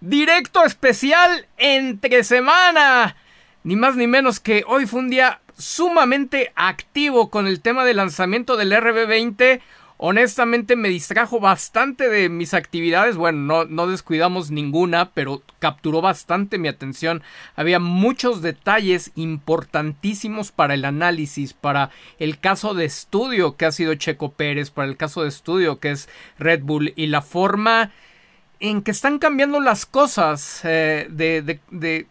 Directo especial entre semana. Ni más ni menos que hoy fue un día sumamente activo con el tema del lanzamiento del RB20. Honestamente me distrajo bastante de mis actividades. Bueno, no, no, descuidamos ninguna, pero capturó bastante mi atención. Había muchos detalles importantísimos para el análisis, para el caso de estudio que ha sido Checo Pérez, para el caso de estudio que es Red Bull y la forma en que están cambiando las cosas eh, de, de,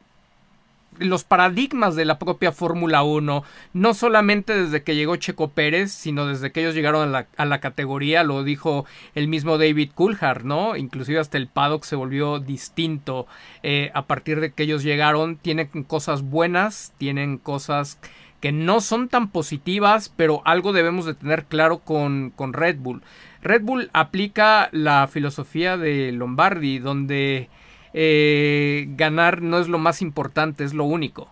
los paradigmas de la propia Fórmula 1, no solamente desde que llegó Checo Pérez, sino desde que ellos llegaron a la, a la, categoría, lo dijo el mismo David Coulthard, ¿no? Inclusive hasta el paddock se volvió distinto eh, a partir de que ellos llegaron, tienen cosas buenas, tienen cosas que no son tan positivas, pero algo debemos de tener claro con, con Red Bull. Red Bull aplica la filosofía de Lombardi, donde eh, ganar no es lo más importante, es lo único.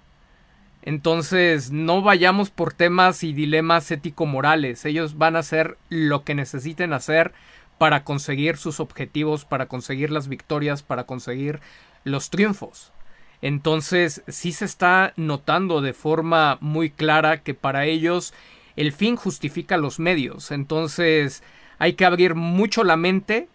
Entonces, no vayamos por temas y dilemas ético-morales. Ellos van a hacer lo que necesiten hacer para conseguir sus objetivos, para conseguir las victorias, para conseguir los triunfos. Entonces, sí se está notando de forma muy clara que para ellos el fin justifica los medios. Entonces, hay que abrir mucho la mente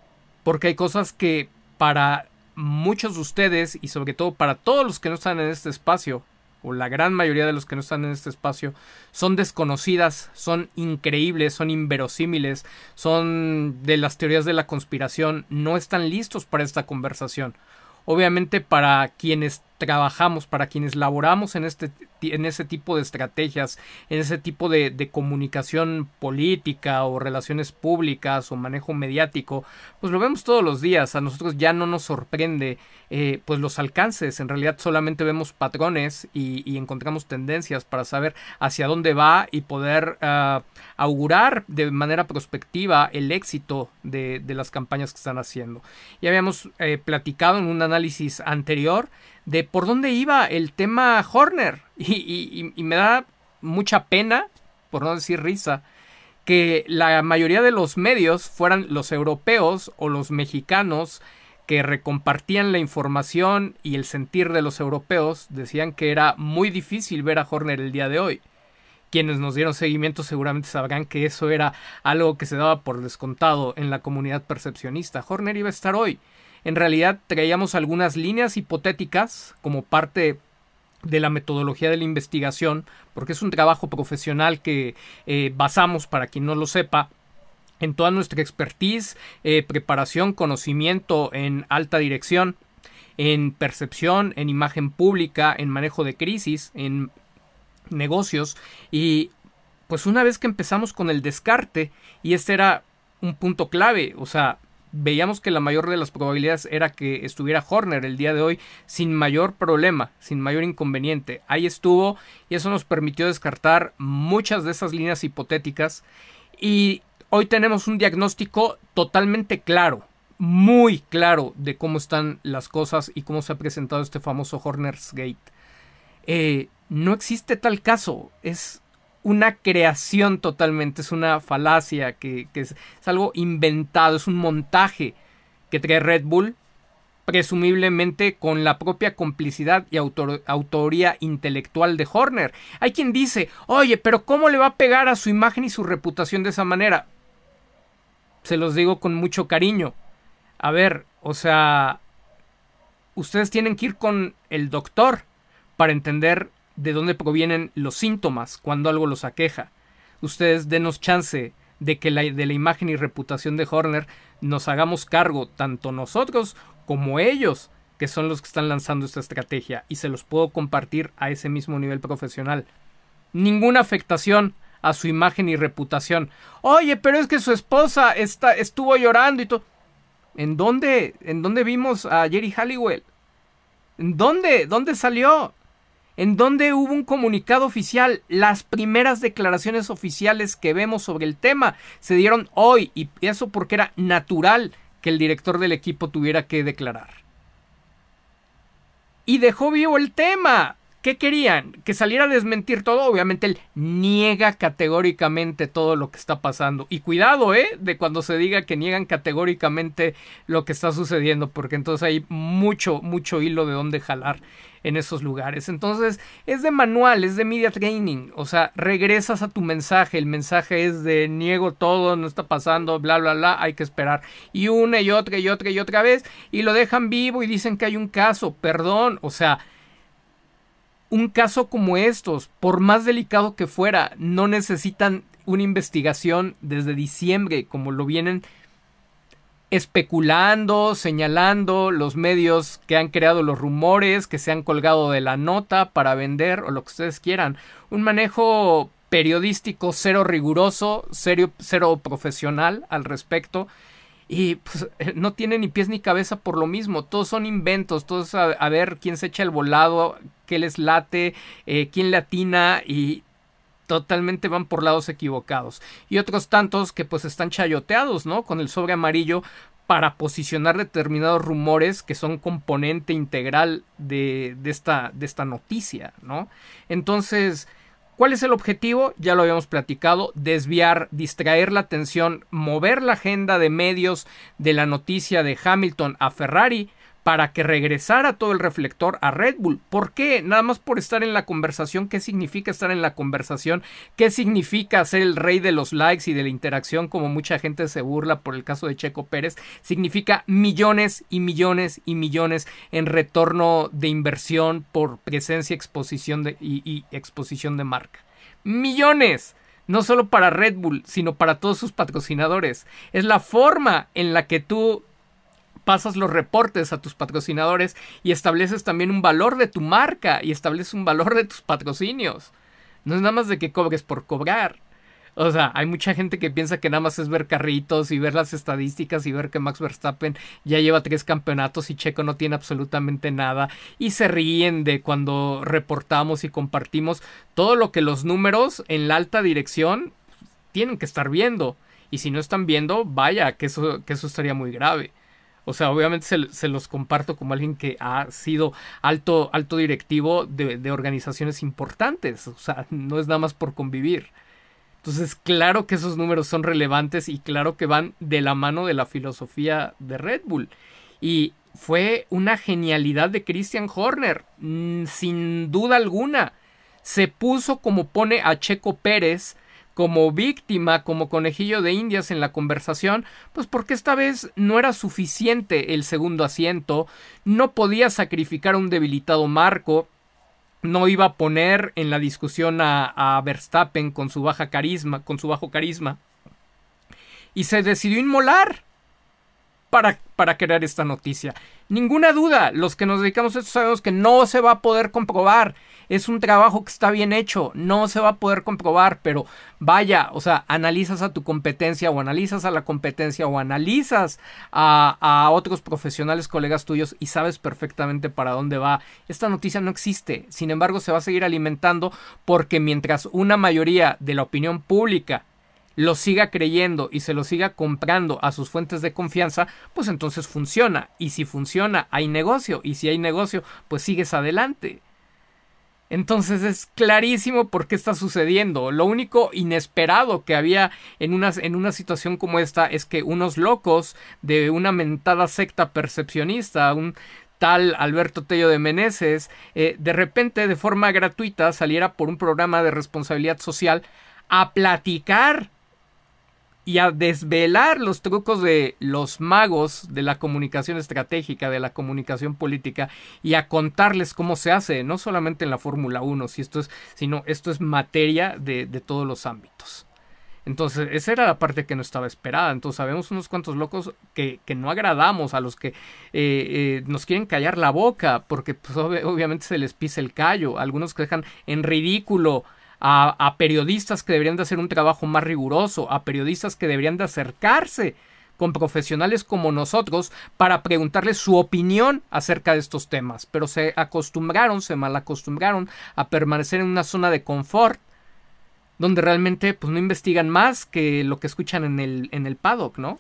porque hay cosas que para muchos de ustedes y sobre todo para todos los que no están en este espacio o la gran mayoría de los que no están en este espacio son desconocidas, son increíbles, son inverosímiles, son de las teorías de la conspiración, no están listos para esta conversación. Obviamente para quienes trabajamos, para quienes laboramos en, este, en ese tipo de estrategias, en ese tipo de, comunicación política o relaciones públicas o manejo mediático, pues lo vemos todos los días. A nosotros ya no nos sorprende eh, pues los alcances. En realidad solamente vemos patrones y, encontramos tendencias para saber hacia dónde va y poder uh, augurar de manera prospectiva el éxito de, de, las campañas que están haciendo. Ya habíamos eh, platicado en un análisis anterior de por dónde iba el tema Horner. Y, y, y, me da mucha pena, por no decir risa, que la mayoría de los medios fueran los europeos o los mexicanos que recompartían la información y el sentir de los europeos, decían que era muy difícil ver a Horner el día de hoy. Quienes nos dieron seguimiento seguramente sabrán que eso era algo que se daba por descontado en la comunidad percepcionista. Horner iba a estar hoy en realidad traíamos algunas líneas hipotéticas como parte de la metodología de la investigación, porque es un trabajo profesional que eh, basamos, para quien no lo sepa, en toda nuestra expertise, eh, preparación, conocimiento en alta dirección, en percepción, en imagen pública, en manejo de crisis, en negocios y pues una vez que empezamos con el descarte y este era un punto clave, o sea, veíamos que la mayor de las probabilidades era que estuviera Horner el día de hoy sin mayor problema, sin mayor inconveniente. Ahí estuvo y eso nos permitió descartar muchas de esas líneas hipotéticas y hoy tenemos un diagnóstico totalmente claro, muy claro de cómo están las cosas y cómo se ha presentado este famoso Horner's Gate. Eh, no existe tal caso, es una creación totalmente, es una falacia, que, es, es, algo inventado, es un montaje que trae Red Bull, presumiblemente con la propia complicidad y autor, autoría intelectual de Horner. Hay quien dice, oye, pero ¿cómo le va a pegar a su imagen y su reputación de esa manera? Se los digo con mucho cariño. A ver, o sea, ustedes tienen que ir con el doctor para entender de dónde provienen los síntomas cuando algo los aqueja. Ustedes denos chance de que la, de la imagen y reputación de Horner nos hagamos cargo tanto nosotros como ellos, que son los que están lanzando esta estrategia, y se los puedo compartir a ese mismo nivel profesional. Ninguna afectación a su imagen y reputación. Oye, pero es que su esposa está, estuvo llorando y todo. ¿En dónde, en dónde vimos a Jerry Halliwell? ¿En dónde? ¿Dónde salió? ¿En dónde hubo un comunicado oficial? Las primeras declaraciones oficiales que vemos sobre el tema se dieron hoy y eso porque era natural que el director del equipo tuviera que declarar. Y dejó vivo el tema. ¿Qué querían? ¿Que saliera a desmentir todo? Obviamente él niega categóricamente todo lo que está pasando. Y cuidado, ¿eh? De cuando se diga que niegan categóricamente lo que está sucediendo, porque entonces hay mucho, mucho hilo de dónde jalar en esos lugares. Entonces, es de manual, es de media training. O sea, regresas a tu mensaje. El mensaje es de niego todo, no está pasando, bla, bla, bla, hay que esperar. Y una y otra y otra y otra vez. Y lo dejan vivo y dicen que hay un caso. Perdón, o sea un caso como estos, por más delicado que fuera, no necesitan una investigación desde diciembre, como lo vienen especulando, señalando los medios que han creado los rumores, que se han colgado de la nota para vender o lo que ustedes quieran. Un manejo periodístico cero riguroso, cero profesional al respecto y pues eh, no tiene ni pies ni cabeza por lo mismo, todos son inventos, todos a, ver quién se echa el volado, qué les late, eh, quién le atina y totalmente van por lados equivocados. Y otros tantos que pues están chayoteados, ¿no? Con el sobre amarillo para posicionar determinados rumores que son componente integral de, esta, de esta noticia, ¿no? Entonces, ¿Cuál es el objetivo? Ya lo habíamos platicado, desviar, distraer la atención, mover la agenda de medios de la noticia de Hamilton a Ferrari para que regresara todo el reflector a Red Bull. ¿Por qué? Nada más por estar en la conversación. ¿Qué significa estar en la conversación? ¿Qué significa ser el rey de los likes y de la interacción como mucha gente se burla por el caso de Checo Pérez? Significa millones y millones y millones en retorno de inversión por presencia exposición y, y exposición de marca. Millones no solo para Red Bull, sino para todos sus patrocinadores. Es la forma en la que tú pasas los reportes a tus patrocinadores y estableces también un valor de tu marca y estableces un valor de tus patrocinios. No es nada más de que cobres por cobrar. O sea, hay mucha gente que piensa que nada más es ver carritos y ver las estadísticas y ver que Max Verstappen ya lleva tres campeonatos y Checo no tiene absolutamente nada y se ríen de cuando reportamos y compartimos todo lo que los números en la alta dirección tienen que estar viendo. Y si no están viendo, vaya, que eso, que eso estaría muy grave. O sea, obviamente se, los comparto como alguien que ha sido alto, alto directivo de, de, organizaciones importantes. O sea, no es nada más por convivir. Entonces, claro que esos números son relevantes y claro que van de la mano de la filosofía de Red Bull. Y fue una genialidad de Christian Horner, mm, sin duda alguna. Se puso como pone a Checo Pérez como víctima, como conejillo de indias en la conversación, pues porque esta vez no era suficiente el segundo asiento, no podía sacrificar un debilitado Marco, no iba a poner en la discusión a, Verstappen con su baja carisma, con su bajo carisma, y se decidió inmolar para, para crear esta noticia. Ninguna duda, los que nos dedicamos a esto sabemos que no se va a poder comprobar es un trabajo que está bien hecho, no se va a poder comprobar, pero vaya, o sea, analizas a tu competencia o analizas a la competencia o analizas a, a otros profesionales, colegas tuyos y sabes perfectamente para dónde va. Esta noticia no existe, sin embargo se va a seguir alimentando porque mientras una mayoría de la opinión pública lo siga creyendo y se lo siga comprando a sus fuentes de confianza, pues entonces funciona. Y si funciona, hay negocio. Y si hay negocio, pues sigues adelante. Entonces es clarísimo por qué está sucediendo. Lo único inesperado que había en una, en una situación como esta es que unos locos de una mentada secta percepcionista, un tal Alberto Tello de Meneses, eh, de repente de forma gratuita saliera por un programa de responsabilidad social a platicar y a desvelar los trucos de los magos de la comunicación estratégica, de la comunicación política y a contarles cómo se hace, no solamente en la Fórmula 1, si esto es, sino esto es materia de, de, todos los ámbitos. Entonces, esa era la parte que no estaba esperada. Entonces, sabemos unos cuantos locos que, que no agradamos, a los que eh, eh, nos quieren callar la boca, porque pues, obviamente se les pisa el callo, algunos que dejan en ridículo a, periodistas que deberían de hacer un trabajo más riguroso, a periodistas que deberían de acercarse con profesionales como nosotros para preguntarles su opinión acerca de estos temas, pero se acostumbraron, se mal acostumbraron a permanecer en una zona de confort donde realmente pues no investigan más que lo que escuchan en el, en el paddock, ¿no?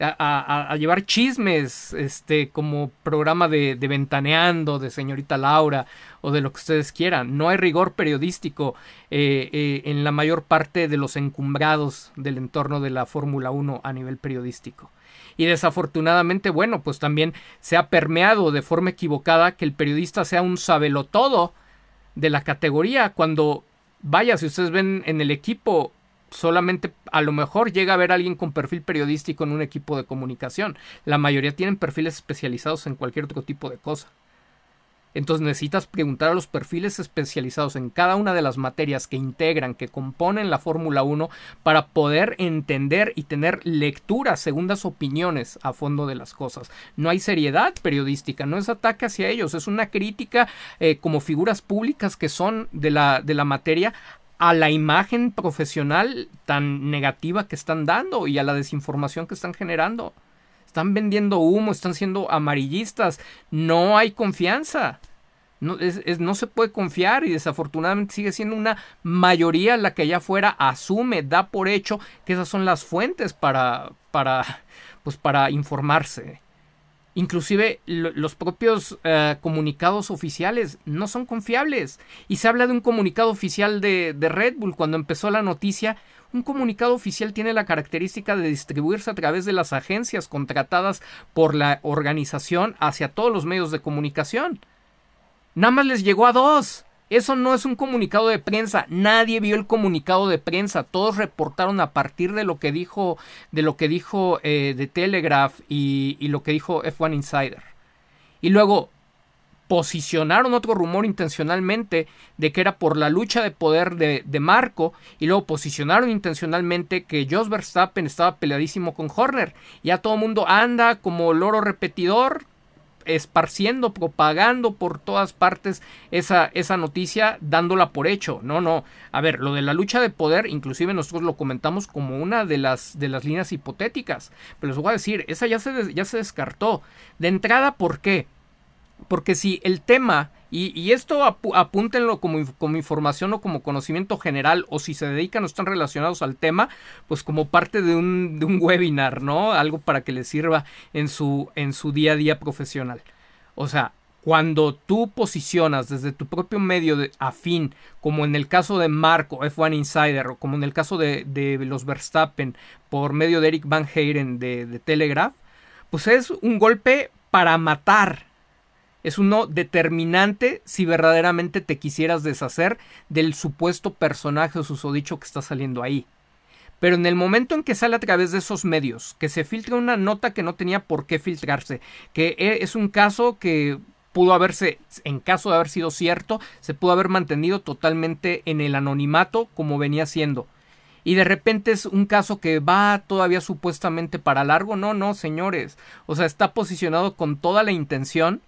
A, llevar chismes, este, como programa de, ventaneando, de señorita Laura, o de lo que ustedes quieran. No hay rigor periodístico eh, eh, en la mayor parte de los encumbrados del entorno de la Fórmula 1 a nivel periodístico. Y desafortunadamente, bueno, pues también se ha permeado de forma equivocada que el periodista sea un sabelotodo de la categoría, cuando, vaya, si ustedes ven en el equipo, solamente a lo mejor llega a haber alguien con perfil periodístico en un equipo de comunicación. La mayoría tienen perfiles especializados en cualquier otro tipo de cosa. Entonces necesitas preguntar a los perfiles especializados en cada una de las materias que integran, que componen la Fórmula 1, para poder entender y tener lecturas, segundas opiniones a fondo de las cosas. No hay seriedad periodística, no es ataque hacia ellos, es una crítica eh, como figuras públicas que son de la, de la materia a la imagen profesional tan negativa que están dando y a la desinformación que están generando. Están vendiendo humo, están siendo amarillistas, no hay confianza. No, se puede confiar y desafortunadamente sigue siendo una mayoría la que allá afuera asume, da por hecho que esas son las fuentes para, para, pues para informarse. Inclusive los propios eh, comunicados oficiales no son confiables. Y se habla de un comunicado oficial de, de, Red Bull cuando empezó la noticia. Un comunicado oficial tiene la característica de distribuirse a través de las agencias contratadas por la organización hacia todos los medios de comunicación. Nada más les llegó a dos. Eso no es un comunicado de prensa. Nadie vio el comunicado de prensa. Todos reportaron a partir de lo que dijo, de lo que dijo eh, de Telegraph y, lo que dijo F1 Insider. Y luego posicionaron otro rumor intencionalmente de que era por la lucha de poder de, de Marco y luego posicionaron intencionalmente que Jos Verstappen estaba peleadísimo con Horner. Ya todo el mundo anda como loro repetidor esparciendo, propagando por todas partes esa, esa noticia, dándola por hecho. No, no. A ver, lo de la lucha de poder, inclusive nosotros lo comentamos como una de las, de las líneas hipotéticas. Pero les voy a decir, esa ya se, ya se descartó. De entrada, ¿por qué? Porque si el tema y, esto apúntenlo como, como, información o como conocimiento general, o si se dedican o están relacionados al tema, pues como parte de un, webinar, ¿no? Algo para que les sirva en su, en su día a día profesional. O sea, cuando tú posicionas desde tu propio medio de afín, como en el caso de Marco, F1 Insider, o como en el caso de, de los Verstappen, por medio de Eric Van Heyren de, de Telegraph, pues es un golpe para matar es uno determinante si verdaderamente te quisieras deshacer del supuesto personaje o susodicho que está saliendo ahí. Pero en el momento en que sale a través de esos medios, que se filtra una nota que no tenía por qué filtrarse, que e, es un caso que pudo haberse, en caso de haber sido cierto, se pudo haber mantenido totalmente en el anonimato como venía siendo. Y de repente es un caso que va todavía supuestamente para largo. No, no, señores. O sea, está posicionado con toda la intención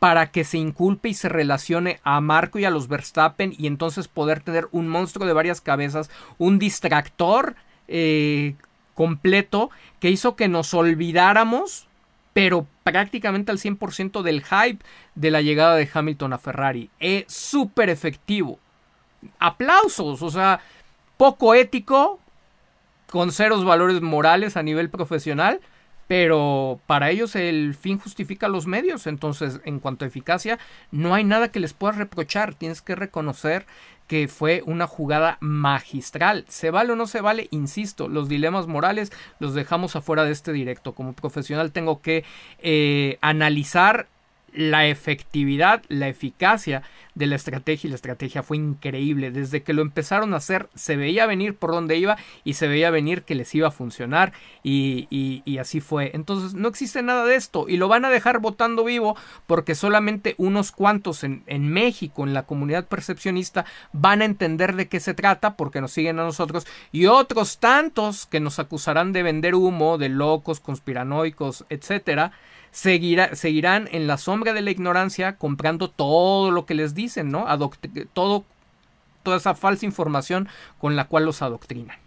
para que se inculpe y se relacione a Marco y a los Verstappen y entonces poder tener un monstruo de varias cabezas, un distractor eh, completo que hizo que nos olvidáramos pero prácticamente al 100% del hype de la llegada de Hamilton a Ferrari. Es súper efectivo. Aplausos, o sea, poco ético, con ceros valores morales a nivel profesional, pero para ellos el fin justifica los medios, entonces en cuanto a eficacia no hay nada que les pueda reprochar, tienes que reconocer que fue una jugada magistral. ¿Se vale o no se vale? Insisto, los dilemas morales los dejamos afuera de este directo. Como profesional tengo que eh, analizar la efectividad, la eficacia de la estrategia y la estrategia fue increíble. Desde que lo empezaron a hacer se veía venir por dónde iba y se veía venir que les iba a funcionar y, y, así fue. Entonces no existe nada de esto y lo van a dejar votando vivo porque solamente unos cuantos en, en México, en la comunidad percepcionista, van a entender de qué se trata porque nos siguen a nosotros y otros tantos que nos acusarán de vender humo, de locos, conspiranoicos, etcétera seguirán en la sombra de la ignorancia comprando todo lo que les dicen, ¿no? todo, toda esa falsa información con la cual los adoctrinan.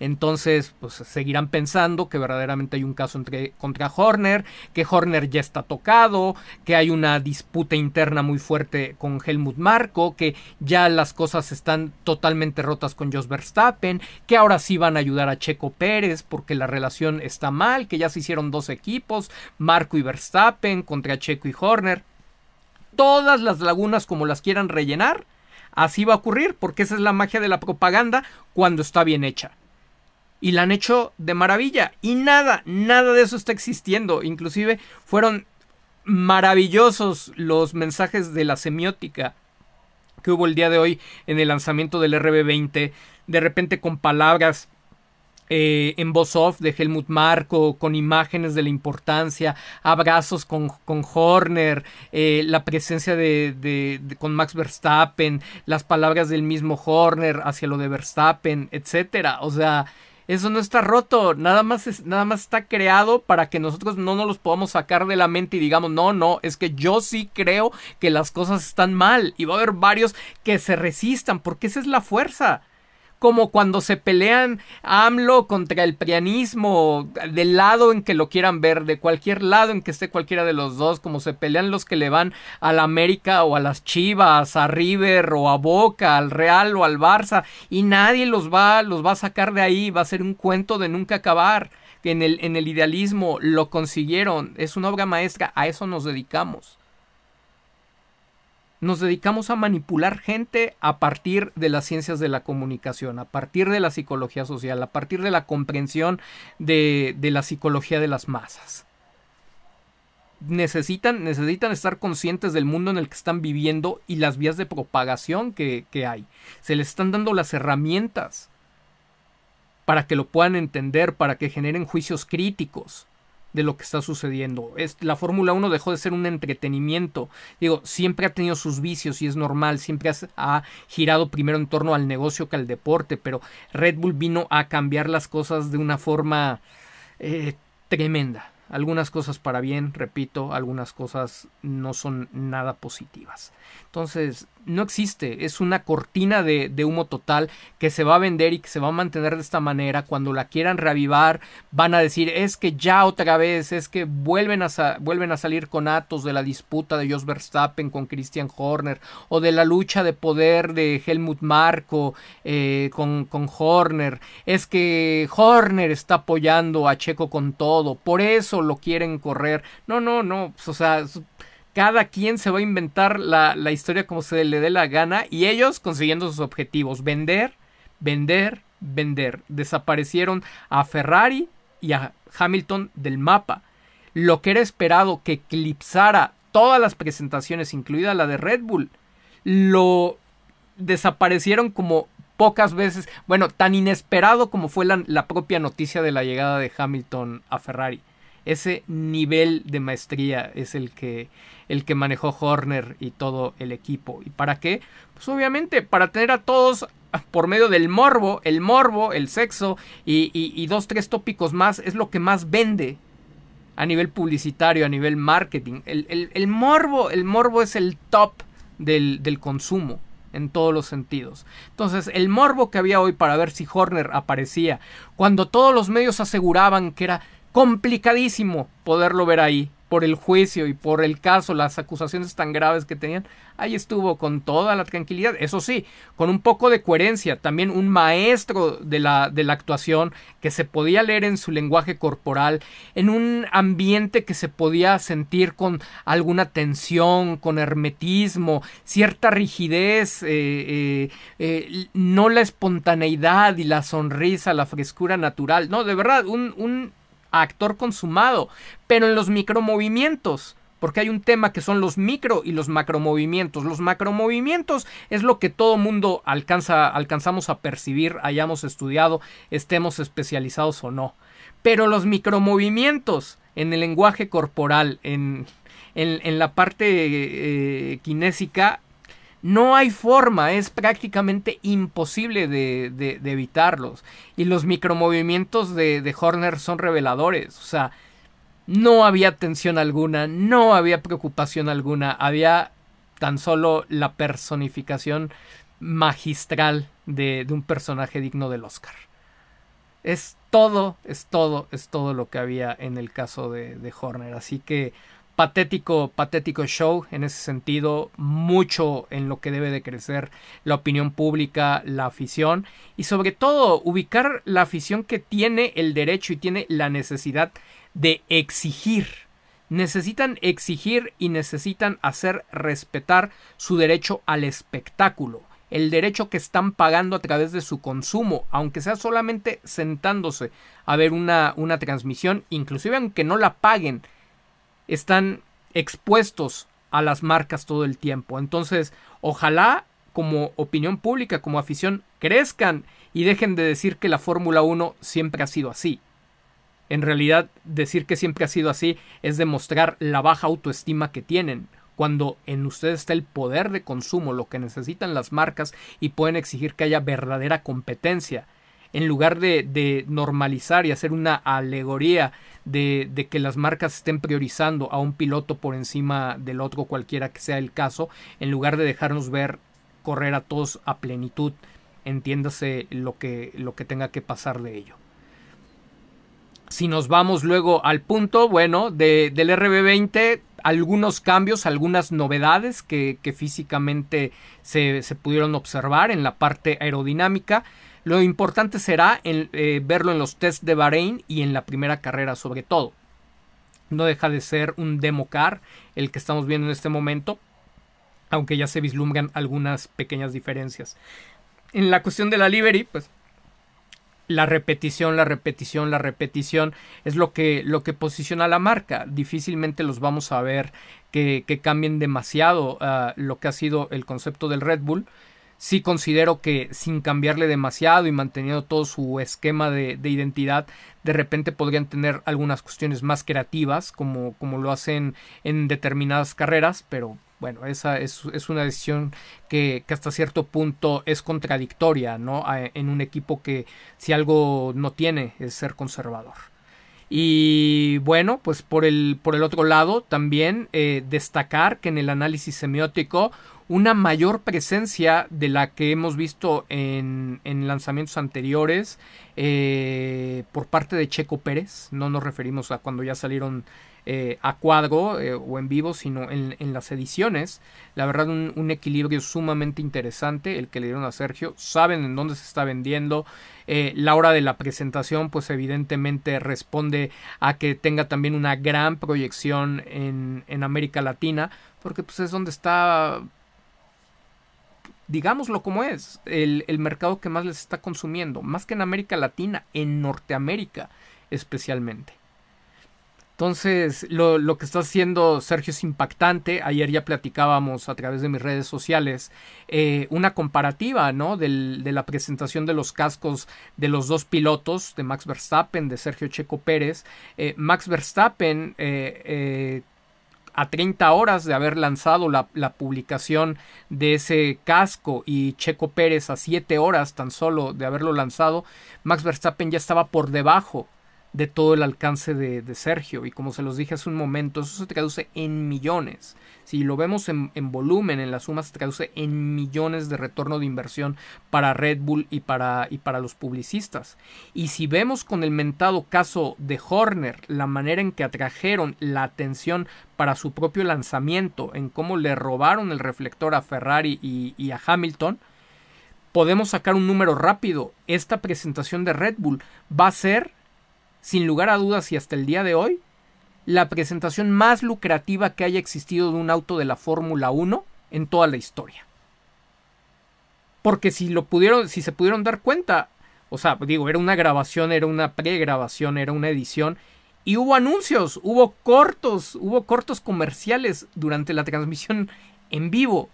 Entonces, pues seguirán pensando que verdaderamente hay un caso entre, contra Horner, que Horner ya está tocado, que hay una disputa interna muy fuerte con Helmut Marko, que ya las cosas están totalmente rotas con Jos Verstappen, que ahora sí van a ayudar a Checo Pérez porque la relación está mal, que ya se hicieron dos equipos, Marco y Verstappen contra Checo y Horner. Todas las lagunas como las quieran rellenar, así va a ocurrir porque esa es la magia de la propaganda cuando está bien hecha y la han hecho de maravilla. Y nada, nada de eso está existiendo. Inclusive fueron maravillosos los mensajes de la semiótica que hubo el día de hoy en el lanzamiento del RB20. De repente con palabras eh, en voz off de Helmut Marko, con imágenes de la importancia, abrazos con, con Horner, eh, la presencia de, de, con Max Verstappen, las palabras del mismo Horner hacia lo de Verstappen, etcétera. O sea, eso no está roto, nada más, nada más está creado para que nosotros no nos los podamos sacar de la mente y digamos, no, no, es que yo sí creo que las cosas están mal y va a haber varios que se resistan porque esa es la fuerza como cuando se pelean AMLO contra el prianismo, del lado en que lo quieran ver, de cualquier lado en que esté cualquiera de los dos, como se pelean los que le van a la América o a las Chivas, a River o a Boca, al Real o al Barça, y nadie los va, los va a sacar de ahí, va a ser un cuento de nunca acabar. En el, en el idealismo lo consiguieron, es una obra maestra, a eso nos dedicamos nos dedicamos a manipular gente a partir de las ciencias de la comunicación, a partir de la psicología social, a partir de la comprensión de, la psicología de las masas. Necesitan, necesitan estar conscientes del mundo en el que están viviendo y las vías de propagación que, que hay. Se les están dando las herramientas para que lo puedan entender, para que generen juicios críticos de lo que está sucediendo. Es, la Fórmula 1 dejó de ser un entretenimiento. Digo, siempre ha tenido sus vicios y es normal, siempre ha girado primero en torno al negocio que al deporte, pero Red Bull vino a cambiar las cosas de una forma eh, tremenda. Algunas cosas para bien, repito, algunas cosas no son nada positivas. Entonces, no existe, es una cortina de, humo total que se va a vender y que se va a mantener de esta manera. Cuando la quieran reavivar, van a decir, es que ya otra vez, es que vuelven a, vuelven a salir con atos de la disputa de Jos Verstappen con Christian Horner o de la lucha de poder de Helmut Marko eh, con, con Horner. Es que Horner está apoyando a Checo con todo, por eso lo quieren correr. No, no, no, pues, o sea cada quien se va a inventar la, historia como se le dé la gana y ellos consiguiendo sus objetivos. Vender, vender, vender. Desaparecieron a Ferrari y a Hamilton del mapa. Lo que era esperado que eclipsara todas las presentaciones, incluida la de Red Bull, lo desaparecieron como pocas veces, bueno, tan inesperado como fue la, la propia noticia de la llegada de Hamilton a Ferrari ese nivel de maestría es el que, el que manejó Horner y todo el equipo. ¿Y para qué? Pues obviamente para tener a todos por medio del morbo, el morbo, el sexo y, dos, tres tópicos más es lo que más vende a nivel publicitario, a nivel marketing. El, morbo, el morbo es el top del, del consumo en todos los sentidos. Entonces, el morbo que había hoy para ver si Horner aparecía, cuando todos los medios aseguraban que era complicadísimo poderlo ver ahí por el juicio y por el caso, las acusaciones tan graves que tenían, ahí estuvo con toda la tranquilidad, eso sí, con un poco de coherencia, también un maestro de la, de la actuación que se podía leer en su lenguaje corporal, en un ambiente que se podía sentir con alguna tensión, con hermetismo, cierta rigidez, eh, eh, eh, no la espontaneidad y la sonrisa, la frescura natural, no, de verdad, un, un actor consumado, pero en los micromovimientos. Porque hay un tema que son los micro y los macromovimientos. Los macromovimientos es lo que todo mundo alcanza, alcanzamos a percibir, hayamos estudiado, estemos especializados o no. Pero los micromovimientos en el lenguaje corporal, en, en, la parte eh, kinésica, no hay forma, es prácticamente imposible de, evitarlos. Y los micromovimientos de, de Horner son reveladores. O sea, no había tensión alguna, no había preocupación alguna, había tan solo la personificación magistral de, de un personaje digno del Oscar. Es todo, es todo, es todo lo que había en el caso de, de Horner. Así que patético, patético show en ese sentido, mucho en lo que debe de crecer la opinión pública, la afición y sobre todo ubicar la afición que tiene el derecho y tiene la necesidad de exigir. Necesitan exigir y necesitan hacer respetar su derecho al espectáculo el derecho que están pagando a través de su consumo, aunque sea solamente sentándose a ver una, una transmisión, inclusive aunque no la paguen, están expuestos a las marcas todo el tiempo. Entonces, ojalá como opinión pública, como afición, crezcan y dejen de decir que la Fórmula 1 siempre ha sido así. En realidad, decir que siempre ha sido así es demostrar la baja autoestima que tienen, cuando en ustedes está el poder de consumo, lo que necesitan las marcas y pueden exigir que haya verdadera competencia. En lugar de, normalizar y hacer una alegoría de, que las marcas estén priorizando a un piloto por encima del otro, cualquiera que sea el caso, en lugar de dejarnos ver correr a todos a plenitud, entiéndase lo que, lo que tenga que pasar de ello. Si nos vamos luego al punto, bueno, de, del RB20, algunos cambios, algunas novedades que, físicamente se, pudieron observar en la parte aerodinámica. Lo importante será eh, verlo en los test de Bahrein y en la primera carrera sobre todo. No deja de ser un demo car el que estamos viendo en este momento, aunque ya se vislumbran algunas pequeñas diferencias. En la cuestión de la livery, pues la repetición, la repetición, la repetición es lo que, lo que posiciona la marca. Difícilmente los vamos a ver que, cambien demasiado ah, lo que ha sido el concepto del Red Bull. Sí considero que sin cambiarle demasiado y manteniendo todo su esquema de, de identidad, de repente podrían tener algunas cuestiones más creativas, como, como lo hacen en determinadas carreras, pero bueno, esa es, una decisión que, hasta cierto punto es contradictoria, ¿no? En un equipo que si algo no tiene es ser conservador. Y bueno, pues por el, por el otro lado, también eh, destacar que en el análisis semiótico una mayor presencia de la que hemos visto en, en lanzamientos anteriores eh, por parte de Checo Pérez. No nos referimos a cuando ya salieron eh, a cuadro eh, o en vivo, sino en, las ediciones. La verdad, un, equilibrio sumamente interesante el que le dieron a Sergio. Saben en dónde se está vendiendo. La hora de la presentación, pues evidentemente responde a que tenga también una gran proyección en, en América Latina, porque pues es donde está digámoslo como es, el, el, mercado que más les está consumiendo, más que en América Latina, en Norteamérica especialmente. Entonces, lo, que está haciendo Sergio es impactante. Ayer ya platicábamos a través de mis redes sociales eh, una comparativa, ¿no? de la presentación de los cascos de los dos pilotos, de Max Verstappen, de Sergio Checo Pérez. Eh, Max Verstappen, eh, a 30 horas de haber lanzado la, publicación de ese casco y Checo Pérez a 7 horas tan solo de haberlo lanzado, Max Verstappen ya estaba por debajo de todo el alcance de, Sergio. Y como se los dije hace un momento, eso se traduce en millones. Si lo vemos en, volumen, en la suma, se traduce en millones de retorno de inversión para Red Bull y para, y para los publicistas. Y si vemos con el mentado caso de Horner, la manera en que atrajeron la atención para su propio lanzamiento, en cómo le robaron el reflector a Ferrari y, y a Hamilton, podemos sacar un número rápido. Esta presentación de Red Bull va a ser sin lugar a dudas y hasta el día de hoy, la presentación más lucrativa que haya existido de un auto de la Fórmula 1 en toda la historia. Porque si lo pudieron, si se pudieron dar cuenta, o sea, digo, era una grabación, era una pregrabación, era una edición y hubo anuncios, hubo cortos, hubo cortos comerciales durante la transmisión en vivo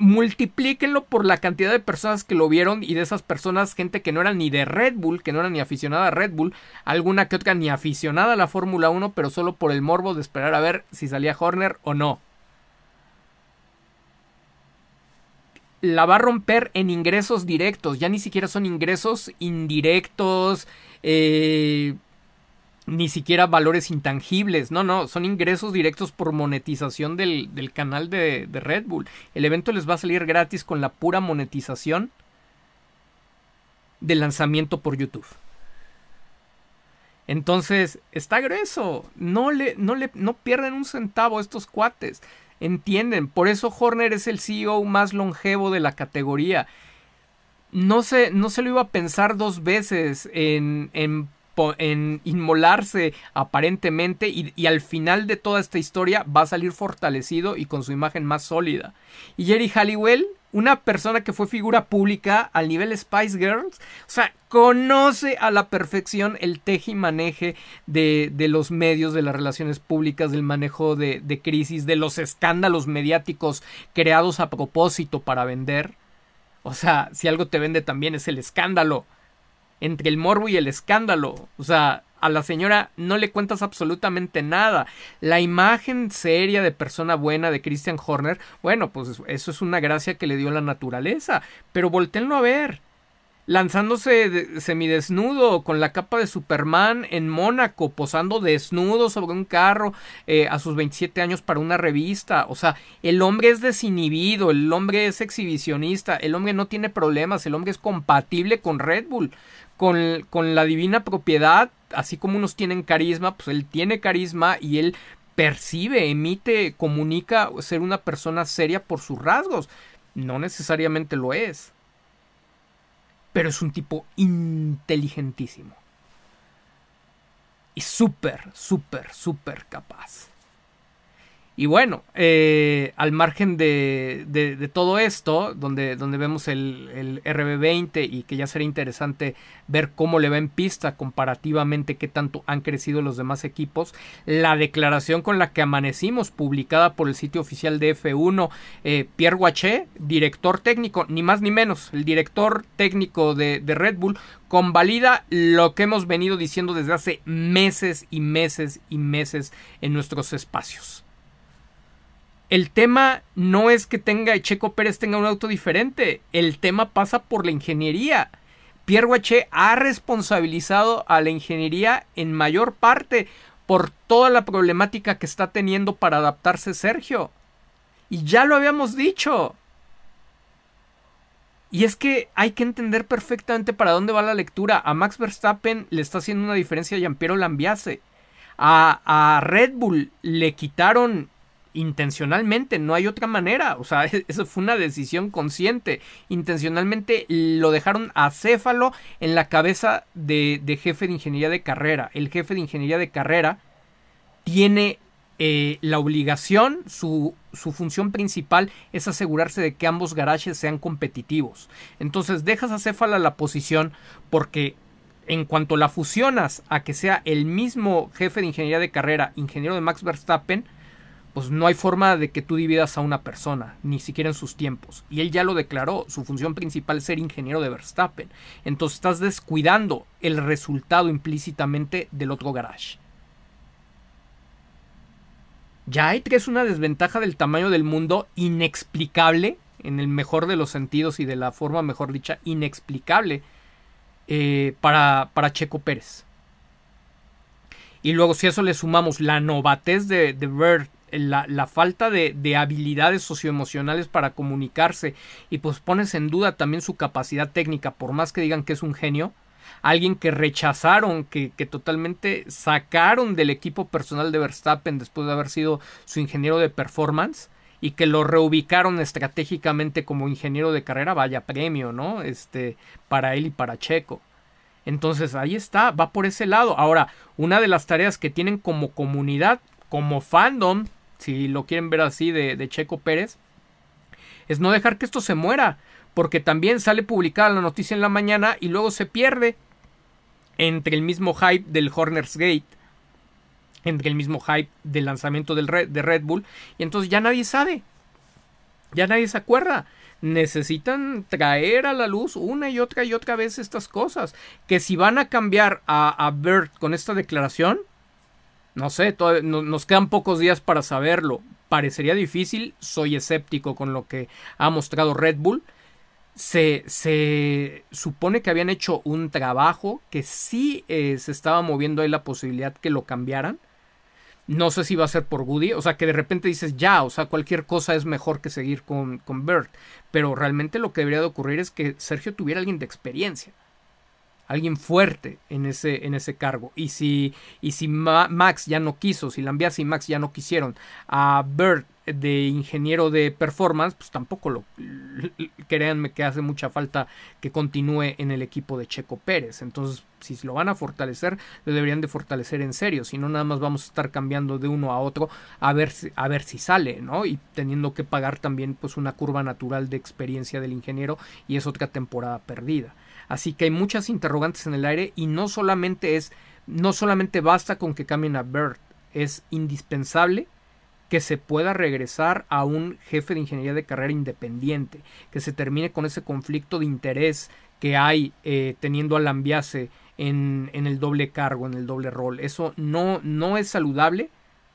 multiplíquenlo por la cantidad de personas que lo vieron y de esas personas, gente que no era ni de Red Bull, que no era ni aficionada a Red Bull, alguna que otra ni aficionada a la Fórmula 1, pero solo por el morbo de esperar a ver si salía Horner o no. La va a romper en ingresos directos, ya ni siquiera son ingresos indirectos, eh, ni siquiera valores intangibles, no, no, son ingresos directos por monetización del, canal de, de, Red Bull. El evento les va a salir gratis con la pura monetización del lanzamiento por YouTube. Entonces, está grueso. No le, no le, no pierden un centavo estos cuates. Entienden. Por eso Horner es el CEO más longevo de la categoría. No se, no se lo iba a pensar dos veces en, en en inmolarse aparentemente y, al final de toda esta historia va a salir fortalecido y con su imagen más sólida. Y Jerry Halliwell una persona que fue figura pública al nivel Spice Girls, o sea, conoce a la perfección el teje y maneje de, de los medios, de las relaciones públicas, del manejo de, de crisis, de los escándalos mediáticos creados a propósito para vender. O sea, si algo te vende también es el escándalo. Entre el morbo y el escándalo. O sea, a la señora no le cuentas absolutamente nada. La imagen seria de persona buena de Christian Horner, bueno, pues eso es una gracia que le dio la naturaleza, pero voltenlo a ver. Lanzándose semidesnudo con la capa de Superman en Mónaco, posando desnudo sobre un carro eh, a sus 27 años para una revista. O sea, el hombre es desinhibido, el hombre es exhibicionista, el hombre no tiene problemas, el hombre es compatible con Red Bull, con, la divina propiedad así como unos tienen carisma, pues él tiene carisma y él percibe, emite, comunica ser una persona seria por sus rasgos. No necesariamente lo es. Pero es un tipo inteligentísimo. Y súper, súper, súper capaz. Y bueno, eh, al margen de, todo esto, donde, vemos el, el, RB20 y que ya será interesante ver cómo le va en pista comparativamente qué tanto han crecido los demás equipos, la declaración con la que amanecimos, publicada por el sitio oficial de F1, eh, Pierre Guaché, director técnico, ni más ni menos, el director técnico de Red Bull, convalida lo que hemos venido diciendo desde hace meses y meses y meses en nuestros espacios el tema no es que tenga Checo Pérez tenga un auto diferente, el tema pasa por la ingeniería. Pierre Guaché ha responsabilizado a la ingeniería en mayor parte por toda la problemática que está teniendo para adaptarse Sergio. Y ya lo habíamos dicho. Y es que hay que entender perfectamente para dónde va la lectura. A Max Verstappen le está haciendo una diferencia a Giampiero Lambiase. A, a Red Bull le quitaron intencionalmente, no hay otra manera, o sea, eso fue una decisión consciente, intencionalmente lo dejaron acéfalo en la cabeza de, jefe de ingeniería de carrera, el jefe de ingeniería de carrera tiene eh, la obligación, su, su, función principal es asegurarse de que ambos garajes sean competitivos. Entonces dejas acéfala la posición porque en cuanto la fusionas a que sea el mismo jefe de ingeniería de carrera, ingeniero de Max Verstappen, pues no hay forma de que tú dividas a una persona, ni siquiera en sus tiempos. Y él ya lo declaró, su función principal es ser ingeniero de Verstappen. Entonces estás descuidando el resultado implícitamente del otro garage. Ya hay es una desventaja del tamaño del mundo inexplicable, en el mejor de los sentidos y de la forma mejor dicha, inexplicable eh, para, para Checo Pérez. Y luego si a eso le sumamos la novatez de, de la, falta de, de, habilidades socioemocionales para comunicarse y pues pones en duda también su capacidad técnica, por más que digan que es un genio, alguien que rechazaron, que, que totalmente sacaron del equipo personal de Verstappen después de haber sido su ingeniero de performance y que lo reubicaron estratégicamente como ingeniero de carrera, vaya premio, ¿no? Este, para él y para Checo. Entonces ahí está, va por ese lado. Ahora, una de las tareas que tienen como comunidad, como fandom, si lo quieren ver así, de, Checo Pérez, es no dejar que esto se muera, porque también sale publicada la noticia en la mañana y luego se pierde entre el mismo hype del Horner's Gate, entre el mismo hype del lanzamiento del de Red Bull, y entonces ya nadie sabe, ya nadie se acuerda. Necesitan traer a la luz una y otra y otra vez estas cosas. Que si van a cambiar a, a Bert con esta declaración, no sé, nos quedan pocos días para saberlo. Parecería difícil, soy escéptico con lo que ha mostrado Red Bull. Se, se supone que habían hecho un trabajo que sí eh, se estaba moviendo ahí la posibilidad que lo cambiaran. No sé si va a ser por Goody, o sea que de repente dices ya, o sea, cualquier cosa es mejor que seguir con, con Bert. Pero realmente lo que debería de ocurrir es que Sergio tuviera alguien de experiencia alguien fuerte en ese, en ese cargo. Y si, y si Max ya no quiso, si Lambias y Max ya no quisieron a Bird de ingeniero de performance, pues tampoco lo créanme que hace mucha falta que continúe en el equipo de Checo Pérez. Entonces, si lo van a fortalecer, lo deberían de fortalecer en serio, si no nada más vamos a estar cambiando de uno a otro a ver si, a ver si sale, ¿no? Y teniendo que pagar también pues una curva natural de experiencia del ingeniero y es otra temporada perdida. Así que hay muchas interrogantes en el aire y no solamente es no solamente basta con que cambien a Bert, es indispensable que se pueda regresar a un jefe de ingeniería de carrera independiente, que se termine con ese conflicto de interés que hay eh, teniendo al Lambiase en, en, el doble cargo, en el doble rol. Eso no, no es saludable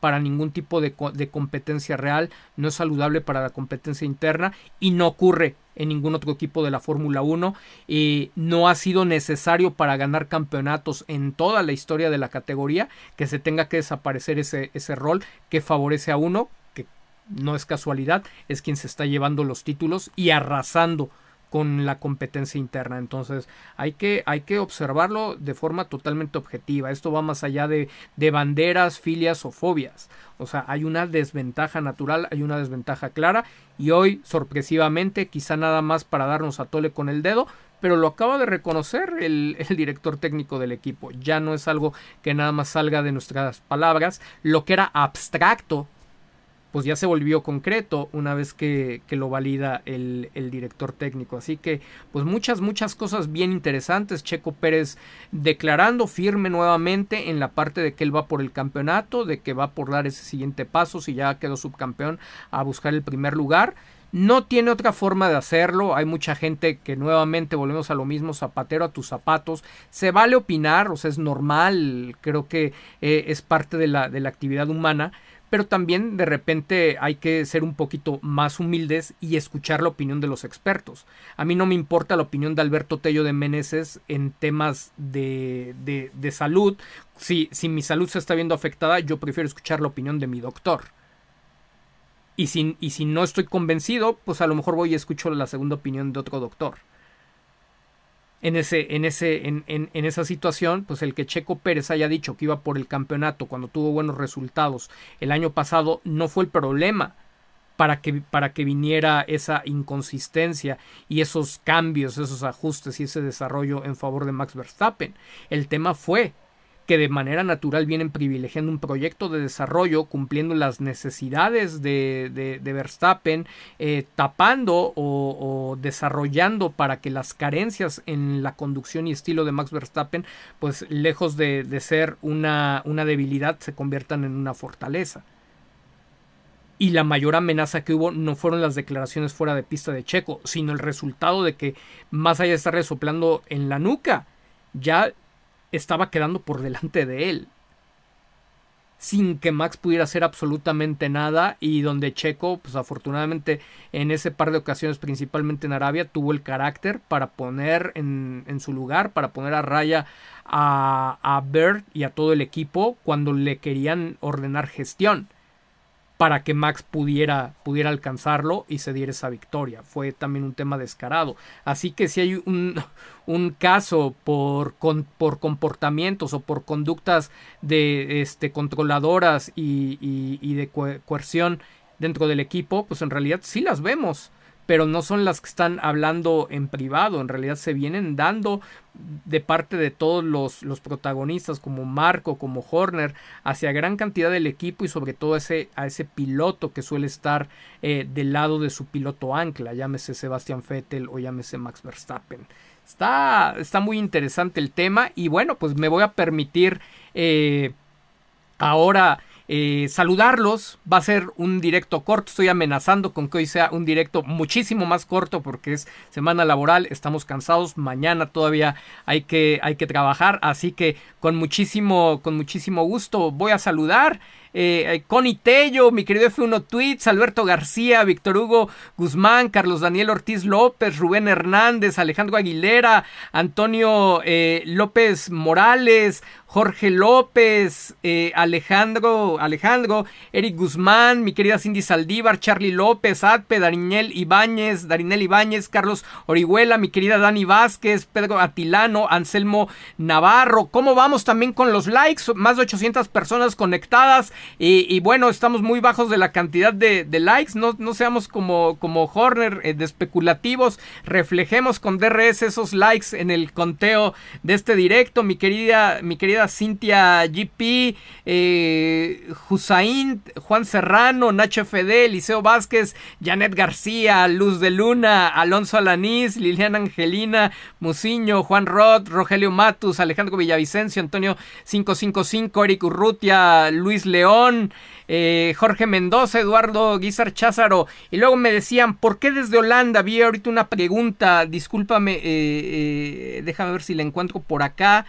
para ningún tipo de, competencia real, no es saludable para la competencia interna y no ocurre en ningún otro equipo de la Fórmula 1 y no ha sido necesario para ganar campeonatos en toda la historia de la categoría que se tenga que desaparecer ese, ese rol que favorece a uno, que no es casualidad, es quien se está llevando los títulos y arrasando con la competencia interna. Entonces hay que, hay que observarlo de forma totalmente objetiva. Esto va más allá de, de banderas, filias o fobias. O sea, hay una desventaja natural, hay una desventaja clara y hoy, sorpresivamente, quizá nada más para darnos a tole con el dedo, pero lo acaba de reconocer el, el, director técnico del equipo. Ya no es algo que nada más salga de nuestras palabras. Lo que era abstracto pues ya se volvió concreto una vez que, lo valida el, director técnico. Así que, pues muchas, muchas cosas bien interesantes. Checo Pérez declarando firme nuevamente en la parte de que él va por el campeonato, de que va por dar ese siguiente paso, si ya quedó subcampeón, a buscar el primer lugar. No tiene otra forma de hacerlo. Hay mucha gente que nuevamente volvemos a lo mismo, zapatero a tus zapatos. Se vale opinar, o sea, es normal, creo que eh, es parte de la, de la actividad humana pero también de repente hay que ser un poquito más humildes y escuchar la opinión de los expertos. A mí no me importa la opinión de Alberto Tello de Meneses en temas de, de, salud. Si, si mi salud se está viendo afectada, yo prefiero escuchar la opinión de mi doctor. Y si, y si no estoy convencido, pues a lo mejor voy y escucho la segunda opinión de otro doctor en, ese, en, ese, en, en, en, esa situación, pues el que Checo Pérez haya dicho que iba por el campeonato cuando tuvo buenos resultados el año pasado no fue el problema para que, para que viniera esa inconsistencia y esos cambios, esos ajustes y ese desarrollo en favor de Max Verstappen. El tema fue que de manera natural vienen privilegiando un proyecto de desarrollo, cumpliendo las necesidades de, de, Verstappen, eh, tapando o, desarrollando para que las carencias en la conducción y estilo de Max Verstappen, pues lejos de, de ser una, una debilidad, se conviertan en una fortaleza. Y la mayor amenaza que hubo no fueron las declaraciones fuera de pista de Checo, sino el resultado de que más allá de estar resoplando en la nuca, ya estaba quedando por delante de él. Sin que Max pudiera hacer absolutamente nada y donde Checo, pues afortunadamente en ese par de ocasiones, principalmente en Arabia, tuvo el carácter para poner en, en su lugar, para poner a raya a, a Bert y a todo el equipo cuando le querían ordenar gestión para que Max pudiera, pudiera alcanzarlo y se diera esa victoria. Fue también un tema descarado. Así que si hay un, un caso por, por comportamientos o por conductas de este, controladoras y, y de coerción dentro del equipo, pues en realidad sí las vemos pero no son las que están hablando en privado, en realidad se vienen dando de parte de todos los, los protagonistas como Marco, como Horner, hacia gran cantidad del equipo y sobre todo ese, a ese piloto que suele estar eh, del lado de su piloto ancla, llámese Sebastian Vettel o llámese Max Verstappen. Está, está muy interesante el tema y bueno, pues me voy a permitir eh, ahora eh, saludarlos. Va a ser un directo corto. Estoy amenazando con que hoy sea un directo muchísimo más corto porque es semana laboral. Estamos cansados. Mañana todavía hay que, hay que trabajar. Así que con muchísimo, con muchísimo gusto voy a saludar eh, eh, Connie Tello, mi querido F1 Tweets, Alberto García, Víctor Hugo Guzmán, Carlos Daniel Ortiz López, Rubén Hernández, Alejandro Aguilera, Antonio eh, López Morales, Jorge López, eh, Alejandro, Alejandro, Eric Guzmán, mi querida Cindy Saldívar, Charlie López, Adpe, Darinel Ibáñez, Darinel Ibáñez, Carlos Orihuela, mi querida Dani Vázquez, Pedro Atilano, Anselmo Navarro. ¿Cómo vamos también con los likes? Más de 800 personas conectadas y, bueno, estamos muy bajos de la cantidad de, likes. No, no, seamos como, como Horner eh, de especulativos. Reflejemos con DRS esos likes en el conteo de este directo. Mi querida, mi querida Cintia GP, eh, Juan Serrano, Nacho Fede, Liceo Vázquez, Janet García, Luz de Luna, Alonso Alanís, Liliana Angelina, Musiño, Juan Roth, Rogelio Matus, Alejandro Villavicencio, Antonio 555, Eric Urrutia, Luis León, eh, Jorge Mendoza, Eduardo Guizar Cházaro. Y luego me decían, ¿por qué desde Holanda? Vi ahorita una pregunta, discúlpame, eh, eh, déjame ver si la encuentro por acá.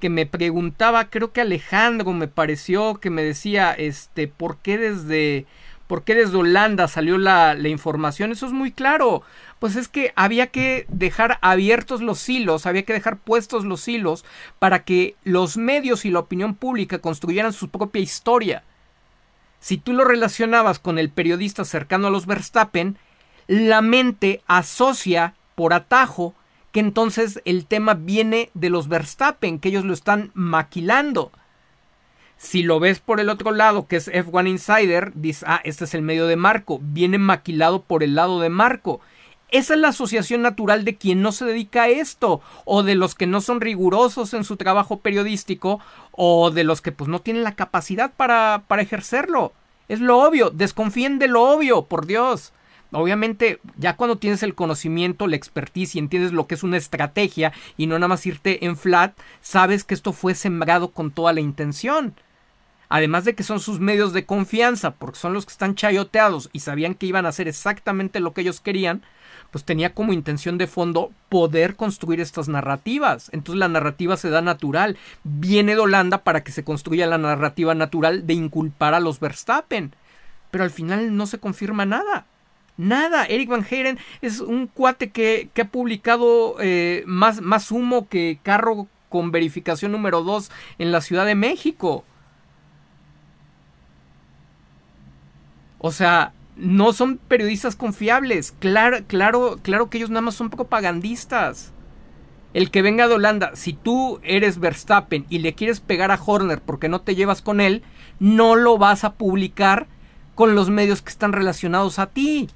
que me preguntaba, creo que Alejandro me pareció que me decía, este, ¿por qué desde, por qué desde Holanda salió la, la información? Eso es muy claro pues es que había que dejar abiertos los hilos, había que dejar puestos los hilos para que los medios y la opinión pública construyeran su propia historia. Si tú lo relacionabas con el periodista cercano a los Verstappen, la mente asocia por atajo que entonces el tema viene de los Verstappen, que ellos lo están maquilando. Si lo ves por el otro lado, que es F1 Insider, dices, ah, este es el medio de Marco, viene maquilado por el lado de Marco. Esa es la asociación natural de quien no se dedica a esto, o de los que no son rigurosos en su trabajo periodístico, o de los que pues no tienen la capacidad para, para ejercerlo. Es lo obvio, desconfíen de lo obvio, por Dios. Obviamente, ya cuando tienes el conocimiento, la expertise y entiendes lo que es una estrategia y no nada más irte en flat, sabes que esto fue sembrado con toda la intención. Además de que son sus medios de confianza, porque son los que están chayoteados y sabían que iban a hacer exactamente lo que ellos querían, pues tenía como intención de fondo poder construir estas narrativas. Entonces la narrativa se da natural. Viene de Holanda para que se construya la narrativa natural de inculpar a los Verstappen. Pero al final no se confirma nada. Nada. Eric Van Heeren es un cuate que, ha publicado eh, más, más humo que carro con verificación número 2 en la Ciudad de México. O sea, no son periodistas confiables. Claro, claro, claro que ellos nada más son propagandistas. El que venga de Holanda, si tú eres Verstappen y le quieres pegar a Horner porque no te llevas con él, no lo vas a publicar con los medios que están relacionados a ti.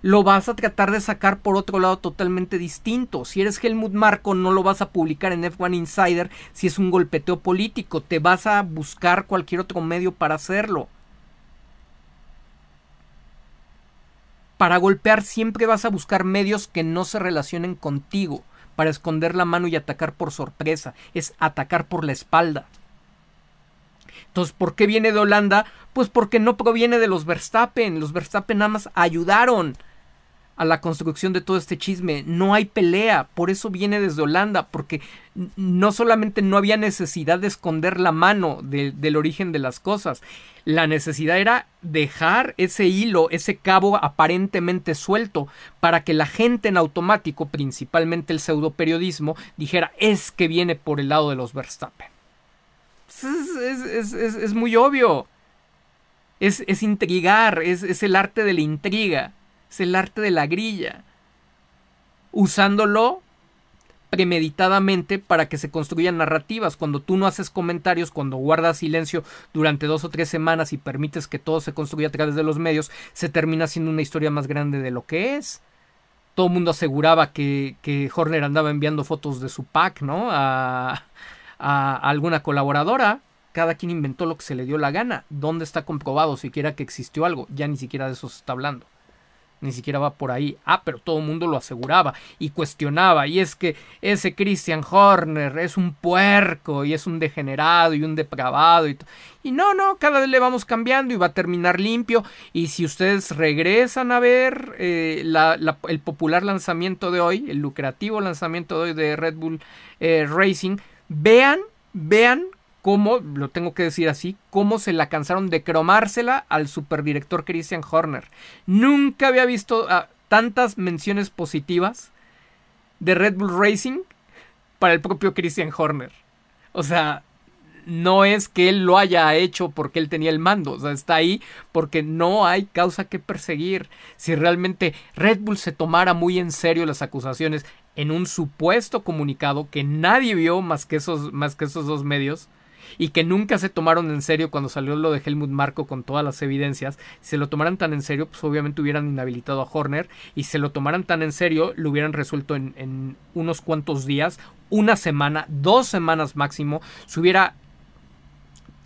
Lo vas a tratar de sacar por otro lado totalmente distinto. Si eres Helmut Marco, no lo vas a publicar en F1 Insider si es un golpeteo político. Te vas a buscar cualquier otro medio para hacerlo. Para golpear siempre vas a buscar medios que no se relacionen contigo, para esconder la mano y atacar por sorpresa, es atacar por la espalda. Entonces, ¿por qué viene de Holanda? Pues porque no proviene de los Verstappen. Los Verstappen nada más ayudaron a la construcción de todo este chisme. No hay pelea, por eso viene desde Holanda, porque no solamente no había necesidad de esconder la mano del origen de las cosas, la necesidad era dejar ese hilo, ese cabo aparentemente suelto, para que la gente en automático, principalmente el pseudo periodismo, dijera es que viene por el lado de los Verstappen. Es, es muy obvio. Es, intrigar, es el arte de la intriga es el arte de la grilla, usándolo premeditadamente para que se construyan narrativas. Cuando tú no haces comentarios, cuando guardas silencio durante dos o tres semanas y permites que todo se construya a través de los medios, se termina siendo una historia más grande de lo que es. Todo el mundo aseguraba que, que Horner andaba enviando fotos de su pack, ¿no? A, a alguna colaboradora. Cada quien inventó lo que se le dio la gana. ¿Dónde está comprobado siquiera que existió algo? Ya ni siquiera de eso se está hablando ni siquiera va por ahí. Ah, pero todo el mundo lo aseguraba y cuestionaba. Y es que ese Christian Horner es un puerco y es un degenerado y un depravado. Y, no, no, cada vez le vamos cambiando y va a terminar limpio. Y si ustedes regresan a ver eh, el popular lanzamiento de hoy, el lucrativo lanzamiento de hoy de Red Bull eh, Racing, vean, vean cómo, lo tengo que decir así, cómo se la cansaron de cromársela al superdirector Christian Horner. Nunca había visto ah, tantas menciones positivas de Red Bull Racing para el propio Christian Horner. O sea, no es que él lo haya hecho porque él tenía el mando, o sea, está ahí porque no hay causa que perseguir. Si realmente Red Bull se tomara muy en serio las acusaciones en un supuesto comunicado que nadie vio más que esos, más que esos dos medios, y que nunca se tomaron en serio cuando salió lo de Helmut Marco con todas las evidencias, si se lo tomaran tan en serio, pues obviamente hubieran inhabilitado a Horner y si se lo tomaran tan en serio, lo hubieran resuelto en, unos cuantos días, una semana, dos semanas máximo, se hubiera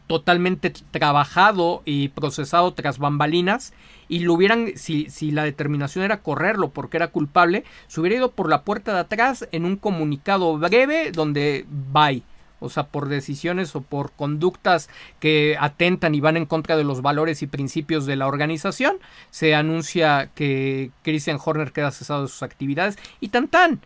totalmente trabajado y procesado tras bambalinas y lo hubieran, si, si la determinación era correrlo porque era culpable, se hubiera ido por la puerta de atrás en un comunicado breve donde bye. O sea, por decisiones o por conductas que atentan y van en contra de los valores y principios de la organización, se anuncia que Christian Horner queda cesado de sus actividades y tan tan.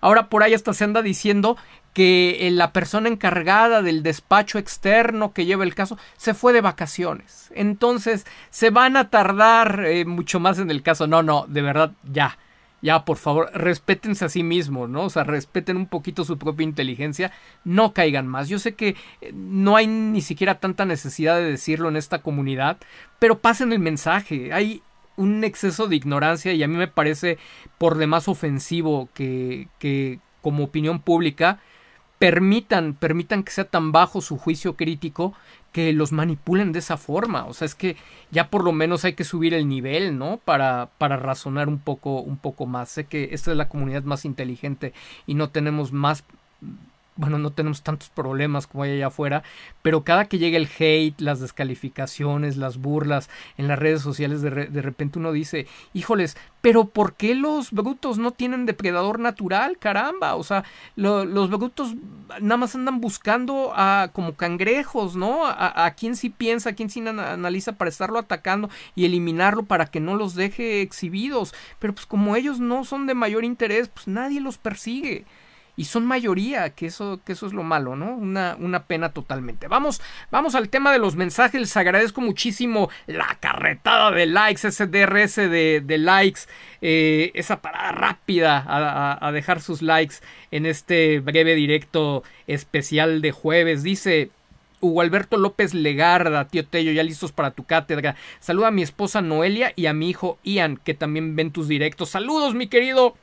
Ahora por ahí hasta se anda diciendo que eh, la persona encargada del despacho externo que lleva el caso se fue de vacaciones. Entonces se van a tardar eh, mucho más en el caso. No, no, de verdad, ya. Ya, por favor, respétense a sí mismos, ¿no? O sea, respeten un poquito su propia inteligencia, no caigan más. Yo sé que eh, no hay ni siquiera tanta necesidad de decirlo en esta comunidad, pero pasen el mensaje. Hay un exceso de ignorancia y a mí me parece por demás ofensivo que, que como opinión pública permitan, permitan que sea tan bajo su juicio crítico que los manipulen de esa forma. O sea, es que ya por lo menos hay que subir el nivel, ¿no? Para, para razonar un poco, un poco más. Sé que esta es la comunidad más inteligente y no tenemos más bueno, no tenemos tantos problemas como hay allá afuera, pero cada que llega el hate, las descalificaciones, las burlas en las redes sociales, de, repente uno dice, híjoles, pero ¿por qué los brutos no tienen depredador natural? Caramba, o sea, los brutos nada más andan buscando a como cangrejos, ¿no? A, a quien sí piensa, a quien sí analiza para estarlo atacando y eliminarlo para que no los deje exhibidos, pero pues como ellos no son de mayor interés, pues nadie los persigue y son mayoría, que eso, que eso es lo malo, ¿no? Una, una pena totalmente. Vamos, vamos al tema de los mensajes. Les agradezco muchísimo la carretada de likes, ese DRS de, de likes, eh, esa parada rápida a, a, dejar sus likes en este breve directo especial de jueves. Dice. Hugo Alberto López Legarda, tío Tello, ya listos para tu cátedra. Saluda a mi esposa Noelia y a mi hijo Ian, que también ven tus directos. Saludos, mi querido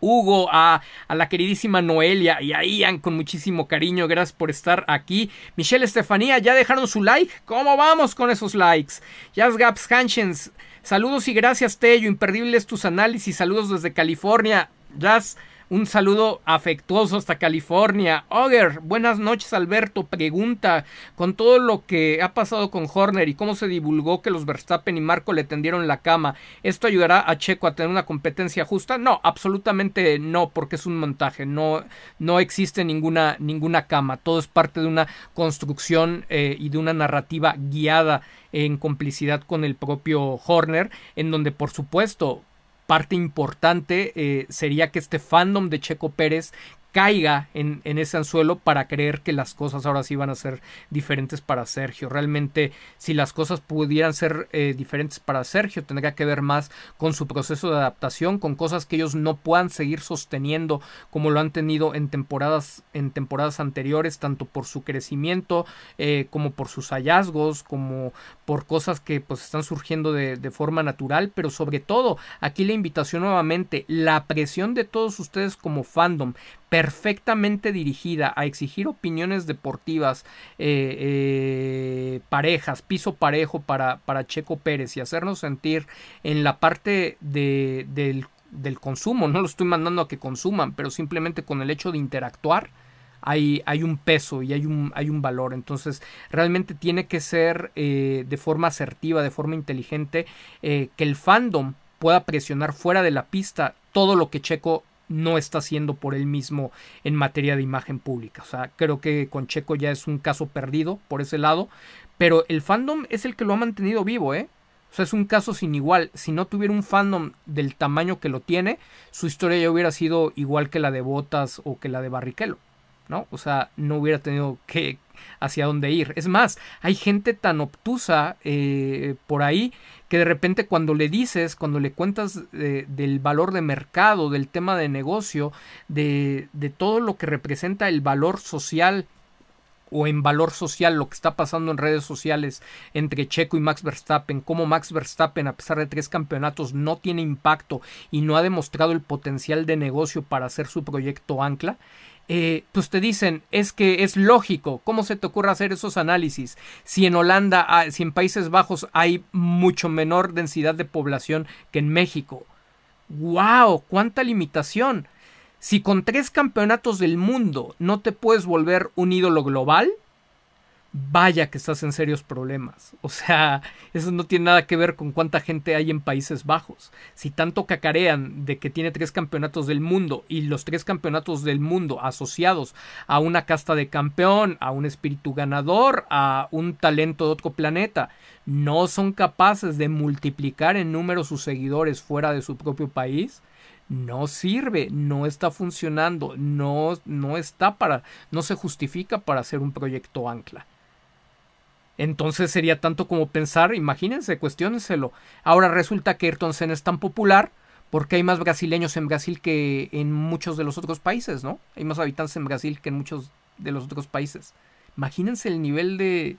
Hugo, a, la queridísima Noelia y a Ian con muchísimo cariño. Gracias por estar aquí. Michelle Estefanía, ¿ya dejaron su like? ¿Cómo vamos con esos likes? Jazz Gaps Hanchens, saludos y gracias Tello, imperdibles tus análisis. Saludos desde California. Jazz, un saludo afectuoso hasta California. Oger, buenas noches Alberto. Pregunta, con todo lo que ha pasado con Horner y cómo se divulgó que los Verstappen y Marco le tendieron la cama, ¿esto ayudará a Checo a tener una competencia justa? No, absolutamente no, porque es un montaje. No, no existe ninguna, ninguna cama. Todo es parte de una construcción eh, y de una narrativa guiada en complicidad con el propio Horner, en donde por supuesto parte importante eh, sería que este fandom de Checo Pérez caiga en, en, ese anzuelo para creer que las cosas ahora sí van a ser diferentes para Sergio. Realmente, si las cosas pudieran ser eh, diferentes para Sergio, tendría que ver más con su proceso de adaptación, con cosas que ellos no puedan seguir sosteniendo como lo han tenido en temporadas, en temporadas anteriores, tanto por su crecimiento, eh, como por sus hallazgos, como por cosas que pues están surgiendo de, de forma natural, pero sobre todo, aquí la invitación nuevamente, la presión de todos ustedes como fandom, perfectamente dirigida a exigir opiniones deportivas, eh, eh, parejas, piso parejo para, para Checo Pérez y hacernos sentir en la parte de, del, del, consumo, no lo estoy mandando a que consuman, pero simplemente con el hecho de interactuar. Hay, hay un peso y hay un, hay un valor. Entonces, realmente tiene que ser eh, de forma asertiva, de forma inteligente, que el fandom pueda presionar fuera de la pista todo lo que Checo no está haciendo por él mismo en materia de imagen pública. O sea, creo que con Checo ya es un caso perdido por ese lado, pero el fandom es el que lo ha mantenido vivo, ¿eh? O sea, es un caso sin igual. Si no tuviera un fandom del tamaño que lo tiene, su historia ya hubiera sido igual que la de Botas o que la de Barrichello. ¿no? O sea, no hubiera tenido que hacia dónde ir. Es más, hay gente tan obtusa eh, por ahí que de repente cuando le dices, cuando le cuentas del valor de mercado, del tema de negocio, de, de todo lo que representa el valor social o en valor social lo que está pasando en redes sociales entre Checo y Max Verstappen, cómo Max Verstappen a pesar de tres campeonatos no tiene impacto y no ha demostrado el potencial de negocio para hacer su proyecto ancla, eh, pues te dicen, es que es lógico, ¿cómo se te ocurre hacer esos análisis? Si en Holanda, si en Países Bajos hay mucho menor densidad de población que en México. ¡Wow! ¡Cuánta limitación! Si con tres campeonatos del mundo no te puedes volver un ídolo global, vaya que estás en serios problemas. O sea, eso no tiene nada que ver con cuánta gente hay en Países Bajos. Si tanto cacarean de que tiene tres campeonatos del mundo y los tres campeonatos del mundo asociados a una casta de campeón, a un espíritu ganador, a un talento de otro planeta, no son capaces de multiplicar en número sus seguidores fuera de su propio país, no sirve, no está funcionando, no, no está para, no se justifica para hacer un proyecto ancla. Entonces sería tanto como pensar, imagínense, cuestiónenselo. Ahora resulta que Ayrton Senna es tan popular porque hay más brasileños en Brasil que en muchos de los otros países, ¿no? Hay más habitantes en Brasil que en muchos de los otros países. Imagínense el nivel de,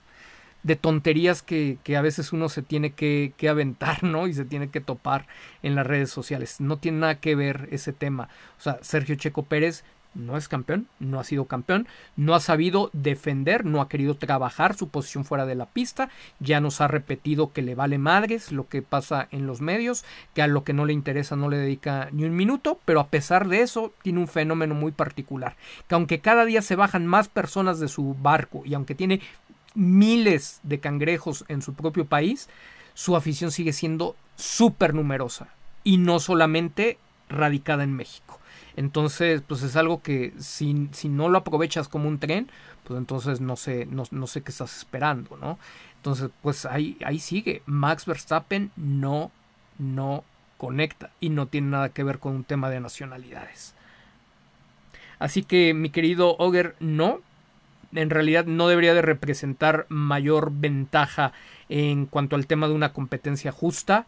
de tonterías que, que, a veces uno se tiene que, que, aventar, ¿no? Y se tiene que topar en las redes sociales. No tiene nada que ver ese tema. O sea, Sergio Checo Pérez no es campeón, no ha sido campeón, no ha sabido defender, no ha querido trabajar su posición fuera de la pista, ya nos ha repetido que le vale madres lo que pasa en los medios, que a lo que no le interesa no le dedica ni un minuto, pero a pesar de eso tiene un fenómeno muy particular, que aunque cada día se bajan más personas de su barco y aunque tiene miles de cangrejos en su propio país, su afición sigue siendo súper numerosa y no solamente radicada en México. Entonces, pues es algo que si, si no lo aprovechas como un tren, pues entonces no sé, no, no sé qué estás esperando, ¿no? Entonces, pues ahí, ahí sigue. Max Verstappen no, no conecta y no tiene nada que ver con un tema de nacionalidades. Así que, mi querido Oger, no. En realidad no debería de representar mayor ventaja en cuanto al tema de una competencia justa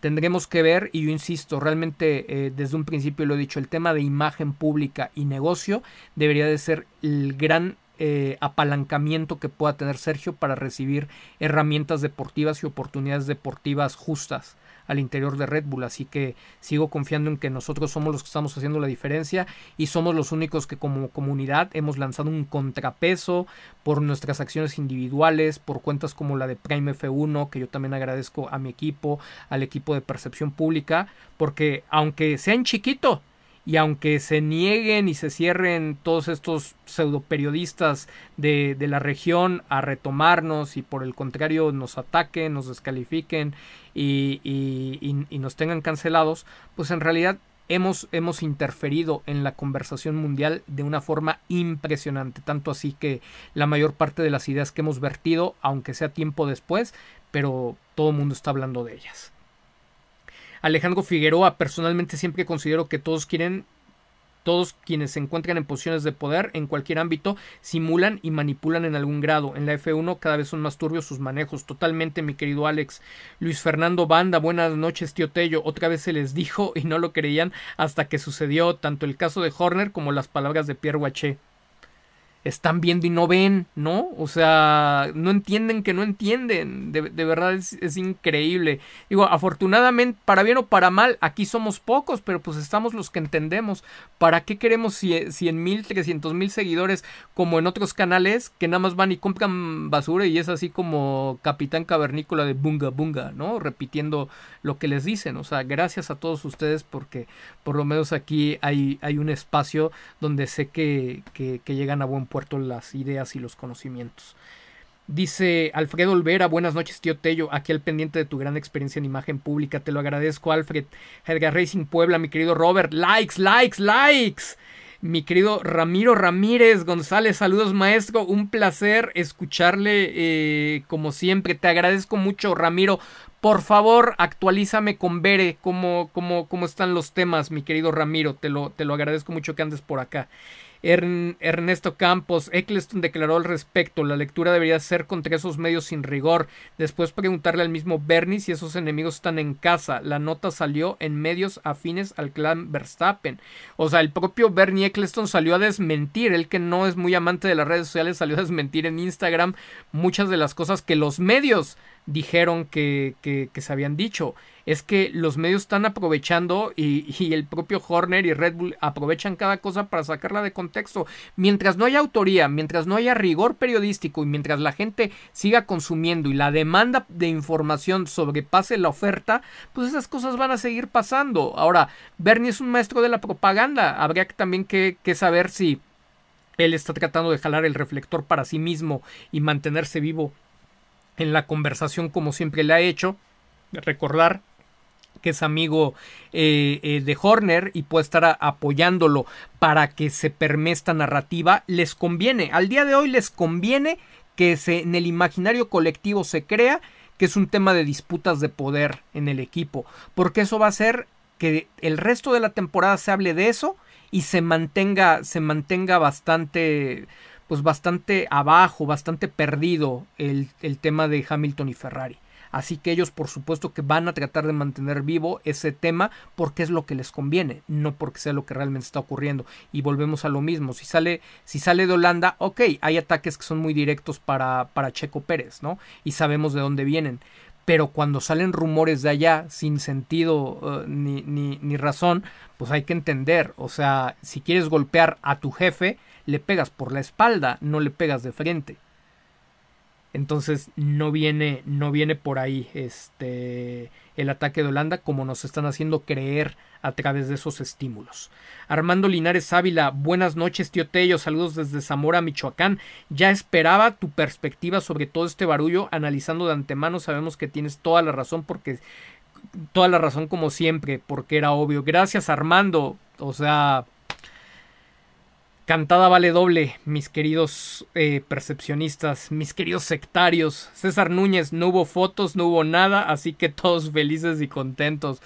tendremos que ver, y yo insisto, realmente eh, desde un principio lo he dicho, el tema de imagen pública y negocio debería de ser el gran eh, apalancamiento que pueda tener Sergio para recibir herramientas deportivas y oportunidades deportivas justas al interior de Red Bull. Así que sigo confiando en que nosotros somos los que estamos haciendo la diferencia y somos los únicos que como comunidad hemos lanzado un contrapeso por nuestras acciones individuales, por cuentas como la de Prime F1, que yo también agradezco a mi equipo, al equipo de percepción pública, porque aunque sean chiquito, y aunque se nieguen y se cierren todos estos pseudo periodistas de, de, la región a retomarnos y por el contrario nos ataquen, nos descalifiquen y, y, y nos tengan cancelados, pues en realidad hemos, hemos interferido en la conversación mundial de una forma impresionante, tanto así que la mayor parte de las ideas que hemos vertido, aunque sea tiempo después, pero todo el mundo está hablando de ellas. Alejandro Figueroa, personalmente siempre considero que todos quieren todos quienes se encuentran en posiciones de poder en cualquier ámbito simulan y manipulan en algún grado. En la F1 cada vez son más turbios sus manejos. Totalmente, mi querido Alex. Luis Fernando Banda, buenas noches, tío Tello. Otra vez se les dijo y no lo creían hasta que sucedió tanto el caso de Horner como las palabras de Pierre Waché están viendo y no ven, ¿no? O sea, no entienden que no entienden. De, verdad es, increíble. Digo, afortunadamente, para bien o para mal, aquí somos pocos, pero pues estamos los que entendemos. ¿Para qué queremos 100 mil, 300 mil seguidores como en otros canales que nada más van y compran basura y es así como Capitán Cavernícola de Bunga Bunga, ¿no? Repitiendo lo que les dicen. O sea, gracias a todos ustedes porque por lo menos aquí hay, hay un espacio donde sé que, que, que llegan a buen puerto las ideas y los conocimientos. Dice Alfredo Olvera, buenas noches tío Tello, aquí al pendiente de tu gran experiencia en imagen pública, te lo agradezco Alfred, Edgar Racing Puebla, mi querido Robert, likes, likes, likes, mi querido Ramiro Ramírez González, saludos maestro, un placer escucharle eh, como siempre, te agradezco mucho Ramiro, por favor actualízame con Bere cómo, cómo, cómo están los temas, mi querido Ramiro, te lo, te lo agradezco mucho que andes por acá. Ernesto Campos, Eccleston declaró al respecto, la lectura debería ser contra esos medios sin rigor. Después preguntarle al mismo Bernie si esos enemigos están en casa. La nota salió en medios afines al clan Verstappen. O sea, el propio Bernie Eccleston salió a desmentir, él que no es muy amante de las redes sociales, salió a desmentir en Instagram muchas de las cosas que los medios dijeron que, que, se habían dicho. Es que los medios están aprovechando y, y, el propio Horner y Red Bull aprovechan cada cosa para sacarla de contexto. Mientras no haya autoría, mientras no haya rigor periodístico y mientras la gente siga consumiendo y la demanda de información sobrepase la oferta, pues esas cosas van a seguir pasando. Ahora, Bernie es un maestro de la propaganda. Habría también que, que saber si él está tratando de jalar el reflector para sí mismo y mantenerse vivo en la conversación como siempre le ha hecho. Recordar que es amigo eh, eh, de Horner y puede estar apoyándolo para que se permee esta narrativa, les conviene. Al día de hoy les conviene que se, en el imaginario colectivo se crea que es un tema de disputas de poder en el equipo, porque eso va a hacer que el resto de la temporada se hable de eso y se mantenga, se mantenga bastante, pues bastante abajo, bastante perdido el, el tema de Hamilton y Ferrari. Así que ellos por supuesto que van a tratar de mantener vivo ese tema porque es lo que les conviene, no porque sea lo que realmente está ocurriendo. Y volvemos a lo mismo, si sale, si sale de Holanda, ok, hay ataques que son muy directos para, para Checo Pérez, ¿no? Y sabemos de dónde vienen pero cuando salen rumores de allá sin sentido eh, ni, ni, ni, razón, pues hay que entender, o sea, si quieres golpear a tu jefe, le pegas por la espalda, no le pegas de frente. Entonces no viene, no viene por ahí este el ataque de Holanda como nos están haciendo creer a través de esos estímulos. Armando Linares Ávila, buenas noches, tío Tello, saludos desde Zamora, Michoacán. Ya esperaba tu perspectiva sobre todo este barullo, analizando de antemano, sabemos que tienes toda la razón porque toda la razón como siempre, porque era obvio. Gracias, Armando. O sea, Cantada vale doble, mis queridos eh, percepcionistas, mis queridos sectarios. César Núñez, no hubo fotos, no hubo nada, así que todos felices y contentos.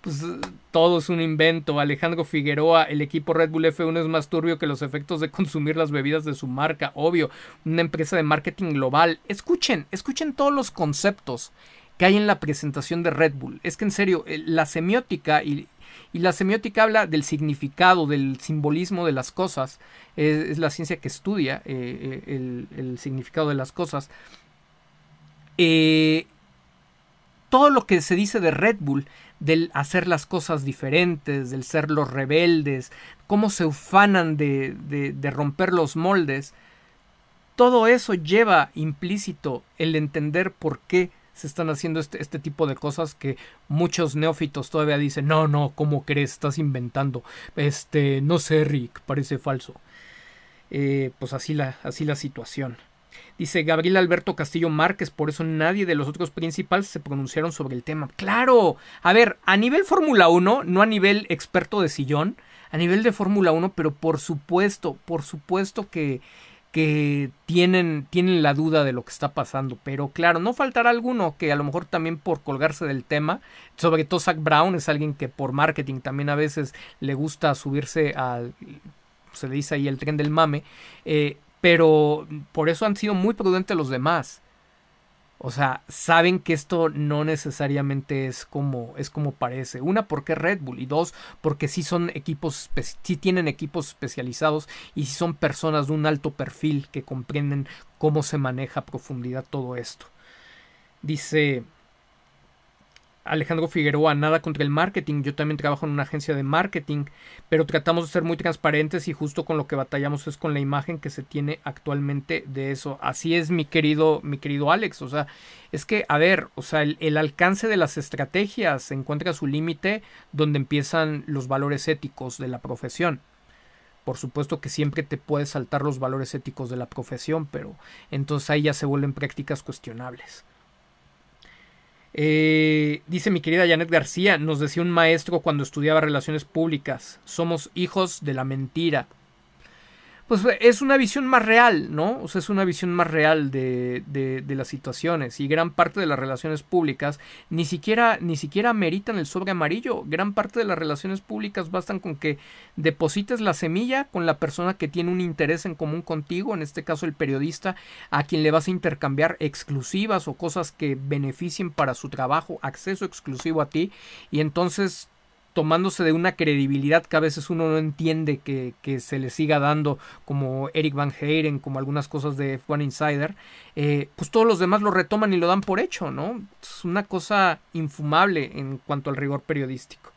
Pues todo es un invento. Alejandro Figueroa, el equipo Red Bull F1 es más turbio que los efectos de consumir las bebidas de su marca, obvio. Una empresa de marketing global. Escuchen, escuchen todos los conceptos que hay en la presentación de Red Bull. Es que en serio, la semiótica y, y la semiótica habla del significado, del simbolismo de las cosas. Es, la ciencia que estudia eh, eh, el, significado de las cosas. Eh, todo lo que se dice de Red Bull, del hacer las cosas diferentes, del ser los rebeldes, cómo se ufanan de, de romper los moldes, todo eso lleva implícito el entender por qué se están haciendo este, este, tipo de cosas que muchos neófitos todavía dicen, no, no, ¿cómo crees? Estás inventando. Este, no sé, Rick, parece falso. Eh, pues así la, así la situación. Dice Gabriel Alberto Castillo Márquez, por eso nadie de los otros principales se pronunciaron sobre el tema. Claro, a ver, a nivel Fórmula 1, no a nivel experto de sillón, a nivel de Fórmula 1, pero por supuesto, por supuesto que que tienen, tienen la duda de lo que está pasando. Pero claro, no faltará alguno que a lo mejor también por colgarse del tema, sobre todo Zach Brown es alguien que por marketing también a veces le gusta subirse al, se le dice ahí el tren del mame, eh, pero por eso han sido muy prudentes los demás. O sea, saben que esto no necesariamente es como es como parece. Una porque Red Bull y dos porque sí son equipos sí tienen equipos especializados y sí son personas de un alto perfil que comprenden cómo se maneja a profundidad todo esto. Dice Alejandro Figueroa, nada contra el marketing. Yo también trabajo en una agencia de marketing, pero tratamos de ser muy transparentes y justo con lo que batallamos es con la imagen que se tiene actualmente de eso. Así es, mi querido, mi querido Alex. O sea, es que, a ver, o sea, el, el alcance de las estrategias encuentra su límite donde empiezan los valores éticos de la profesión. Por supuesto que siempre te puedes saltar los valores éticos de la profesión, pero entonces ahí ya se vuelven prácticas cuestionables. Eh, dice mi querida Janet García, nos decía un maestro cuando estudiaba relaciones públicas, somos hijos de la mentira. Pues es una visión más real, ¿no? O sea, es una visión más real de, de, las situaciones y gran parte de las relaciones públicas ni siquiera, ni siquiera meritan el sobre amarillo. Gran parte de las relaciones públicas bastan con que deposites la semilla con la persona que tiene un interés en común contigo, en este caso el periodista, a quien le vas a intercambiar exclusivas o cosas que beneficien para su trabajo, acceso exclusivo a ti y entonces tomándose de una credibilidad que a veces uno no entiende que, se le siga dando, como Eric Van Heyren, como algunas cosas de F1 Insider, eh, pues todos los demás lo retoman y lo dan por hecho, ¿no? Es una cosa infumable en cuanto al rigor periodístico.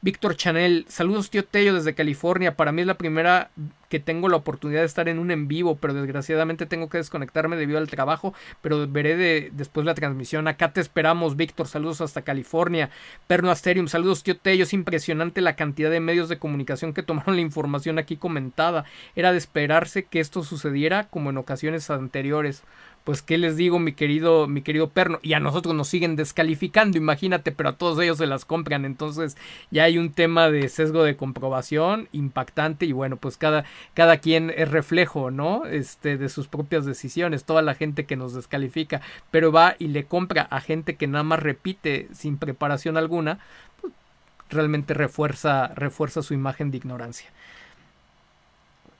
Víctor Chanel, saludos tío Tello desde California. Para mí es la primera que tengo la oportunidad de estar en un en vivo, pero desgraciadamente tengo que desconectarme debido al trabajo, pero veré de, después la transmisión. Acá te esperamos, Víctor. Saludos hasta California. Perno Asterium, saludos tío Tello. Es impresionante la cantidad de medios de comunicación que tomaron la información aquí comentada. Era de esperarse que esto sucediera como en ocasiones anteriores pues qué les digo mi querido mi querido perno y a nosotros nos siguen descalificando imagínate pero a todos ellos se las compran. Entonces ya hay un tema de sesgo de comprobación impactante y bueno pues cada cada quien es reflejo no este de sus propias decisiones toda la gente que nos descalifica pero va y le compra a gente que nada más repite sin preparación alguna pues, realmente refuerza refuerza su imagen de ignorancia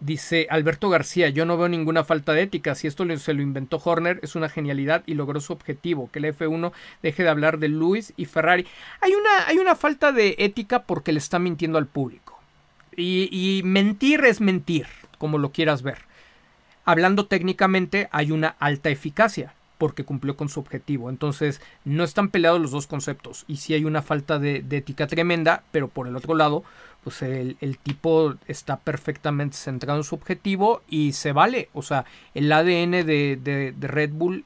Dice Alberto García, yo no veo ninguna falta de ética. Si esto se lo inventó Horner, es una genialidad y logró su objetivo, que el F1 deje de hablar de Luis y Ferrari. Hay una, hay una falta de ética porque le está mintiendo al público. Y, mentir es mentir, como lo quieras ver. Hablando técnicamente, hay una alta eficacia porque cumplió con su objetivo. Entonces, no están peleados los dos conceptos. Y sí hay una falta de ética tremenda, pero por el otro lado, pues el, tipo está perfectamente centrado en su objetivo y se vale. O sea, el ADN de, de, Red Bull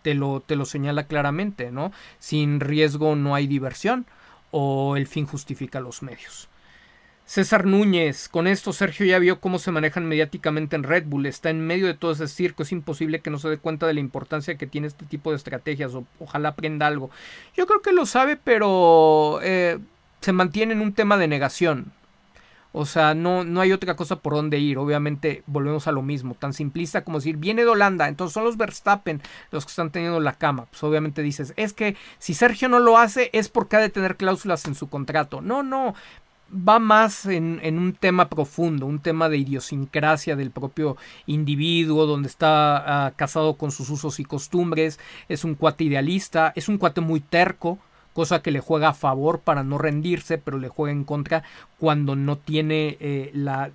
te lo, te lo señala claramente, ¿no? Sin riesgo no hay diversión o el fin justifica los medios. César Núñez, con esto Sergio ya vio cómo se manejan mediáticamente en Red Bull, está en medio de todo ese circo, es imposible que no se dé cuenta de la importancia que tiene este tipo de estrategias, o, ojalá aprenda algo. Yo creo que lo sabe, pero eh, se mantiene en un tema de negación. O sea, no, no hay otra cosa por donde ir. Obviamente volvemos a lo mismo. Tan simplista como decir, viene de Holanda, entonces son los Verstappen los que están teniendo la cama. Pues obviamente dices, es que si Sergio no lo hace es porque ha de tener cláusulas en su contrato. No, no. Va más en, en un tema profundo, un tema de idiosincrasia del propio individuo, donde está ah, casado con sus usos y costumbres, es un cuate idealista, es un cuate muy terco, cosa que le juega a favor para no rendirse, pero le juega en contra cuando no tiene eh, la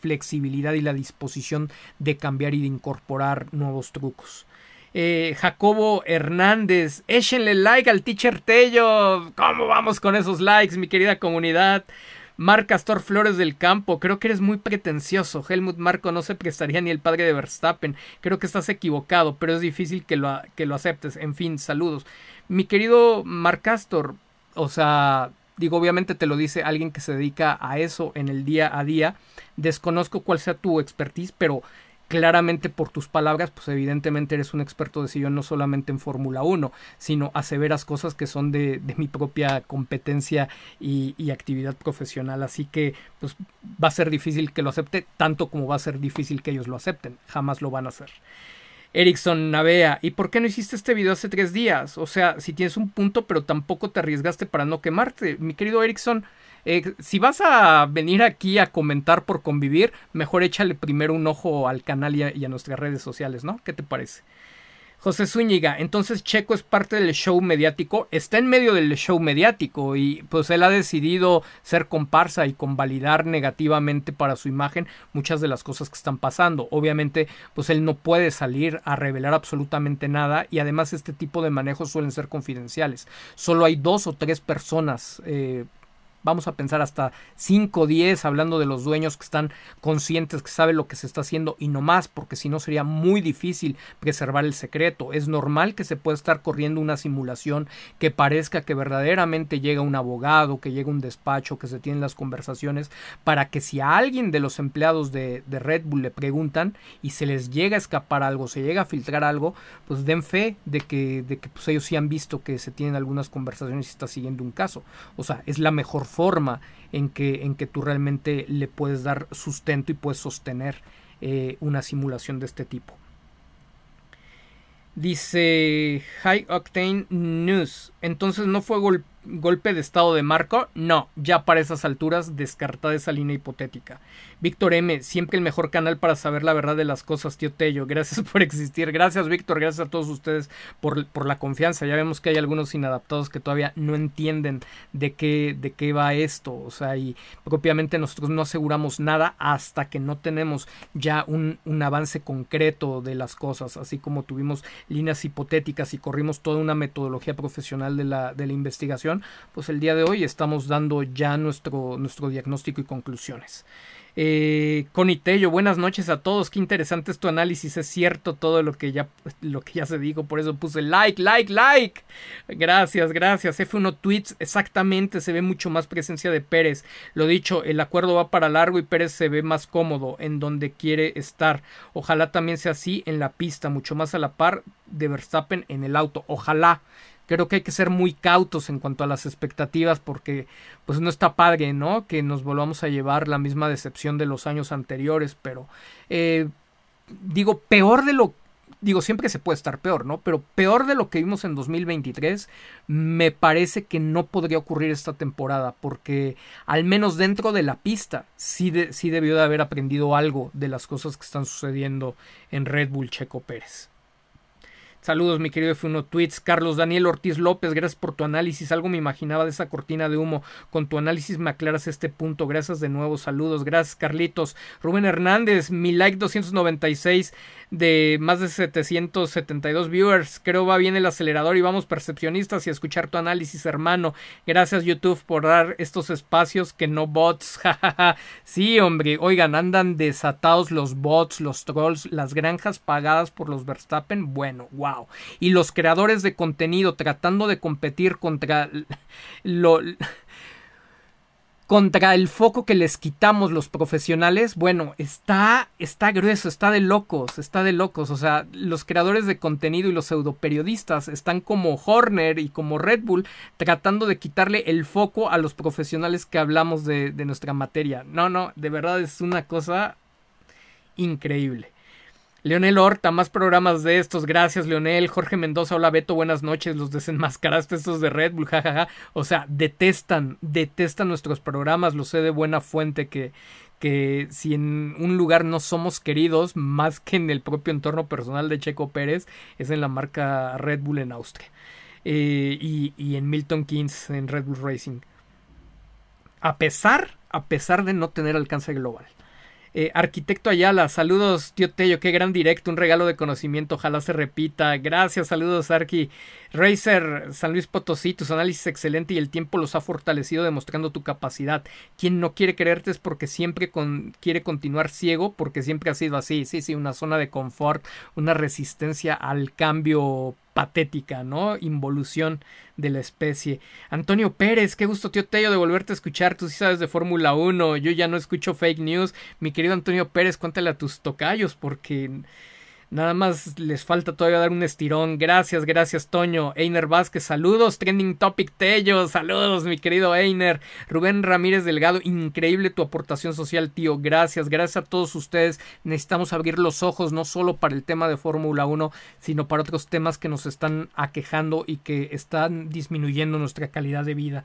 flexibilidad y la disposición de cambiar y de incorporar nuevos trucos. Eh, Jacobo Hernández, échenle like al teacher Tello. ¿Cómo vamos con esos likes, mi querida comunidad? Marc Castor Flores del Campo, creo que eres muy pretencioso. Helmut Marco no se prestaría ni el padre de Verstappen. Creo que estás equivocado, pero es difícil que lo, que lo aceptes. En fin, saludos. Mi querido Marc Castor, o sea, digo, obviamente te lo dice alguien que se dedica a eso en el día a día. Desconozco cuál sea tu expertise, pero claramente por tus palabras, pues evidentemente eres un experto de sillón no solamente en Fórmula 1, sino aseveras cosas que son de, mi propia competencia y, y, actividad profesional. Así que pues va a ser difícil que lo acepte, tanto como va a ser difícil que ellos lo acepten. Jamás lo van a hacer. Erickson Navea, ¿y por qué no hiciste este video hace tres días? O sea, si tienes un punto, pero tampoco te arriesgaste para no quemarte. Mi querido Erickson, eh, si vas a venir aquí a comentar por convivir, mejor échale primero un ojo al canal y a nuestras redes sociales, ¿no? ¿Qué te parece? José Zúñiga, entonces Checo es parte del show mediático, está en medio del show mediático y pues él ha decidido ser comparsa y convalidar negativamente para su imagen muchas de las cosas que están pasando. Obviamente pues él no puede salir a revelar absolutamente nada y además este tipo de manejos suelen ser confidenciales. Solo hay dos o tres personas eh, vamos a pensar hasta 5 o 10 hablando de los dueños que están conscientes que saben lo que se está haciendo y no más porque si no sería muy difícil preservar el secreto. Es normal que se pueda estar corriendo una simulación que parezca que verdaderamente llega un abogado que llega un despacho que se tienen las conversaciones para que si a alguien de los empleados de, Red Bull le preguntan y se les llega a escapar algo se llega a filtrar algo pues den fe de que, de que pues ellos sí han visto que se tienen algunas conversaciones y está siguiendo un caso. O sea es la mejor forma en que, en que tú realmente le puedes dar sustento y puedes sostener eh, una simulación de este tipo. Dice High Octane News. Entonces no fue golpe de estado de marco. No, ya para esas alturas descartada esa línea hipotética. Víctor M, siempre el mejor canal para saber la verdad de las cosas, tío Tello. Gracias por existir. Gracias, Víctor. Gracias a todos ustedes por, por, la confianza. Ya vemos que hay algunos inadaptados que todavía no entienden de qué, de qué va esto. O sea, y propiamente nosotros no aseguramos nada hasta que no tenemos ya un, un avance concreto de las cosas. Así como tuvimos líneas hipotéticas y corrimos toda una metodología profesional de la, de la investigación, pues el día de hoy estamos dando ya nuestro, nuestro diagnóstico y conclusiones. Eh, Conitello, buenas noches a todos. Qué interesante es tu análisis. Es cierto todo lo que ya, lo que ya se dijo. Por eso puse like, like, like. Gracias, gracias. F1 Tweets, exactamente. Se ve mucho más presencia de Pérez. Lo dicho, el acuerdo va para largo y Pérez se ve más cómodo en donde quiere estar. Ojalá también sea así en la pista, mucho más a la par de Verstappen en el auto. Ojalá creo que hay que ser muy cautos en cuanto a las expectativas porque pues no está padre, ¿no? Que nos volvamos a llevar la misma decepción de los años anteriores, pero eh, digo, peor de lo digo, siempre se puede estar peor, ¿no? Pero peor de lo que vimos en 2023, me parece que no podría ocurrir esta temporada, porque al menos dentro de la pista sí, sí debió de haber aprendido algo de las cosas que están sucediendo en Red Bull Checo Pérez. Saludos, mi querido F1 Tweets. Carlos Daniel Ortiz López, gracias por tu análisis. Algo me imaginaba de esa cortina de humo. Con tu análisis me aclaras este punto. Gracias de nuevo. Saludos. Gracias, Carlitos. Rubén Hernández, mi like 296 de más de 772 viewers. Creo va bien el acelerador y vamos percepcionistas y a escuchar tu análisis, hermano. Gracias, YouTube, por dar estos espacios que no bots. sí, hombre. Oigan, andan desatados los bots, los trolls, las granjas pagadas por los Verstappen. Bueno, wow y los creadores de contenido tratando de competir contra contra el foco que les quitamos los profesionales, bueno, está, está grueso, está de locos, está de locos. O sea, los creadores de contenido y los pseudoperiodistas están como Horner y como Red Bull tratando de quitarle el foco a los profesionales que hablamos de nuestra materia. No, no, de verdad es una cosa increíble. Leonel Horta, más programas de estos. Gracias, Leonel. Jorge Mendoza, hola Beto, buenas noches. Los desenmascaraste estos de Red Bull, jajaja. O sea, detestan, detestan nuestros programas. Lo sé de buena fuente que, que si en un lugar no somos queridos, más que en el propio entorno personal de Checo Pérez, es en la marca Red Bull en Austria. Eh, y, y en Milton Keynes en Red Bull Racing. A pesar, a pesar de no tener alcance global. Eh, Arquitecto Ayala, saludos, tío Tello, qué gran directo, un regalo de conocimiento, ojalá se repita. Gracias, saludos, Arqui. Racer, San Luis Potosí, tus análisis excelente y el tiempo los ha fortalecido demostrando tu capacidad. Quien no quiere creerte es porque siempre quiere continuar ciego, porque siempre ha sido así. Sí, sí, una zona de confort, una resistencia al cambio patética, ¿no? Involución de la especie. Antonio Pérez, qué gusto, tío Tello, de volverte a escuchar. Tú sí sabes de Fórmula 1. Yo ya no escucho fake news. Mi querido Antonio Pérez, cuéntale a tus tocayos, porque Nada más les falta todavía dar un estirón. Gracias, gracias, Toño. Einer Vázquez, saludos. Trending Topic Tello, saludos, mi querido Einer. Rubén Ramírez Delgado, increíble tu aportación social, tío. Gracias, gracias a todos ustedes. Necesitamos abrir los ojos no solo para el tema de Fórmula 1, sino para otros temas que nos están aquejando y que están disminuyendo nuestra calidad de vida.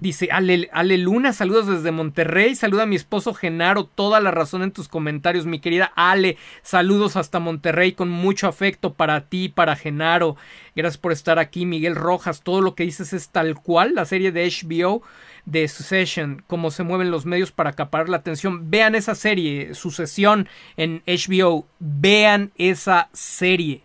Dice Ale, Ale, Luna, saludos desde Monterrey. Saluda a mi esposo Genaro. Toda la razón en tus comentarios, mi querida Ale. Saludos hasta Monterrey con mucho afecto para ti, para Genaro. Gracias por estar aquí, Miguel Rojas. Todo lo que dices es tal cual. La serie de HBO de Succession, cómo se mueven los medios para acaparar la atención. Vean esa serie, Sucesión en HBO. Vean esa serie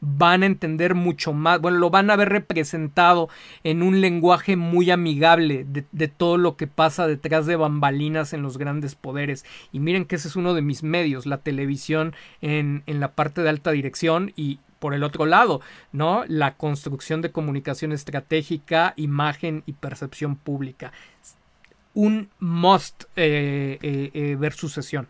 van a entender mucho más, bueno, lo van a ver representado en un lenguaje muy amigable de, todo lo que pasa detrás de bambalinas en los grandes poderes. Y miren que ese es uno de mis medios, la televisión en, la parte de alta dirección y por el otro lado, ¿no? La construcción de comunicación estratégica, imagen y percepción pública. Un must eh, eh, eh, ver sucesión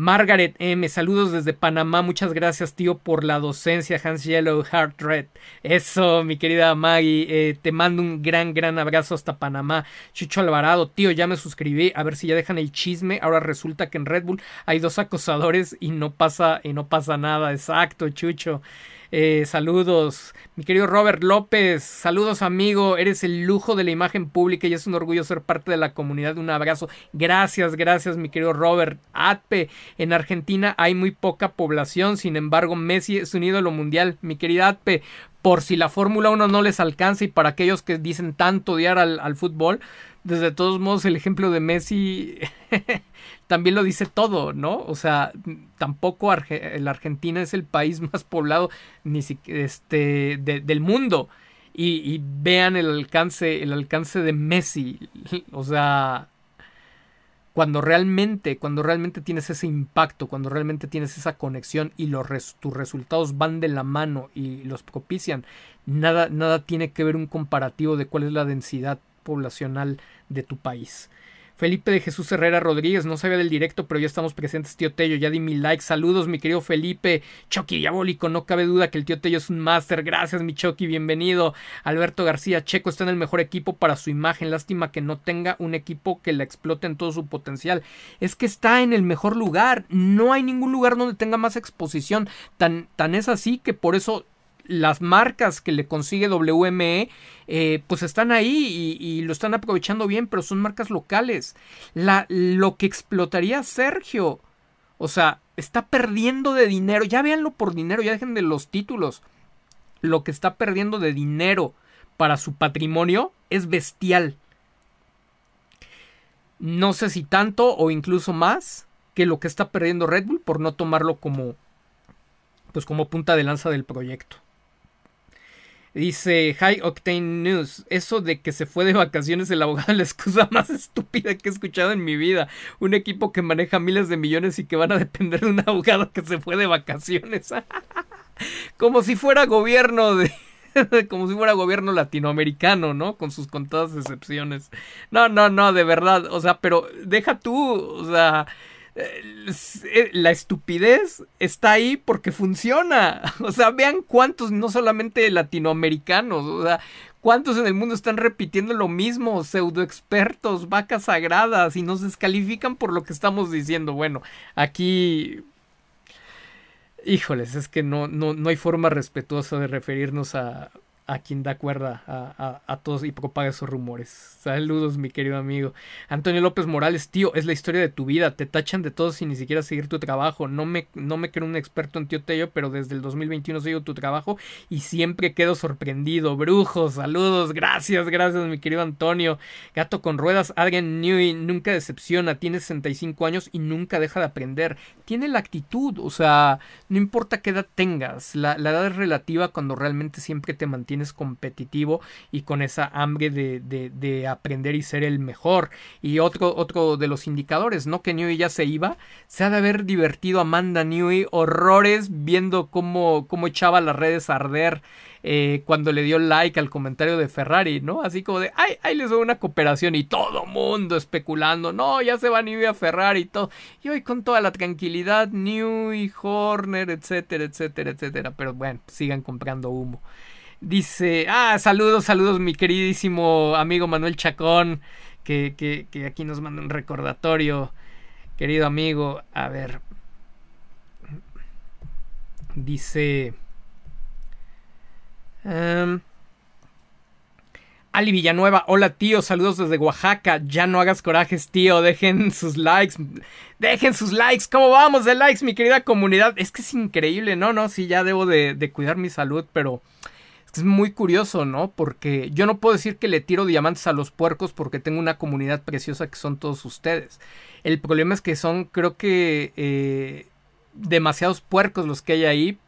Margaret M, saludos desde Panamá. Muchas gracias, tío, por la docencia. Hans Yellow, Heart Red. Eso, mi querida Maggie. Eh, te mando un gran, gran abrazo hasta Panamá. Chucho Alvarado, tío, ya me suscribí. A ver si ya dejan el chisme. Ahora resulta que en Red Bull hay dos acosadores y no pasa, y no pasa nada. Exacto, Chucho. Eh, saludos, mi querido Robert López. Saludos, amigo. Eres el lujo de la imagen pública y es un orgullo ser parte de la comunidad. Un abrazo. Gracias, gracias, mi querido Robert. Atpe. En Argentina hay muy poca población. Sin embargo, Messi es un ídolo mundial. Mi querida Atpe, por si la Fórmula 1 no les alcanza y para aquellos que dicen tanto odiar al, al fútbol, desde todos modos el ejemplo de Messi también lo dice todo, ¿no? O sea, tampoco la Argentina es el país más poblado ni este, del mundo. Y, vean el alcance, el alcance de Messi. O sea, cuando realmente, cuando realmente tienes ese impacto, cuando realmente tienes esa conexión y los tus resultados van de la mano y los propician, nada, nada tiene que ver un comparativo de cuál es la densidad poblacional de tu país. Felipe de Jesús Herrera Rodríguez, no sabía del directo, pero ya estamos presentes, tío Tello, ya di mi like, saludos mi querido Felipe, Chucky Diabólico, no cabe duda que el tío Tello es un máster, gracias mi Chucky, bienvenido, Alberto García, Checo está en el mejor equipo para su imagen, lástima que no tenga un equipo que la explote en todo su potencial, es que está en el mejor lugar, no hay ningún lugar donde tenga más exposición, tan, tan es así que por eso las marcas que le consigue WME, eh, pues están ahí y, lo están aprovechando bien, pero son marcas locales. La, lo que explotaría Sergio, o sea, está perdiendo de dinero, ya véanlo por dinero, ya dejen de los títulos. Lo que está perdiendo de dinero para su patrimonio es bestial. No sé si tanto o incluso más que lo que está perdiendo Red Bull por no tomarlo como pues como punta de lanza del proyecto. Dice High Octane News, eso de que se fue de vacaciones el abogado es la excusa más estúpida que he escuchado en mi vida. Un equipo que maneja miles de millones y que van a depender de un abogado que se fue de vacaciones. Como si fuera gobierno de... como si fuera gobierno latinoamericano, ¿no? Con sus contadas excepciones. No, no, no, de verdad. O sea, pero deja tú, o sea, la estupidez está ahí porque funciona. O sea, vean cuántos, no solamente latinoamericanos, o sea, cuántos en el mundo están repitiendo lo mismo, pseudo expertos, vacas sagradas, y nos descalifican por lo que estamos diciendo. Bueno, aquí. Híjoles, es que no, no, no hay forma respetuosa de referirnos a, a quien da cuerda a, todos y propaga esos rumores. Saludos, mi querido amigo. Antonio López Morales, tío, es la historia de tu vida. Te tachan de todo sin ni siquiera seguir tu trabajo. No me, no me creo un experto en tío Tello, pero desde el 2021 sigo tu trabajo y siempre quedo sorprendido. Brujos, saludos, gracias, gracias, mi querido Antonio. Gato con ruedas, Adrian Newey nunca decepciona. Tiene 65 años y nunca deja de aprender. Tiene la actitud, o sea, no importa qué edad tengas. La, la edad es relativa cuando realmente siempre te mantienes competitivo y con esa hambre de, de, aprender y ser el mejor. Y otro, otro de los indicadores, ¿no? Que Newey ya se iba, se ha de haber divertido Amanda Newey horrores viendo cómo, cómo echaba las redes a arder. Eh, cuando le dio like al comentario de Ferrari, ¿no? Así como de, ay, ahí les doy una cooperación y todo mundo especulando, no, ya se va Newey a Ferrari y todo. Y hoy con toda la tranquilidad, Newey, Horner, etcétera, etcétera, etcétera. Pero bueno, sigan comprando humo. Dice, ah, saludos, saludos, mi queridísimo amigo Manuel Chacón, que, que, aquí nos manda un recordatorio. Querido amigo, a ver. Dice... Um, Ali Villanueva, hola tío, saludos desde Oaxaca. Ya no hagas corajes, tío. Dejen sus likes. Dejen sus likes. ¿Cómo vamos de likes, mi querida comunidad? Es que es increíble, ¿no? No, sí, ya debo de, de cuidar mi salud, pero es muy curioso, ¿no? Porque yo no puedo decir que le tiro diamantes a los puercos porque tengo una comunidad preciosa que son todos ustedes. El problema es que son, creo que, eh, demasiados puercos los que hay ahí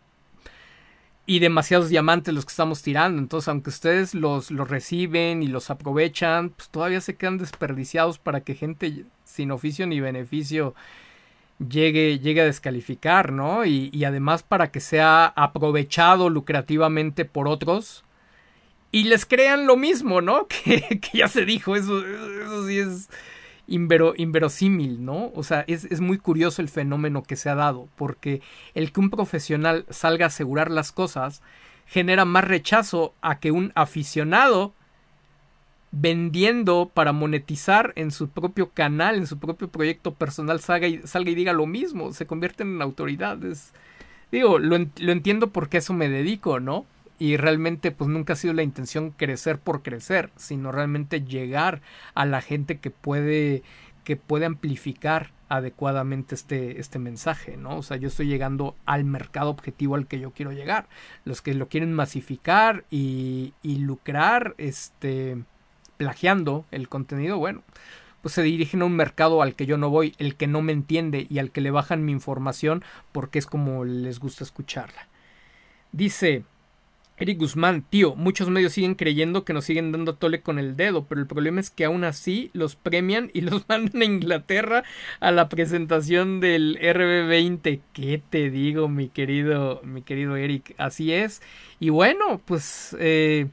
y demasiados diamantes los que estamos tirando. Entonces, aunque ustedes los, los reciben y los aprovechan, pues todavía se quedan desperdiciados para que gente sin oficio ni beneficio llegue, llegue a descalificar, ¿no? Y, además para que sea aprovechado lucrativamente por otros y les crean lo mismo, ¿no? Que, ya se dijo, eso, eso sí es inverosímil, ¿no? O sea, es, es, muy curioso el fenómeno que se ha dado, porque el que un profesional salga a asegurar las cosas genera más rechazo a que un aficionado vendiendo para monetizar en su propio canal, en su propio proyecto personal, salga y, salga y diga lo mismo, se convierten en autoridades. Digo, lo, lo entiendo porque eso me dedico, ¿no? y realmente pues nunca ha sido la intención crecer por crecer, sino realmente llegar a la gente que puede que puede amplificar adecuadamente este, este mensaje, ¿no? O sea, yo estoy llegando al mercado objetivo al que yo quiero llegar. Los que lo quieren masificar y, y lucrar, este, plagiando el contenido, bueno, pues se dirigen a un mercado al que yo no voy, el que no me entiende y al que le bajan mi información porque es como les gusta escucharla. Dice, Eric Guzmán, tío, muchos medios siguen creyendo que nos siguen dando tole con el dedo, pero el problema es que aún así los premian y los mandan a Inglaterra a la presentación del RB20. ¿Qué te digo, mi querido, mi querido Eric? Así es. Y bueno, pues eh,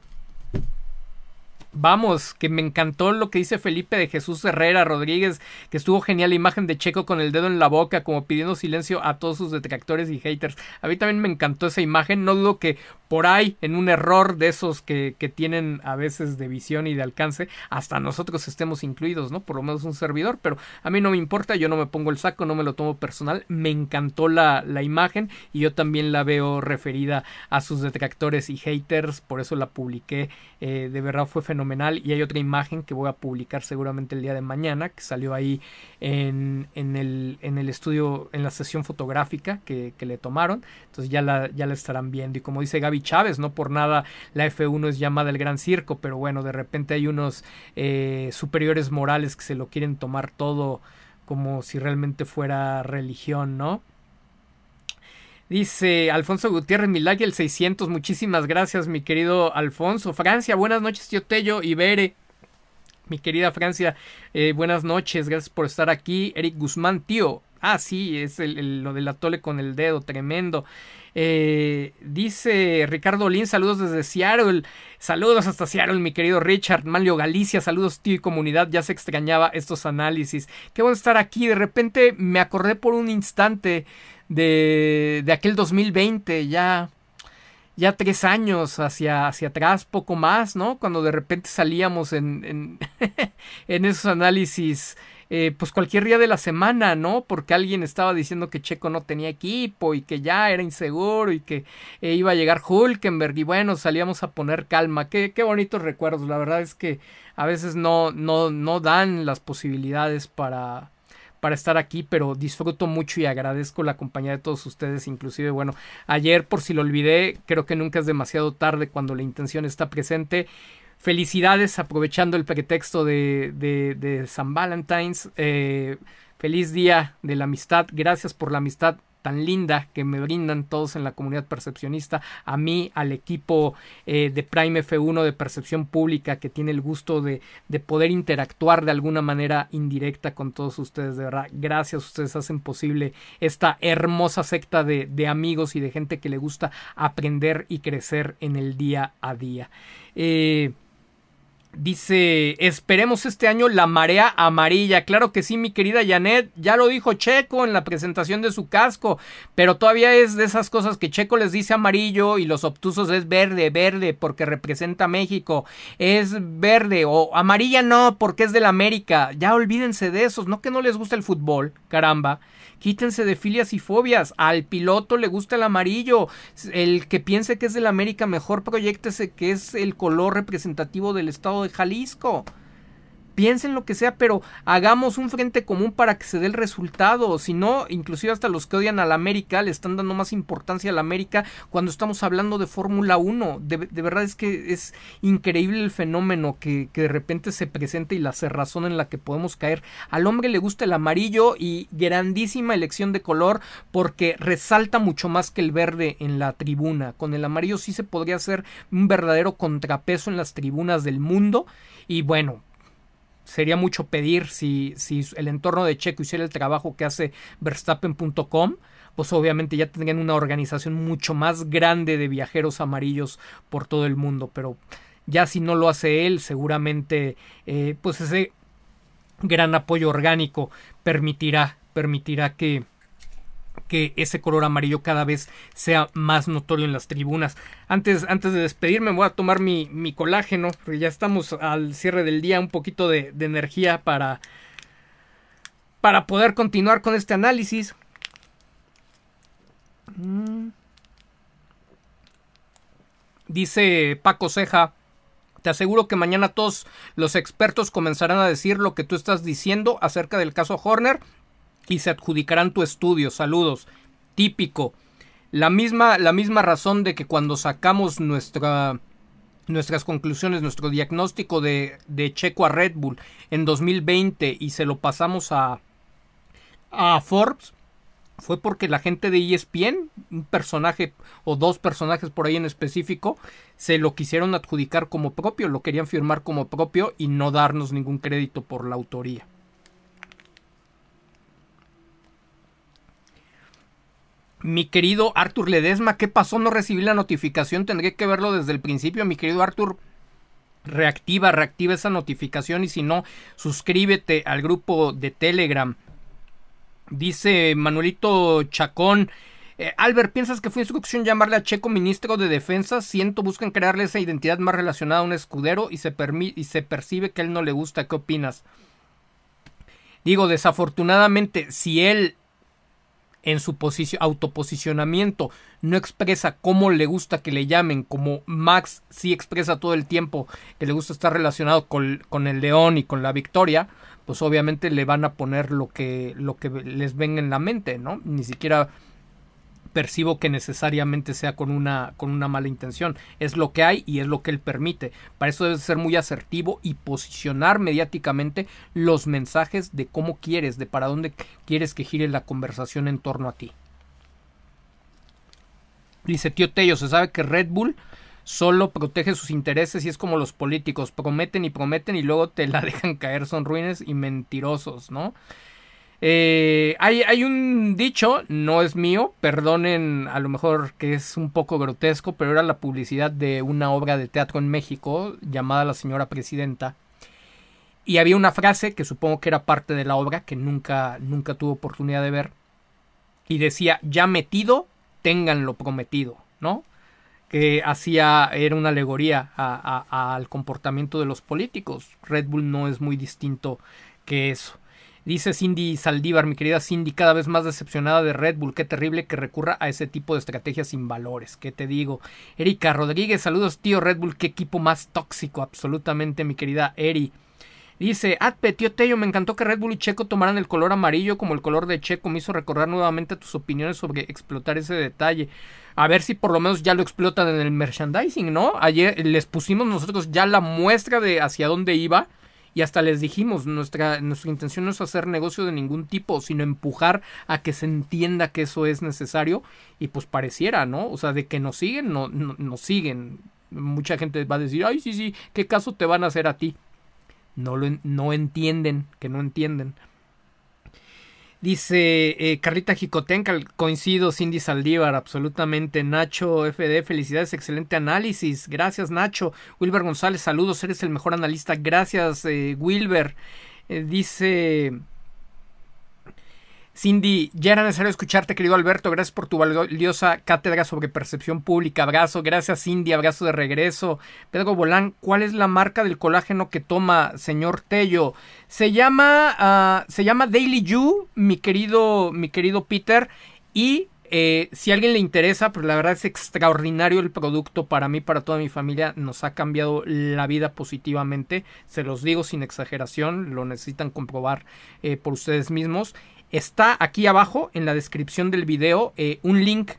Vamos, que me encantó lo que dice Felipe de Jesús Herrera Rodríguez, que estuvo genial la imagen de Checo con el dedo en la boca, como pidiendo silencio a todos sus detractores y haters. A mí también me encantó esa imagen, no dudo que por ahí, en un error de esos que, que tienen a veces de visión y de alcance, hasta nosotros estemos incluidos, ¿no? Por lo menos un servidor, pero a mí no me importa, yo no me pongo el saco, no me lo tomo personal, me encantó la, la imagen y yo también la veo referida a sus detractores y haters, por eso la publiqué, eh, de verdad fue fenomenal y hay otra imagen que voy a publicar seguramente el día de mañana, que salió ahí en, en, el, en el estudio, en la sesión fotográfica que, que le tomaron, entonces ya la, ya la estarán viendo y como dice Gaby Chávez, no por nada la F1 es llamada el Gran Circo, pero bueno, de repente hay unos eh, superiores morales que se lo quieren tomar todo como si realmente fuera religión, ¿no? Dice Alfonso Gutiérrez Milagui el 600. Muchísimas gracias, mi querido Alfonso. Francia, buenas noches, tío Tello y. Mi querida Francia, eh, buenas noches. Gracias por estar aquí. Eric Guzmán, tío. Ah, sí, es lo del atole con el dedo, tremendo. Eh, dice Ricardo Lin, saludos desde Seattle. Saludos hasta Seattle, mi querido Richard. Manlio Galicia, saludos tío y comunidad. Ya se extrañaba estos análisis. Qué bueno estar aquí. De repente me acordé por un instante de, de aquel 2020, ya ya tres años hacia, hacia atrás, poco más, ¿no? Cuando de repente salíamos en, en, en esos análisis eh, pues cualquier día de la semana, ¿no? Porque alguien estaba diciendo que Checo no tenía equipo y que ya era inseguro y que eh, iba a llegar Hulkenberg y bueno, salíamos a poner calma. Qué, qué bonitos recuerdos. La verdad es que a veces no, no, no dan las posibilidades para, para estar aquí, pero disfruto mucho y agradezco la compañía de todos ustedes, inclusive, bueno, ayer por si lo olvidé, creo que nunca es demasiado tarde cuando la intención está presente Felicidades, aprovechando el pretexto de, de, San Valentine's. Eh, feliz día de la amistad. Gracias por la amistad tan linda que me brindan todos en la comunidad percepcionista, a mí, al equipo eh, de Prime F1 de percepción pública que tiene el gusto de, de, poder interactuar de alguna manera indirecta con todos ustedes, de verdad, gracias, ustedes hacen posible esta hermosa secta de, de amigos y de gente que le gusta aprender y crecer en el día a día. Eh, Dice, esperemos este año la marea amarilla. Claro que sí, mi querida Janet. Ya lo dijo Checo en la presentación de su casco. Pero todavía es de esas cosas que Checo les dice amarillo y los obtusos es verde, verde, porque representa México. Es verde o amarilla no, porque es de la América. Ya olvídense de esos. No que no les gusta el fútbol, caramba. Quítense de filias y fobias. Al piloto le gusta el amarillo. El que piense que es del América, mejor proyectese que es el color representativo del estado de Jalisco piensen lo que sea, pero hagamos un frente común para que se dé el resultado. Si no, inclusive hasta los que odian a la América le están dando más importancia a la América cuando estamos hablando de Fórmula 1. De, verdad es que es increíble el fenómeno que, que, de repente se presenta y la cerrazón en la que podemos caer. Al hombre le gusta el amarillo y grandísima elección de color porque resalta mucho más que el verde en la tribuna. Con el amarillo sí se podría hacer un verdadero contrapeso en las tribunas del mundo. Y bueno, sería mucho pedir si, si el entorno de Checo hiciera el trabajo que hace Verstappen.com, pues obviamente ya tendrían una organización mucho más grande de viajeros amarillos por todo el mundo, pero ya si no lo hace él, seguramente eh, pues ese gran apoyo orgánico permitirá, permitirá que, que ese color amarillo cada vez sea más notorio en las tribunas. Antes, antes de despedirme voy a tomar mi, mi colágeno, porque ya estamos al cierre del día, un poquito de, de energía para, para poder continuar con este análisis. Mm. Dice Paco Ceja, te aseguro que mañana todos los expertos comenzarán a decir lo que tú estás diciendo acerca del caso Horner y se adjudicarán tu estudio. Saludos. Típico. La misma, la misma razón de que cuando sacamos nuestra, nuestras conclusiones, nuestro diagnóstico de, de Checo a Red Bull en 2020 y se lo pasamos a, a Forbes, fue porque la gente de ESPN, un personaje o dos personajes por ahí en específico, se lo quisieron adjudicar como propio, lo querían firmar como propio y no darnos ningún crédito por la autoría. Mi querido Arthur Ledesma, ¿qué pasó? No recibí la notificación, tendré que verlo desde el principio. Mi querido Arthur, reactiva, reactiva esa notificación y si no, suscríbete al grupo de Telegram Dice Manuelito Chacón. Eh, Albert, ¿piensas que fue instrucción llamarle a Checo ministro de Defensa? Siento, buscan crearle esa identidad más relacionada a un escudero y se, y se percibe que él no le gusta. ¿Qué opinas? Digo, desafortunadamente, si él en su autoposicionamiento no expresa cómo le gusta que le llamen, como Max sí expresa todo el tiempo que le gusta estar relacionado con, con el león y con la victoria, pues obviamente le van a poner lo que, lo que les venga en la mente, ¿no? Ni siquiera percibo que necesariamente sea con una, con una mala intención. Es lo que hay y es lo que él permite. Para eso debes ser muy asertivo y posicionar mediáticamente los mensajes de cómo quieres, de para dónde quieres que gire la conversación en torno a ti. Dice tío Tello, se sabe que Red Bull solo protege sus intereses y es como los políticos, prometen y prometen y luego te la dejan caer, son ruines y mentirosos, ¿no? Eh, hay, hay, un dicho, no es mío, perdonen a lo mejor que es un poco grotesco, pero era la publicidad de una obra de teatro en México llamada La señora presidenta. Y había una frase que supongo que era parte de la obra, que nunca, nunca tuve oportunidad de ver. Y decía, ya metido, tengan lo prometido, ¿no? que hacía era una alegoría al comportamiento de los políticos. Red Bull no es muy distinto que eso. Dice Cindy Saldívar, mi querida Cindy, cada vez más decepcionada de Red Bull. Qué terrible que recurra a ese tipo de estrategias sin valores. ¿Qué te digo? Erika Rodríguez, saludos, tío Red Bull. Qué equipo más tóxico, absolutamente, mi querida Eri. Dice, Atpe, tío Tello, me encantó que Red Bull y Checo tomaran el color amarillo como el color de Checo. Me hizo recordar nuevamente tus opiniones sobre explotar ese detalle. A ver si por lo menos ya lo explotan en el merchandising, ¿no? Ayer les pusimos nosotros ya la muestra de hacia dónde iba y hasta les dijimos, nuestra, nuestra intención no es hacer negocio de ningún tipo, sino empujar a que se entienda que eso es necesario y pues pareciera, ¿no? O sea, de que nos siguen, no, no nos siguen. Mucha gente va a decir, ay, sí, sí, ¿qué caso te van a hacer a ti? no, lo, no entienden, que no entienden. Dice eh, Carlita Jicotenca, coincido, Cindy Saldívar, absolutamente. Nacho FD, felicidades, excelente análisis. Gracias, Nacho. Wilber González, saludos, eres el mejor analista. Gracias, eh, Wilber. Eh, dice Cindy, ya era necesario escucharte, querido Alberto. Gracias por tu valiosa cátedra sobre percepción pública. Abrazo. Gracias, Cindy. Abrazo de regreso. Pedro Bolán, ¿cuál es la marca del colágeno que toma, señor Tello? Se llama, ah, se llama Daily You, mi querido, mi querido Peter. Y eh, si a alguien le interesa, pues la verdad es extraordinario el producto para mí, para toda mi familia. Nos ha cambiado la vida positivamente. Se los digo sin exageración. Lo necesitan comprobar eh, por ustedes mismos. Está aquí abajo en la descripción del video eh, un link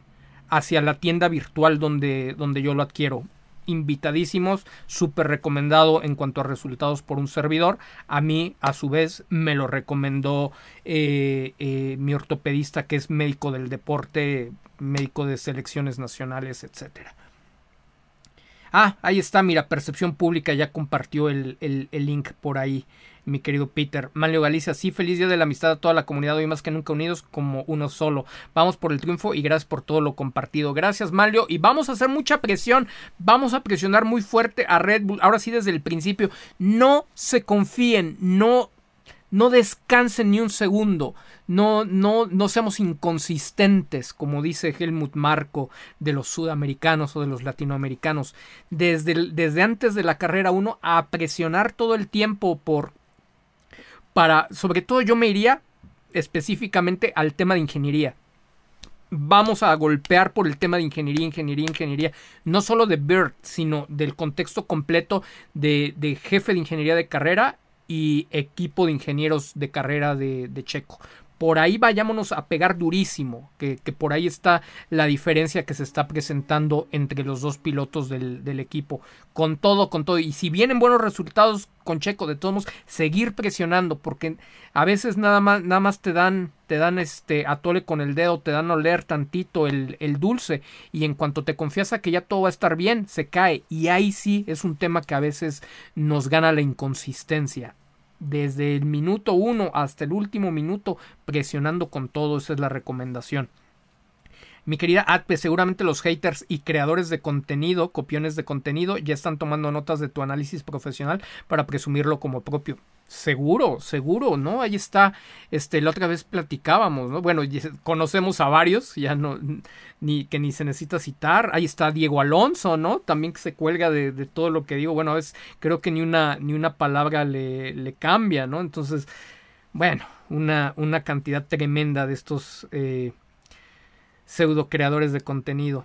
hacia la tienda virtual donde, donde yo lo adquiero. Invitadísimos, súper recomendado en cuanto a resultados por un servidor. A mí, a su vez, me lo recomendó eh, eh, mi ortopedista, que es médico del deporte, médico de selecciones nacionales, etcétera. Ah, ahí está, mira, Percepción Pública ya compartió el, el link por ahí mi querido Peter. Manlio Galicia, sí, feliz día de la amistad a toda la comunidad, hoy más que nunca unidos como uno solo. Vamos por el triunfo y gracias por todo lo compartido. Gracias, Manlio, y vamos a hacer mucha presión, vamos a presionar muy fuerte a Red Bull, ahora sí desde el principio. No se confíen, no no descansen ni un segundo, no, no, no seamos inconsistentes, como dice Helmut Marco, de los sudamericanos o de los latinoamericanos, desde, desde antes de la carrera 1 a presionar todo el tiempo por, para, sobre todo yo me iría específicamente al tema de ingeniería. Vamos a golpear por el tema de ingeniería, ingeniería, ingeniería, no solo de BERT, sino del contexto completo de, de jefe de ingeniería de carrera y equipo de ingenieros de carrera de, Checo. Por ahí vayámonos a pegar durísimo, que, por ahí está la diferencia que se está presentando entre los dos pilotos del, del, equipo. Con todo, con todo. Y si vienen buenos resultados con Checo, de todos modos, seguir presionando, porque a veces nada más, nada más te dan, te dan este atole con el dedo, te dan a oler tantito el, el dulce, y en cuanto te confiesa que ya todo va a estar bien, se cae. Y ahí sí es un tema que a veces nos gana la inconsistencia desde el minuto uno hasta el último minuto presionando con todo, esa es la recomendación. Mi querida Atpe, seguramente los haters y creadores de contenido, copiones de contenido, ya están tomando notas de tu análisis profesional para presumirlo como propio. Seguro, seguro, ¿no? Ahí está, este, la otra vez platicábamos, ¿no? Bueno, conocemos a varios, ya no, ni que ni se necesita citar. Ahí está Diego Alonso, ¿no? También que se cuelga de, de todo lo que digo. Bueno, es, creo que ni una, ni una palabra le, le cambia, ¿no? Entonces, bueno, una, una cantidad tremenda de estos eh, pseudo creadores de contenido.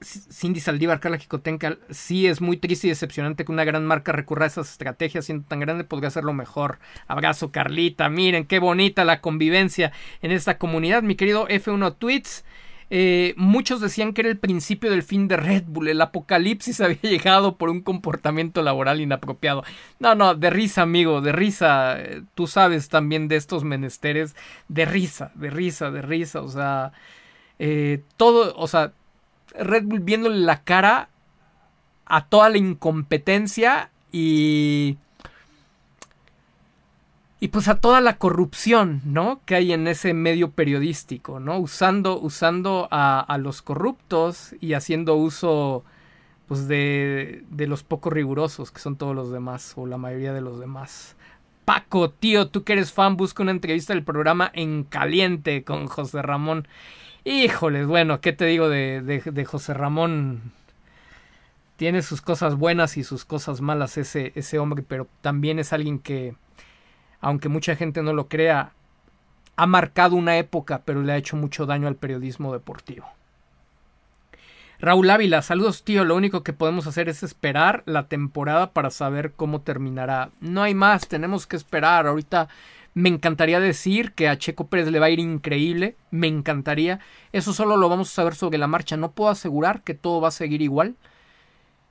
Cindy Saldívar, Carla Jicotenca, sí es muy triste y decepcionante que una gran marca recurra a esas estrategias, siendo tan grande podría hacerlo mejor. Abrazo Carlita, miren qué bonita la convivencia en esta comunidad. Mi querido F1 Tweets, eh, muchos decían que era el principio del fin de Red Bull, el apocalipsis había llegado por un comportamiento laboral inapropiado. No, no, de risa, amigo, de risa. Eh, tú sabes también de estos menesteres, de risa, de risa, de risa. O sea, eh, todo, o sea, Red Bull viéndole la cara a toda la incompetencia y y pues a toda la corrupción, ¿no? Que hay en ese medio periodístico, ¿no? Usando, usando a, a los corruptos y haciendo uso, pues, de, de los poco rigurosos, que son todos los demás, o la mayoría de los demás. Paco, tío, tú que eres fan, busca una entrevista del programa En Caliente con José Ramón. Híjoles, bueno, ¿qué te digo de, de, José Ramón? Tiene sus cosas buenas y sus cosas malas ese, ese hombre, pero también es alguien que, aunque mucha gente no lo crea, ha marcado una época, pero le ha hecho mucho daño al periodismo deportivo. Raúl Ávila, saludos tío, lo único que podemos hacer es esperar la temporada para saber cómo terminará. No hay más, tenemos que esperar. Ahorita me encantaría decir que a Checo Pérez le va a ir increíble, me encantaría. Eso solo lo vamos a saber sobre la marcha. No puedo asegurar que todo va a seguir igual,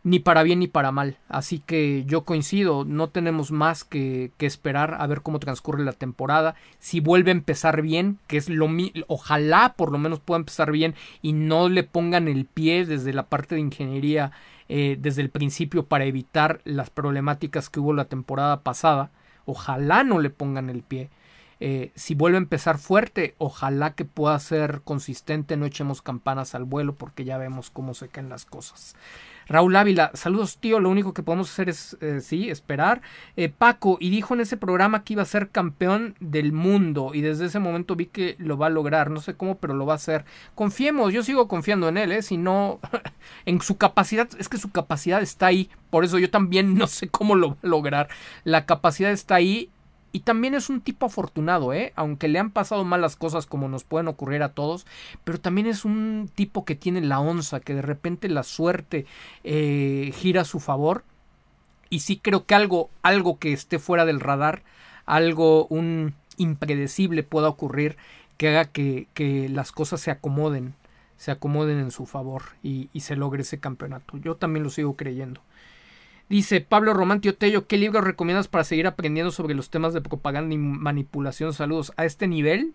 ni para bien ni para mal. Así que yo coincido, no tenemos más que, esperar a ver cómo transcurre la temporada. Si vuelve a empezar bien, que es lo ojalá por lo menos pueda empezar bien y no le pongan el pie desde la parte de ingeniería eh, desde el principio para evitar las problemáticas que hubo la temporada pasada ojalá no le pongan el pie. Eh, si vuelve a empezar fuerte, ojalá que pueda ser consistente, no echemos campanas al vuelo porque ya vemos cómo se caen las cosas. Raúl Ávila, saludos tío, lo único que podemos hacer es, eh, sí, esperar. Eh, Paco, y dijo en ese programa que iba a ser campeón del mundo y desde ese momento vi que lo va a lograr, no sé cómo, pero lo va a hacer. Confiemos, yo sigo confiando en él, ¿eh? Si no, en su capacidad, es que su capacidad está ahí, por eso yo también no sé cómo lo va a lograr. La capacidad está ahí y también es un tipo afortunado, ¿eh? Aunque le han pasado malas cosas como nos pueden ocurrir a todos, pero también es un tipo que tiene la onza, que de repente la suerte eh, gira a su favor. Y sí creo que algo, algo que esté fuera del radar, algo, un impredecible pueda ocurrir que haga que, que las cosas se acomoden, se acomoden en su favor y, y se logre ese campeonato. Yo también lo sigo creyendo. Dice Pablo Romantio Tello, ¿qué libros recomiendas para seguir aprendiendo sobre los temas de propaganda y manipulación? Saludos. A este nivel,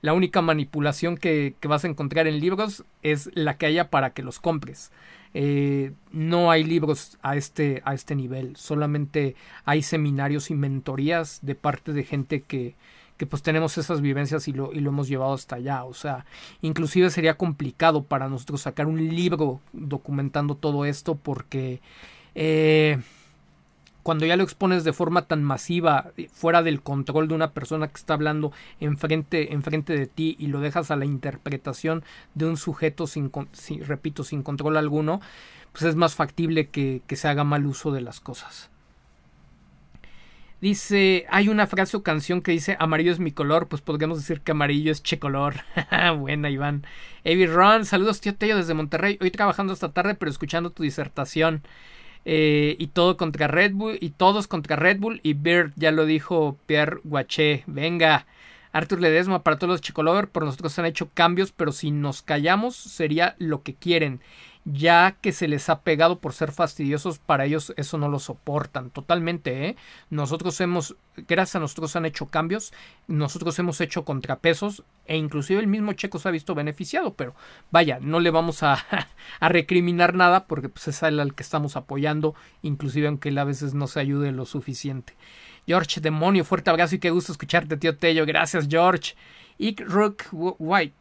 la única manipulación que, vas a encontrar en libros es la que haya para que los compres. Eh, no hay libros a este, a este nivel, solamente hay seminarios y mentorías de parte de gente que, que pues tenemos esas vivencias y lo, y lo hemos llevado hasta allá. O sea, inclusive sería complicado para nosotros sacar un libro documentando todo esto porque eh, cuando ya lo expones de forma tan masiva, fuera del control de una persona que está hablando enfrente, enfrente de ti y lo dejas a la interpretación de un sujeto sin, repito, sin control alguno, pues es más factible que, que se haga mal uso de las cosas. Dice, hay una frase o canción que dice amarillo es mi color, pues podríamos decir que amarillo es che color. Buena, Iván. Avi Ron, saludos tío Tello desde Monterrey. Hoy trabajando esta tarde, pero escuchando tu disertación. Eh, y todo contra Red Bull, y todos contra Red Bull y Bird, ya lo dijo Pierre Guaché. Venga. Arthur Ledesma, para todos los Chicolover, por nosotros han hecho cambios, pero si nos callamos sería lo que quieren ya que se les ha pegado por ser fastidiosos, para ellos eso no lo soportan totalmente. ¿eh? Nosotros hemos, gracias a nosotros han hecho cambios, nosotros hemos hecho contrapesos e inclusive el mismo Checo se ha visto beneficiado, pero vaya, no le vamos a, a recriminar nada porque pues, es al que estamos apoyando, inclusive aunque él a veces no se ayude lo suficiente. George, demonio, fuerte abrazo y qué gusto escucharte, tío Tello. Gracias, George. Y Rook White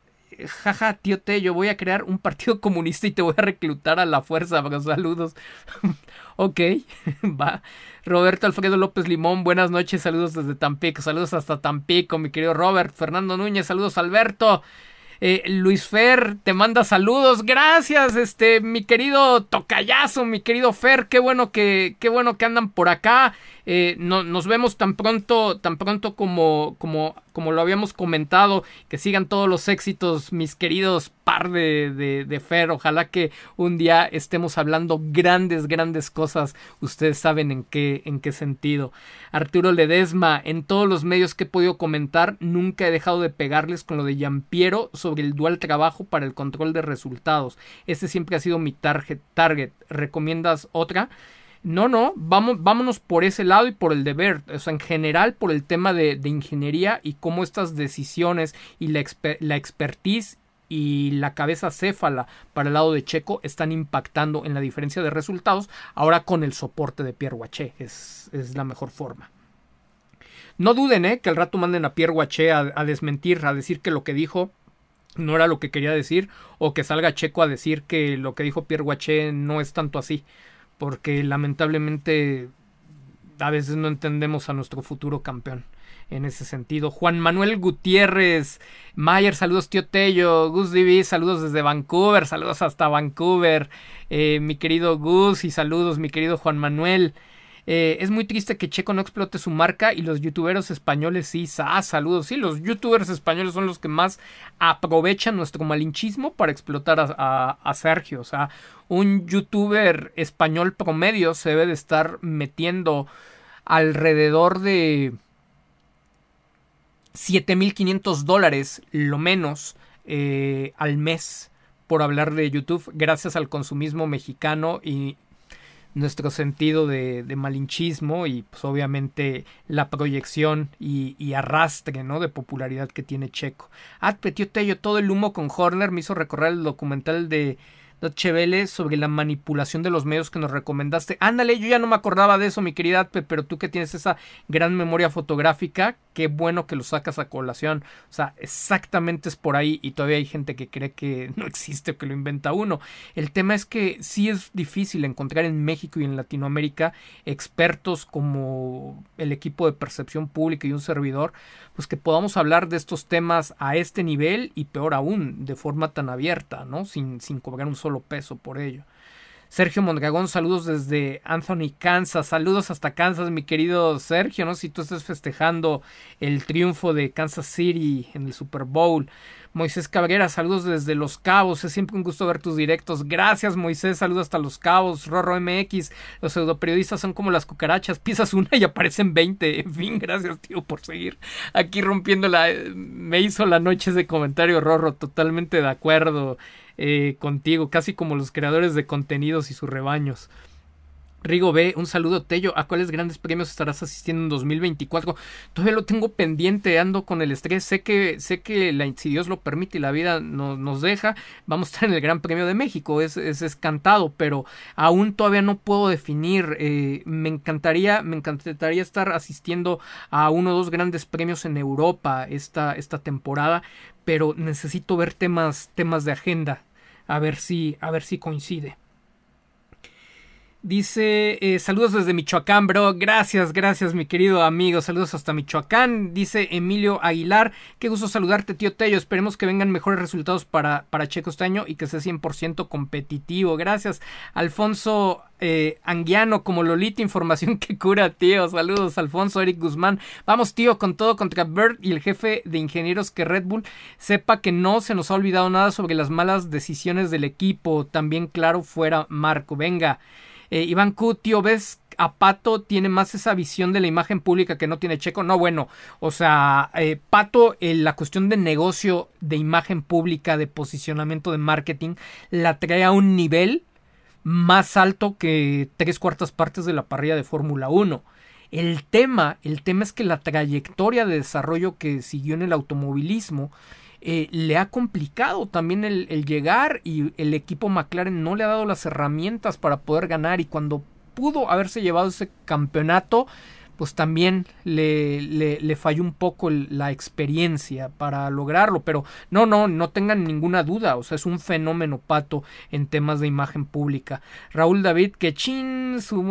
jaja, tío yo voy a crear un partido comunista y te voy a reclutar a la fuerza. Saludos. ok, va. Roberto Alfredo López Limón, buenas noches, saludos desde Tampico, saludos hasta Tampico, mi querido Robert. Fernando Núñez, saludos Alberto. Eh, Luis Fer te manda saludos. Gracias, este, mi querido tocayazo, mi querido Fer. Qué bueno que, qué bueno que andan por acá. Eh, no, nos vemos tan pronto, tan pronto como, como, como lo habíamos comentado, que sigan todos los éxitos, mis queridos par de, de, Fer. Ojalá que un día estemos hablando grandes, grandes cosas. Ustedes saben en qué, en qué sentido. Arturo Ledesma, en todos los medios que he podido comentar, nunca he dejado de pegarles con lo de Yampiero sobre el dual trabajo para el control de resultados. Este siempre ha sido mi target. target. ¿Recomiendas otra? No, no, vamos, vámonos por ese lado y por el deber, o sea, en general por el tema de, ingeniería y cómo estas decisiones y la, la expertise y la cabeza céfala para el lado de Checo están impactando en la diferencia de resultados, ahora con el soporte de Pierre Guaché, es, es la mejor forma. No duden, ¿eh? Que al rato manden a Pierre Guaché a, a, desmentir, a decir que lo que dijo no era lo que quería decir, o que salga Checo a decir que lo que dijo Pierre Guaché no es tanto así porque lamentablemente a veces no entendemos a nuestro futuro campeón en ese sentido. Juan Manuel Gutiérrez, Mayer, saludos tío Tello, Gus Divi, saludos desde Vancouver, saludos hasta Vancouver, eh, mi querido Gus y saludos mi querido Juan Manuel. Eh, es muy triste que Checo no explote su marca y los youtuberos españoles sí, ah, saludos, sí, los youtubers españoles son los que más aprovechan nuestro malinchismo para explotar a, Sergio. O sea, un youtuber español promedio se debe de estar metiendo alrededor de 7.500 dólares, lo menos, eh, al mes por hablar de YouTube, gracias al consumismo mexicano y nuestro sentido de, malinchismo y pues obviamente la proyección y, arrastre ¿no? de popularidad que tiene Checo. Ah, Petio Tello, todo el humo con Horner me hizo recorrer el documental de Chevele sobre la manipulación de los medios que nos recomendaste. Ándale, yo ya no me acordaba de eso, mi querida pero tú que tienes esa gran memoria fotográfica, qué bueno que lo sacas a colación. O sea, exactamente es por ahí y todavía hay gente que cree que no existe o que lo inventa uno. El tema es que sí es difícil encontrar en México y en Latinoamérica expertos como el equipo de percepción pública y un servidor, pues que podamos hablar de estos temas a este nivel y peor aún, de forma tan abierta, ¿no? Sin, sin cobrar un solo peso por ello. Sergio Mondragón, saludos desde Anthony, Kansas. Saludos hasta Kansas, mi querido Sergio, ¿no? Si tú estás festejando el triunfo de Kansas City en el Super Bowl. Moisés Cabrera, saludos desde Los Cabos. Es siempre un gusto ver tus directos. Gracias, Moisés. Saludos hasta Los Cabos. Rorro MX. Los pseudoperiodistas son como las cucarachas. Pisas una y aparecen 20. En fin, gracias, tío, por seguir aquí rompiendo la. Me hizo la noche ese comentario, Rorro. Totalmente de acuerdo eh, contigo. Casi como los creadores de contenidos y sus rebaños. Rigo B, un saludo Tello. ¿A cuáles grandes premios estarás asistiendo en 2024? Todavía lo tengo pendiente, ando con el estrés. Sé que, sé que la, si Dios lo permite y la vida nos deja, vamos a estar en el Gran Premio de México. Es, es, cantado, pero aún todavía no puedo definir. Eh, me encantaría, me encantaría estar asistiendo a uno o dos grandes premios en Europa esta, esta temporada, pero necesito ver temas, temas de agenda. A ver si, a ver si coincide. Dice, eh, saludos desde Michoacán, bro. Gracias, gracias, mi querido amigo. Saludos hasta Michoacán. Dice Emilio Aguilar, qué gusto saludarte, tío Tello. Esperemos que vengan mejores resultados para, para Checo este año y que sea 100% competitivo. Gracias, Alfonso eh, Anguiano, como Lolita, información que cura, tío. Saludos, Alfonso, Eric Guzmán. Vamos, tío, con todo contra Bert y el jefe de ingenieros que Red Bull sepa que no se nos ha olvidado nada sobre las malas decisiones del equipo. También, claro, fuera Marco. Venga. Eh, Iván tío, ¿ves a Pato tiene más esa visión de la imagen pública que no tiene Checo. No, bueno, o sea, eh, Pato, eh, la cuestión de negocio, de imagen pública, de posicionamiento de marketing, la trae a un nivel más alto que tres cuartas partes de la parrilla de Fórmula 1. El tema, el tema es que la trayectoria de desarrollo que siguió en el automovilismo eh, le ha complicado también el, el, llegar y el equipo McLaren no le ha dado las herramientas para poder ganar y cuando pudo haberse llevado ese campeonato pues también le, le, le falló un poco la experiencia para lograrlo. Pero no, no, no tengan ninguna duda. O sea, es un fenómeno pato en temas de imagen pública. Raúl David, que chin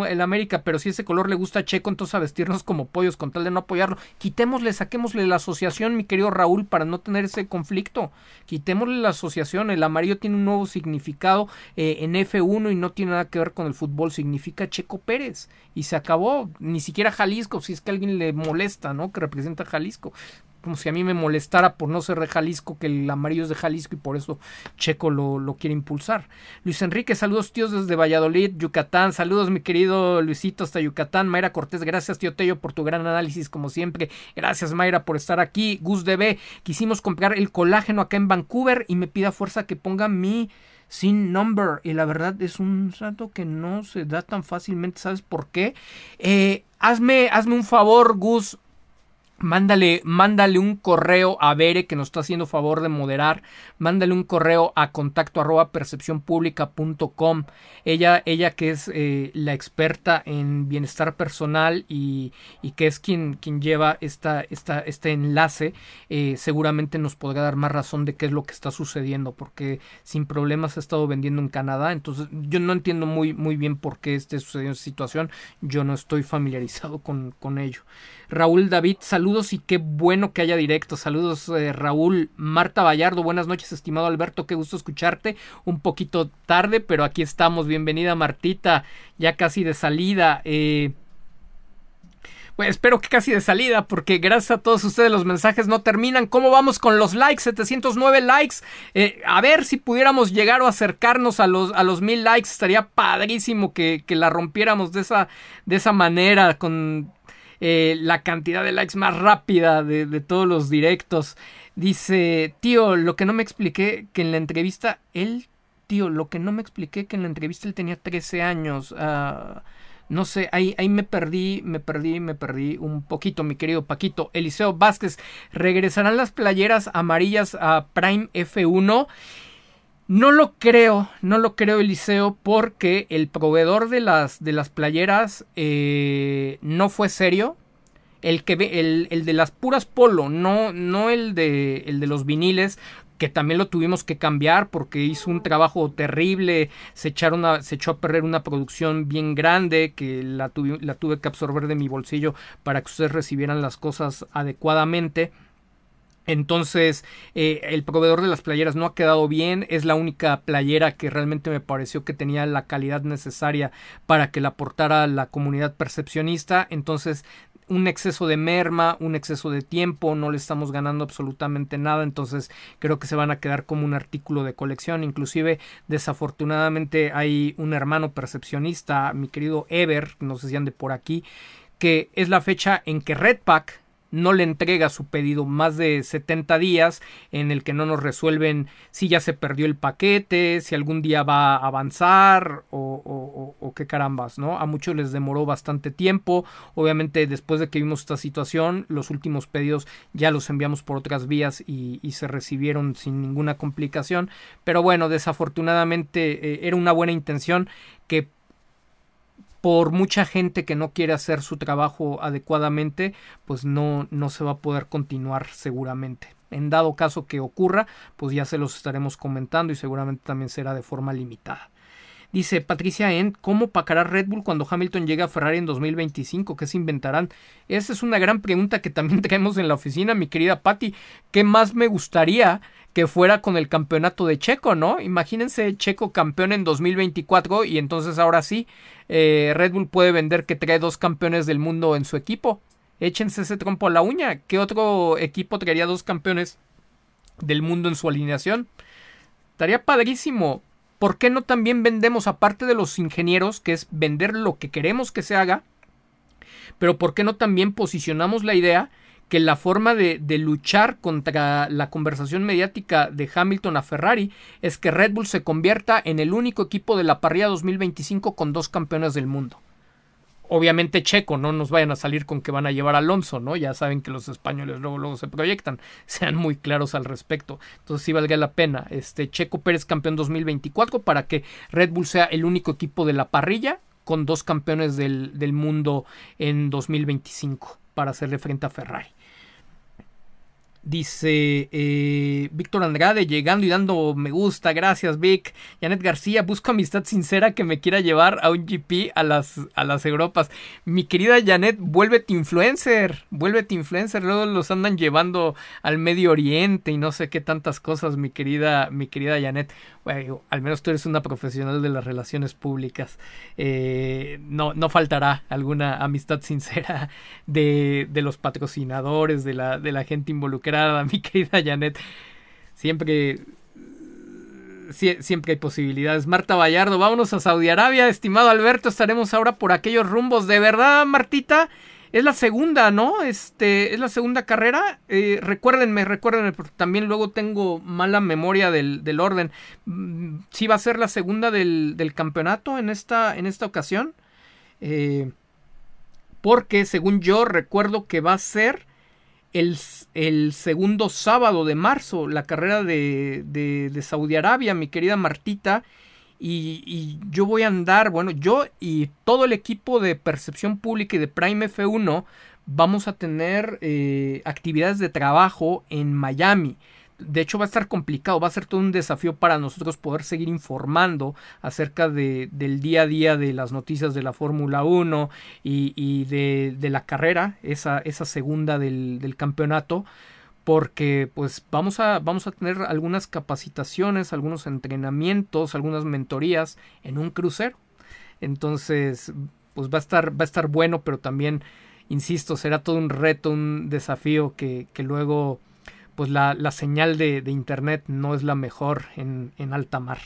el América, pero si ese color le gusta a Checo, entonces a vestirnos como pollos con tal de no apoyarlo. Quitémosle, saquémosle la asociación, mi querido Raúl, para no tener ese conflicto. Quitémosle la asociación. El amarillo tiene un nuevo significado eh, en F1 y no tiene nada que ver con el fútbol. Significa Checo Pérez. Y se acabó. Ni siquiera Jalisco, si es que alguien le molesta, ¿no? Que representa Jalisco. Como si a mí me molestara por no ser de Jalisco, que el amarillo es de Jalisco y por eso Checo lo, lo quiere impulsar. Luis Enrique, saludos tíos desde Valladolid, Yucatán. Saludos mi querido Luisito hasta Yucatán. Mayra Cortés, gracias tío Tello por tu gran análisis como siempre. Gracias Mayra por estar aquí. Gus DB, quisimos comprar el colágeno acá en Vancouver y me pida fuerza que ponga mi sin number. Y la verdad es un santo que no se da tan fácilmente. Sabes por qué eh, hazme hazme un favor Gus Mándale, mándale un correo a Bere que nos está haciendo favor de moderar. Mándale un correo a contacto arroba percepcionpublica.com. Ella, ella que es eh, la experta en bienestar personal y, y, que es quien, quien lleva esta, esta, este enlace, eh, seguramente nos podrá dar más razón de qué es lo que está sucediendo, porque sin problemas ha estado vendiendo en Canadá. Entonces, yo no entiendo muy, muy bien por qué esté sucediendo esta situación. Yo no estoy familiarizado con, con ello. Raúl David, saludos y qué bueno que haya directo. Saludos eh, Raúl. Marta Vallardo, buenas noches estimado Alberto, qué gusto escucharte. Un poquito tarde, pero aquí estamos. Bienvenida Martita, ya casi de salida. Eh, pues espero que casi de salida, porque gracias a todos ustedes los mensajes no terminan. ¿Cómo vamos con los likes? 709 likes. Eh, a ver si pudiéramos llegar o acercarnos a los, a los mil likes. Estaría padrísimo que, que la rompiéramos de esa, de esa manera, con eh, la cantidad de likes más rápida de, todos los directos. Dice, tío, lo que no me expliqué que en la entrevista, él, tío, lo que no me expliqué que en la entrevista él tenía 13 años. Ah, no sé, ahí, ahí me perdí, me perdí, me perdí un poquito, mi querido Paquito. Eliseo Vázquez, ¿regresarán las playeras amarillas a Prime F1? No lo creo, no lo creo Eliseo porque el proveedor de las, de las playeras eh, no fue serio. El, que, el, el de las puras polo, no, no el, de, el de los viniles, que también lo tuvimos que cambiar porque hizo un trabajo terrible, se, echaron se echó a perder una producción bien grande que la, la tuve que absorber de mi bolsillo para que ustedes recibieran las cosas adecuadamente. Entonces, eh, el proveedor de las playeras no ha quedado bien. Es la única playera que realmente me pareció que tenía la calidad necesaria para que la aportara la comunidad percepcionista. Entonces, un exceso de merma, un exceso de tiempo, no le estamos ganando absolutamente nada. Entonces, creo que se van a quedar como un artículo de colección. Inclusive, desafortunadamente, hay un hermano percepcionista, mi querido Ever, no sé si ande por aquí, que es la fecha en que Redpack no le entrega su pedido más de 70 días en el que no nos resuelven si ya se perdió el paquete, si algún día va a avanzar o, qué carambas, ¿no? A muchos les demoró bastante tiempo. Obviamente después de que vimos esta situación, los últimos pedidos ya los enviamos por otras vías y, se recibieron sin ninguna complicación. Pero bueno, desafortunadamente eh, era una buena intención que por mucha gente que no quiere hacer su trabajo adecuadamente, pues no, no se va a poder continuar seguramente. En dado caso que ocurra, pues ya se los estaremos comentando y seguramente también será de forma limitada. Dice Patricia End, ¿cómo pacará Red Bull cuando Hamilton llegue a Ferrari en 2025? ¿Qué se inventarán? Esa es una gran pregunta que también traemos en la oficina, mi querida Patty. ¿Qué más me gustaría que fuera con el campeonato de Checo, ¿no? Imagínense Checo campeón en 2024 y entonces ahora sí, eh, Red Bull puede vender que trae dos campeones del mundo en su equipo. Échense ese trompo a la uña. ¿Qué otro equipo traería dos campeones del mundo en su alineación? Estaría padrísimo. ¿Por qué no también vendemos, aparte de los ingenieros, que es vender lo que queremos que se haga? Pero ¿por qué no también posicionamos la idea que la forma de, luchar contra la conversación mediática de Hamilton a Ferrari es que Red Bull se convierta en el único equipo de la parrilla 2025 con dos campeones del mundo. Obviamente Checo, no nos vayan a salir con que van a llevar a Alonso, ¿no? Ya saben que los españoles luego, luego se proyectan, sean muy claros al respecto. Entonces sí valga la pena. Este Checo Pérez campeón 2024 para que Red Bull sea el único equipo de la parrilla con dos campeones del, del mundo en 2025 para hacerle frente a Ferrari. Dice eh, Víctor Andrade llegando y dando me gusta, gracias Vic. Janet García, busco amistad sincera que me quiera llevar a un GP a las, a las Europas. Mi querida Janet, vuélvete influencer, vuélvete influencer. Luego los andan llevando al Medio Oriente y no sé qué tantas cosas, mi querida, mi querida Janet. Bueno, al menos tú eres una profesional de las relaciones públicas. Eh, no, no faltará alguna amistad sincera de, de los patrocinadores, de la, de la gente involucrada mi querida Janet. Siempre siempre hay posibilidades. Marta Vallardo, vámonos a Saudi Arabia, estimado Alberto, estaremos ahora por aquellos rumbos. De verdad, Martita, es la segunda, ¿no? Este, es la segunda carrera. Eh, recuérdenme, recuérdenme, porque también luego tengo mala memoria del, orden. Mm, sí va a ser la segunda del, campeonato en esta, en esta ocasión. Eh, porque según yo recuerdo que va a ser el, segundo sábado de marzo, la carrera de, de, Saudi Arabia, mi querida Martita. Y, yo voy a andar, bueno, yo y todo el equipo de Percepción Pública y de Prime F1 vamos a tener eh, actividades de trabajo en Miami de hecho va a estar complicado, va a ser todo un desafío para nosotros poder seguir informando acerca de, del día a día de las noticias de la Fórmula 1 y, de, la carrera, esa, esa segunda del, del, campeonato, porque pues vamos a, vamos a tener algunas capacitaciones, algunos entrenamientos, algunas mentorías en un crucero. Entonces, pues va a estar, va a estar bueno, pero también, insisto, será todo un reto, un desafío que, que luego pues la, la señal de, de, internet no es la mejor en, en alta mar.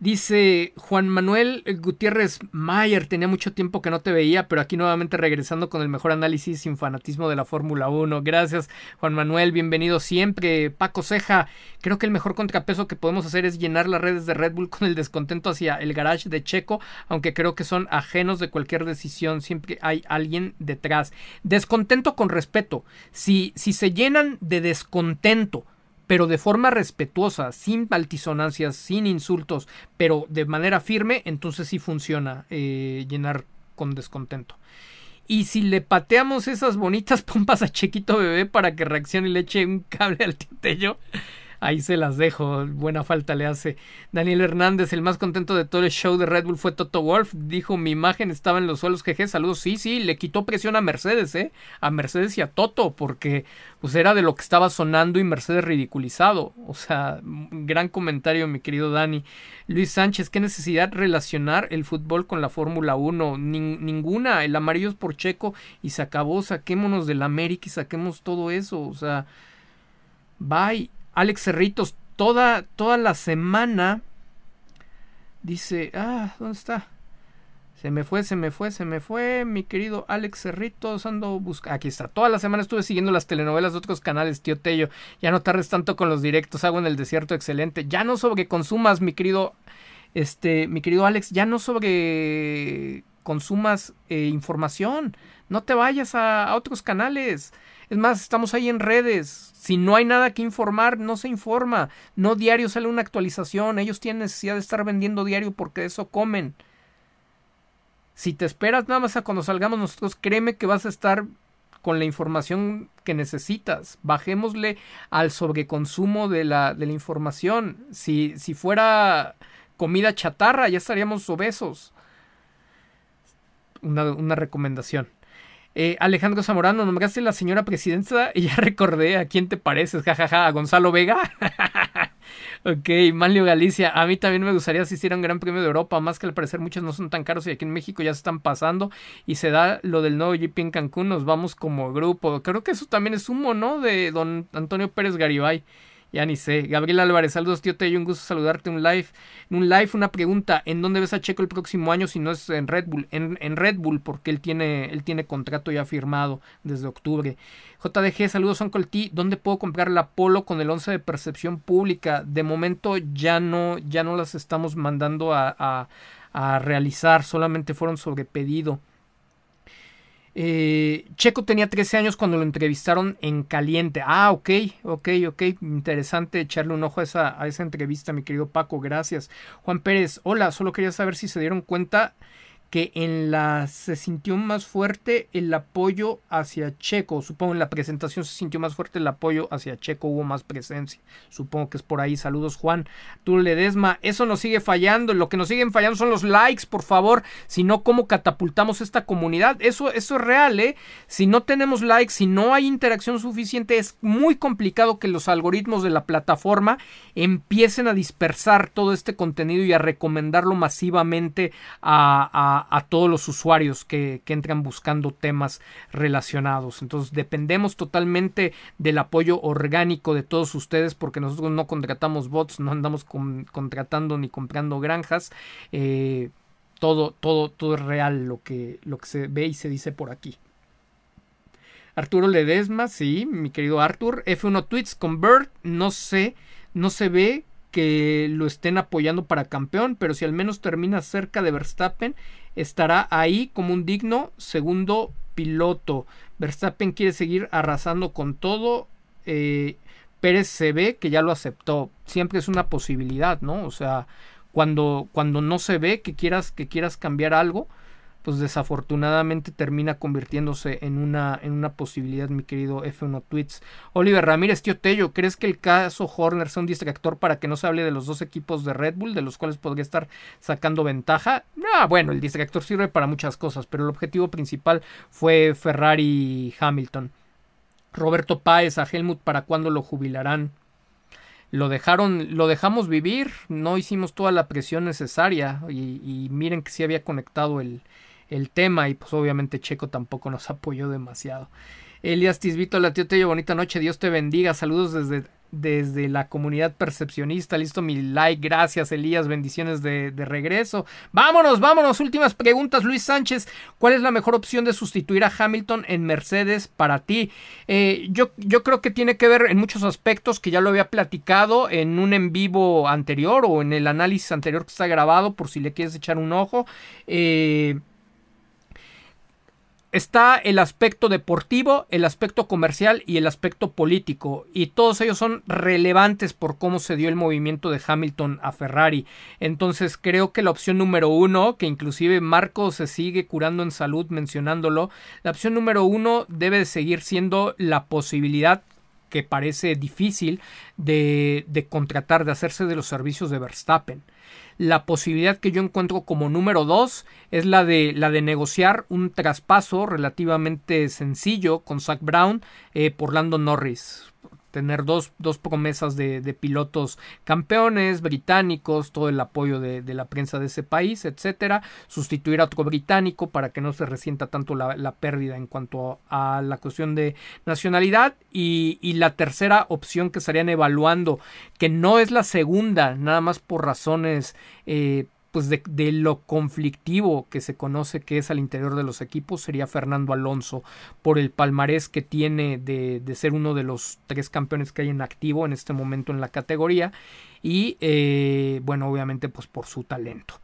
Dice Juan Manuel Gutiérrez Mayer, tenía mucho tiempo que no te veía, pero aquí nuevamente regresando con el mejor análisis sin fanatismo de la Fórmula 1. Gracias Juan Manuel, bienvenido siempre. Paco Ceja, creo que el mejor contrapeso que podemos hacer es llenar las redes de Red Bull con el descontento hacia el garage de Checo, aunque creo que son ajenos de cualquier decisión, siempre hay alguien detrás. Descontento con respeto. Si, si se llenan de descontento, pero de forma respetuosa, sin altisonancias, sin insultos, pero de manera firme, entonces sí funciona eh, llenar con descontento. Y si le pateamos esas bonitas pompas a Chequito Bebé para que reaccione y le eche un cable al tintello, ahí se las dejo, buena falta le hace. Daniel Hernández, el más contento de todo el show de Red Bull fue Toto Wolf, dijo mi imagen estaba en los suelos, jeje, saludos, sí, sí, le quitó presión a Mercedes, eh, a Mercedes y a Toto, porque pues era de lo que estaba sonando y Mercedes ridiculizado, o sea, gran comentario mi querido Dani. Luis Sánchez, ¿qué necesidad relacionar el fútbol con la Fórmula 1? ninguna, el amarillo es por Checo y se acabó, saquémonos del América y saquemos todo eso, o sea, bye. Alex Cerritos toda, toda la semana dice, ah, ¿dónde está? Se me fue, se me fue, se me fue, mi querido Alex Cerritos, ando buscando, aquí está, toda la semana estuve siguiendo las telenovelas de otros canales, tío Tello, ya no tardes tanto con los directos, hago en el desierto excelente, ya no sobre consumas, mi querido, este, mi querido Alex, ya no sobre consumas eh, información, no te vayas a otros canales, es más, estamos ahí en redes. Si no hay nada que informar, no se informa. No diario sale una actualización. Ellos tienen necesidad de estar vendiendo diario porque eso comen. Si te esperas nada más a cuando salgamos nosotros, créeme que vas a estar con la información que necesitas. Bajémosle al sobreconsumo de la, de la información. Si, si fuera comida chatarra, ya estaríamos obesos. Una, una recomendación. Eh, Alejandro Zamorano, nombraste la señora presidenta y ya recordé a quién te pareces, jajaja, a Gonzalo Vega. ok, Manlio Galicia, a mí también me gustaría asistir a un Gran Premio de Europa, más que al parecer muchos no son tan caros y aquí en México ya se están pasando y se da lo del nuevo GP en Cancún, nos vamos como grupo. Creo que eso también es humo, ¿no? De don Antonio Pérez Garibay. Ya ni sé. Gabriel Álvarez, saludos, tío Tello, un gusto saludarte. Un live. Un live, una pregunta. ¿En dónde ves a Checo el próximo año si no es en Red Bull? En, en Red Bull, porque él tiene, él tiene contrato ya firmado desde octubre. JDG, saludos, Uncle. ¿Dónde puedo comprar la Polo con el 11 de percepción pública? De momento ya no, ya no las estamos mandando a, a, a realizar, solamente fueron sobre pedido. Eh, Checo tenía 13 años cuando lo entrevistaron en Caliente. Ah, ok, ok, ok. Interesante echarle un ojo a esa, a esa entrevista, mi querido Paco. Gracias. Juan Pérez, hola, solo quería saber si se dieron cuenta que en la se sintió más fuerte el apoyo hacia Checo. Supongo en la presentación se sintió más fuerte el apoyo hacia Checo, hubo más presencia. Supongo que es por ahí. Saludos, Juan. Tú Ledesma, eso nos sigue fallando. Lo que nos siguen fallando son los likes, por favor. Si no, ¿cómo catapultamos esta comunidad? Eso, eso es real, ¿eh? Si no tenemos likes, si no hay interacción suficiente, es muy complicado que los algoritmos de la plataforma empiecen a dispersar todo este contenido y a recomendarlo masivamente a a, todos los usuarios que, entran buscando temas relacionados. Entonces dependemos totalmente del apoyo orgánico de todos ustedes porque nosotros no contratamos bots, no andamos con, contratando ni comprando granjas. Eh, todo, todo, todo es real lo que, lo que se ve y se dice por aquí. Arturo Ledesma, sí, mi querido Artur. F1 Tweets Convert, no sé, no se ve que lo estén apoyando para campeón, pero si al menos termina cerca de Verstappen, estará ahí como un digno segundo piloto. Verstappen quiere seguir arrasando con todo. Eh, Pérez se ve que ya lo aceptó. Siempre es una posibilidad, ¿no? O sea, cuando, cuando no se ve que quieras, que quieras cambiar algo, pues desafortunadamente termina convirtiéndose en una, en una posibilidad, mi querido F1 Tweets. Oliver Ramírez, tío Tello, ¿crees que el caso Horner sea un distractor para que no se hable de los dos equipos de Red Bull, de los cuales podría estar sacando ventaja? Ah, bueno, el distractor sirve para muchas cosas, pero el objetivo principal fue Ferrari y Hamilton. Roberto Páez a Helmut, ¿para cuándo lo jubilarán? lo dejaron, lo dejamos vivir, no hicimos toda la presión necesaria y, y miren que sí había conectado el, el tema y pues obviamente Checo tampoco nos apoyó demasiado. Elias Tisbito, la tío Tello, bonita noche, Dios te bendiga, saludos desde, desde la comunidad percepcionista, listo mi like, gracias Elías, bendiciones de, de, regreso. Vámonos, vámonos, últimas preguntas, Luis Sánchez, ¿cuál es la mejor opción de sustituir a Hamilton en Mercedes para ti? Eh, yo, yo creo que tiene que ver en muchos aspectos que ya lo había platicado en un en vivo anterior o en el análisis anterior que está grabado, por si le quieres echar un ojo. Eh, está el aspecto deportivo, el aspecto comercial y el aspecto político, y todos ellos son relevantes por cómo se dio el movimiento de Hamilton a Ferrari. Entonces creo que la opción número uno, que inclusive Marco se sigue curando en salud mencionándolo, la opción número uno debe de seguir siendo la posibilidad que parece difícil de, de contratar, de hacerse de los servicios de Verstappen. La posibilidad que yo encuentro como número dos es la de, la de negociar un traspaso relativamente sencillo con Zach Brown eh, por Lando Norris tener dos, dos promesas de, pilotos campeones británicos, todo el apoyo de, la prensa de ese país, etcétera, sustituir a otro británico para que no se resienta tanto la, la pérdida en cuanto a la cuestión de nacionalidad. Y, y, la tercera opción que estarían evaluando, que no es la segunda, nada más por razones eh, pues de, de, lo conflictivo que se conoce que es al interior de los equipos sería Fernando Alonso por el palmarés que tiene de, de ser uno de los tres campeones que hay en activo en este momento en la categoría y eh, bueno obviamente pues por su talento.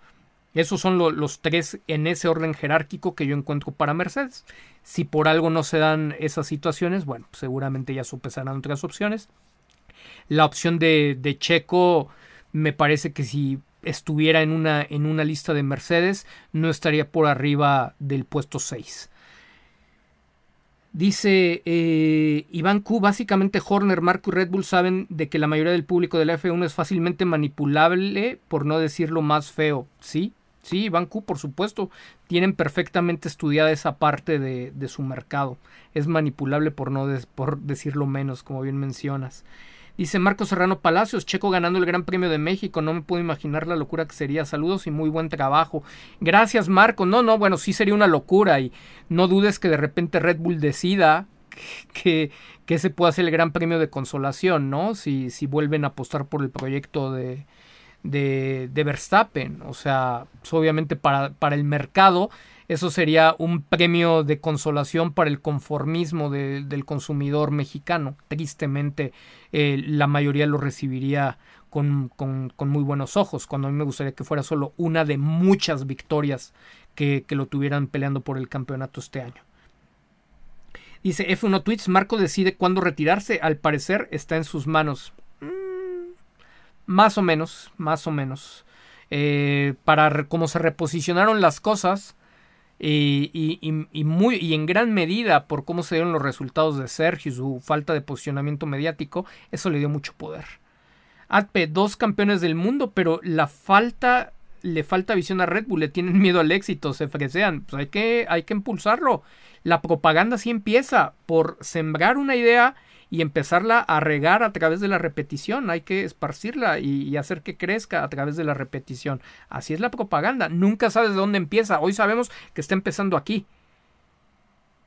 Esos son lo, los tres en ese orden jerárquico que yo encuentro para Mercedes. Si por algo no se dan esas situaciones bueno seguramente ya sopesarán otras opciones. La opción de, de Checo me parece que si estuviera en una, en una lista de Mercedes, no estaría por arriba del puesto 6. Dice eh, Iván Q, básicamente Horner, Marco y Red Bull saben de que la mayoría del público de la F1 es fácilmente manipulable, por no decirlo más feo. Sí, sí, Iván Q, por supuesto, tienen perfectamente estudiada esa parte de, de su mercado. Es manipulable por no por decirlo menos, como bien mencionas. Dice Marco Serrano Palacios, Checo ganando el Gran Premio de México. No me puedo imaginar la locura que sería. Saludos y muy buen trabajo. Gracias, Marco. No, no, bueno, sí sería una locura. Y no dudes que de repente Red Bull decida que, que ese pueda ser el Gran Premio de consolación, ¿no? Si, si vuelven a apostar por el proyecto de, de, de Verstappen. O sea, pues, obviamente para, para el mercado eso sería un premio de consolación para el conformismo del consumidor mexicano. Tristemente, eh, la mayoría lo recibiría con, con, muy buenos ojos, cuando a mí me gustaría que fuera solo una de muchas victorias que, que lo tuvieran peleando por el campeonato este año. Dice F1 Tweets, Marco decide cuándo retirarse, al parecer está en sus manos. Mm, más o menos, más o menos. Eh, para cómo se reposicionaron las cosas, y, muy, y en gran medida por cómo se dieron los resultados de Sergio y su falta de posicionamiento mediático, eso le dio mucho poder. Adpe, dos campeones del mundo, pero la falta, le falta visión a Red Bull, le tienen miedo al éxito, se fresean, pues hay que, hay que impulsarlo. La propaganda sí empieza por sembrar una idea y empezarla a regar a través de la repetición. Hay que esparcirla y, hacer que crezca a través de la repetición. Así es la propaganda. Nunca sabes de dónde empieza. Hoy sabemos que está empezando aquí.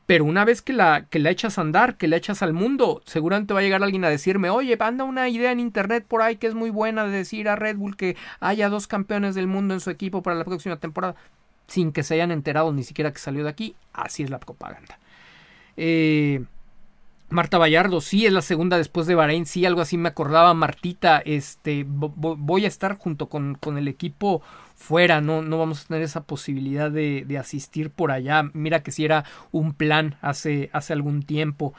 Pero una vez que la, que la echas a andar, que la echas al mundo, seguramente va a llegar alguien a decirme, oye, anda una idea en internet por ahí que es muy buena de decir a Red Bull que haya dos campeones del mundo en su equipo para la próxima temporada, sin que se hayan enterado ni siquiera que salió de aquí. Así es la propaganda. Eh, Marta Vallardo, sí, es la segunda después de Bahrein, sí, algo así me acordaba Martita, este, voy a estar junto con, con, el equipo fuera, no, no vamos a tener esa posibilidad de, de asistir por allá, mira que si era un plan hace, hace algún tiempo.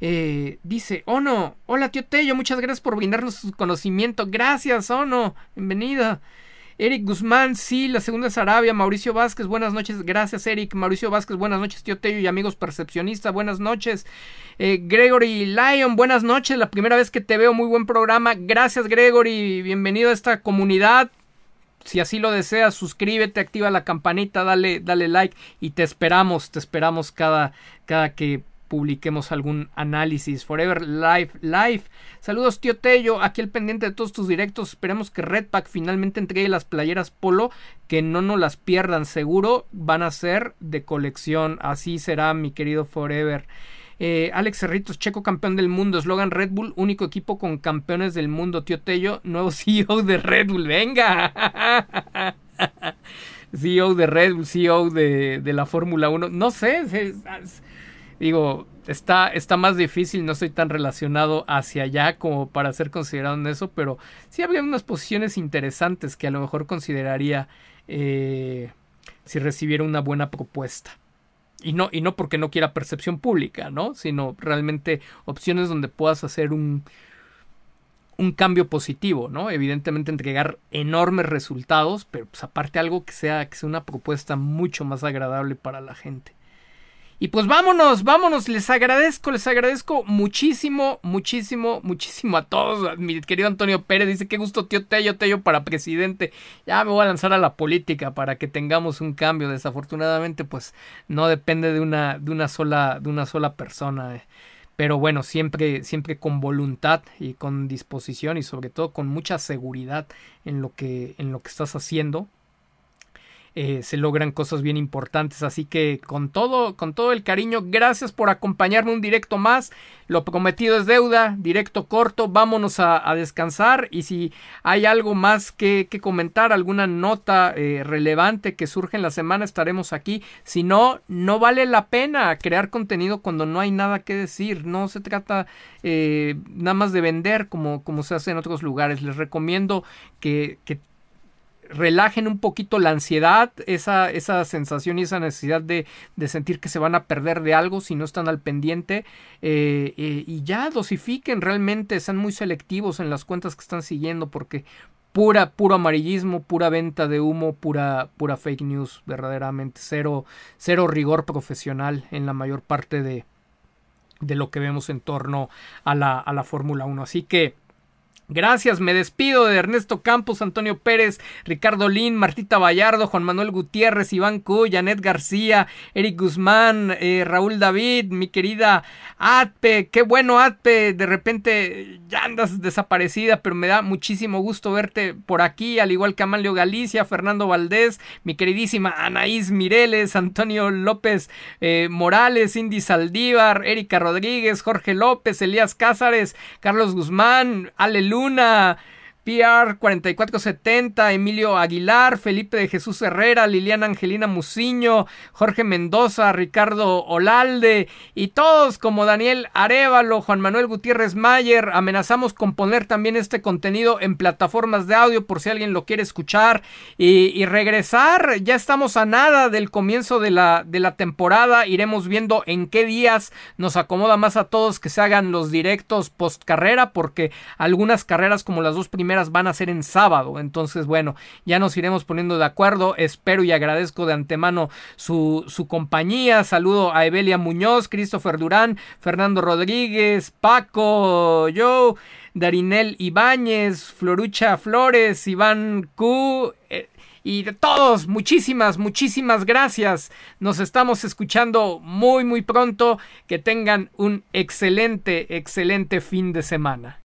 Eh, dice, Ono, hola tío Tello, muchas gracias por brindarnos su conocimiento, gracias Ono, bienvenida. Eric Guzmán, sí, la segunda es Arabia. Mauricio Vázquez, buenas noches. Gracias, Eric. Mauricio Vázquez, buenas noches, tío Tello y amigos percepcionistas, buenas noches. Eh, Gregory Lyon, buenas noches. La primera vez que te veo, muy buen programa. Gracias, Gregory. Bienvenido a esta comunidad. Si así lo deseas, suscríbete, activa la campanita, dale, dale like y te esperamos, te esperamos cada, cada que publiquemos algún análisis. Forever Live Live. Saludos, tío Tello. Aquí el pendiente de todos tus directos. Esperemos que Redpack finalmente entregue las playeras Polo. Que no nos las pierdan. Seguro van a ser de colección. Así será, mi querido Forever. Eh, Alex Cerritos, checo campeón del mundo. Eslogan Red Bull, único equipo con campeones del mundo. Tío Tello, nuevo CEO de Red Bull. Venga. CEO de Red Bull, CEO de, de la Fórmula 1. No sé, digo, está, está más difícil, no estoy tan relacionado hacia allá como para ser considerado en eso, pero sí habría unas posiciones interesantes que a lo mejor consideraría eh, si recibiera una buena propuesta. Y no, y no porque no quiera percepción pública, ¿no? Sino realmente opciones donde puedas hacer un, un cambio positivo, ¿no? Evidentemente entregar enormes resultados, pero pues aparte algo que sea, que sea una propuesta mucho más agradable para la gente. Y pues vámonos, vámonos, les agradezco, les agradezco muchísimo, muchísimo, muchísimo a todos. Mi querido Antonio Pérez dice, qué gusto tío Tello, Tello para presidente. Ya me voy a lanzar a la política para que tengamos un cambio. Desafortunadamente, pues no depende de una, de una sola, de una sola persona. Eh. Pero bueno, siempre, siempre con voluntad y con disposición y sobre todo con mucha seguridad en lo que, en lo que estás haciendo eh, se logran cosas bien importantes. Así que con todo, con todo el cariño, gracias por acompañarme un directo más. Lo prometido es deuda, directo corto, vámonos a, descansar y si hay algo más que, comentar, alguna nota eh, relevante que surge en la semana, estaremos aquí. Si no, no vale la pena crear contenido cuando no hay nada que decir. No se trata eh, nada más de vender como, como se hace en otros lugares. Les recomiendo que, que relajen un poquito la ansiedad, esa, esa sensación y esa necesidad de, de, sentir que se van a perder de algo si no están al pendiente eh, eh, y ya dosifiquen realmente, sean muy selectivos en las cuentas que están siguiendo porque pura, puro amarillismo, pura venta de humo, pura, pura fake news, verdaderamente, cero, cero rigor profesional en la mayor parte de, de lo que vemos en torno a la, a la Fórmula 1. Así que Gracias, me despido de Ernesto Campos, Antonio Pérez, Ricardo Lin, Martita Vallardo, Juan Manuel Gutiérrez, Iván Cu, Janet García, Eric Guzmán, eh, Raúl David, mi querida Atpe, qué bueno Atpe, de repente ya andas desaparecida, pero me da muchísimo gusto verte por aquí, al igual que Amalio Galicia, Fernando Valdés, mi queridísima Anaís Mireles, Antonio López eh, Morales, Indy Saldívar, Erika Rodríguez, Jorge López, Elías Cázares, Carlos Guzmán, Aleluya Luna, PR 4470, Emilio Aguilar, Felipe de Jesús Herrera, Liliana Angelina Muciño, Jorge Mendoza, Ricardo Olalde y todos como Daniel Arevalo, Juan Manuel Gutiérrez Mayer. Amenazamos con poner también este contenido en plataformas de audio por si alguien lo quiere escuchar y, regresar. Ya estamos a nada del comienzo de la, de la temporada. Iremos viendo en qué días nos acomoda más a todos que se hagan los directos post carrera porque algunas carreras como las dos primeras van a ser en sábado. Entonces, bueno, ya nos iremos poniendo de acuerdo. Espero y agradezco de antemano su, su compañía. Saludo a Evelia Muñoz, Christopher Durán, Fernando Rodríguez, Paco, Joe. Darinel Ibáñez, Florucha Flores, Iván Q, eh, y de todos, muchísimas, muchísimas gracias. Nos estamos escuchando muy, muy pronto. Que tengan un excelente, excelente fin de semana.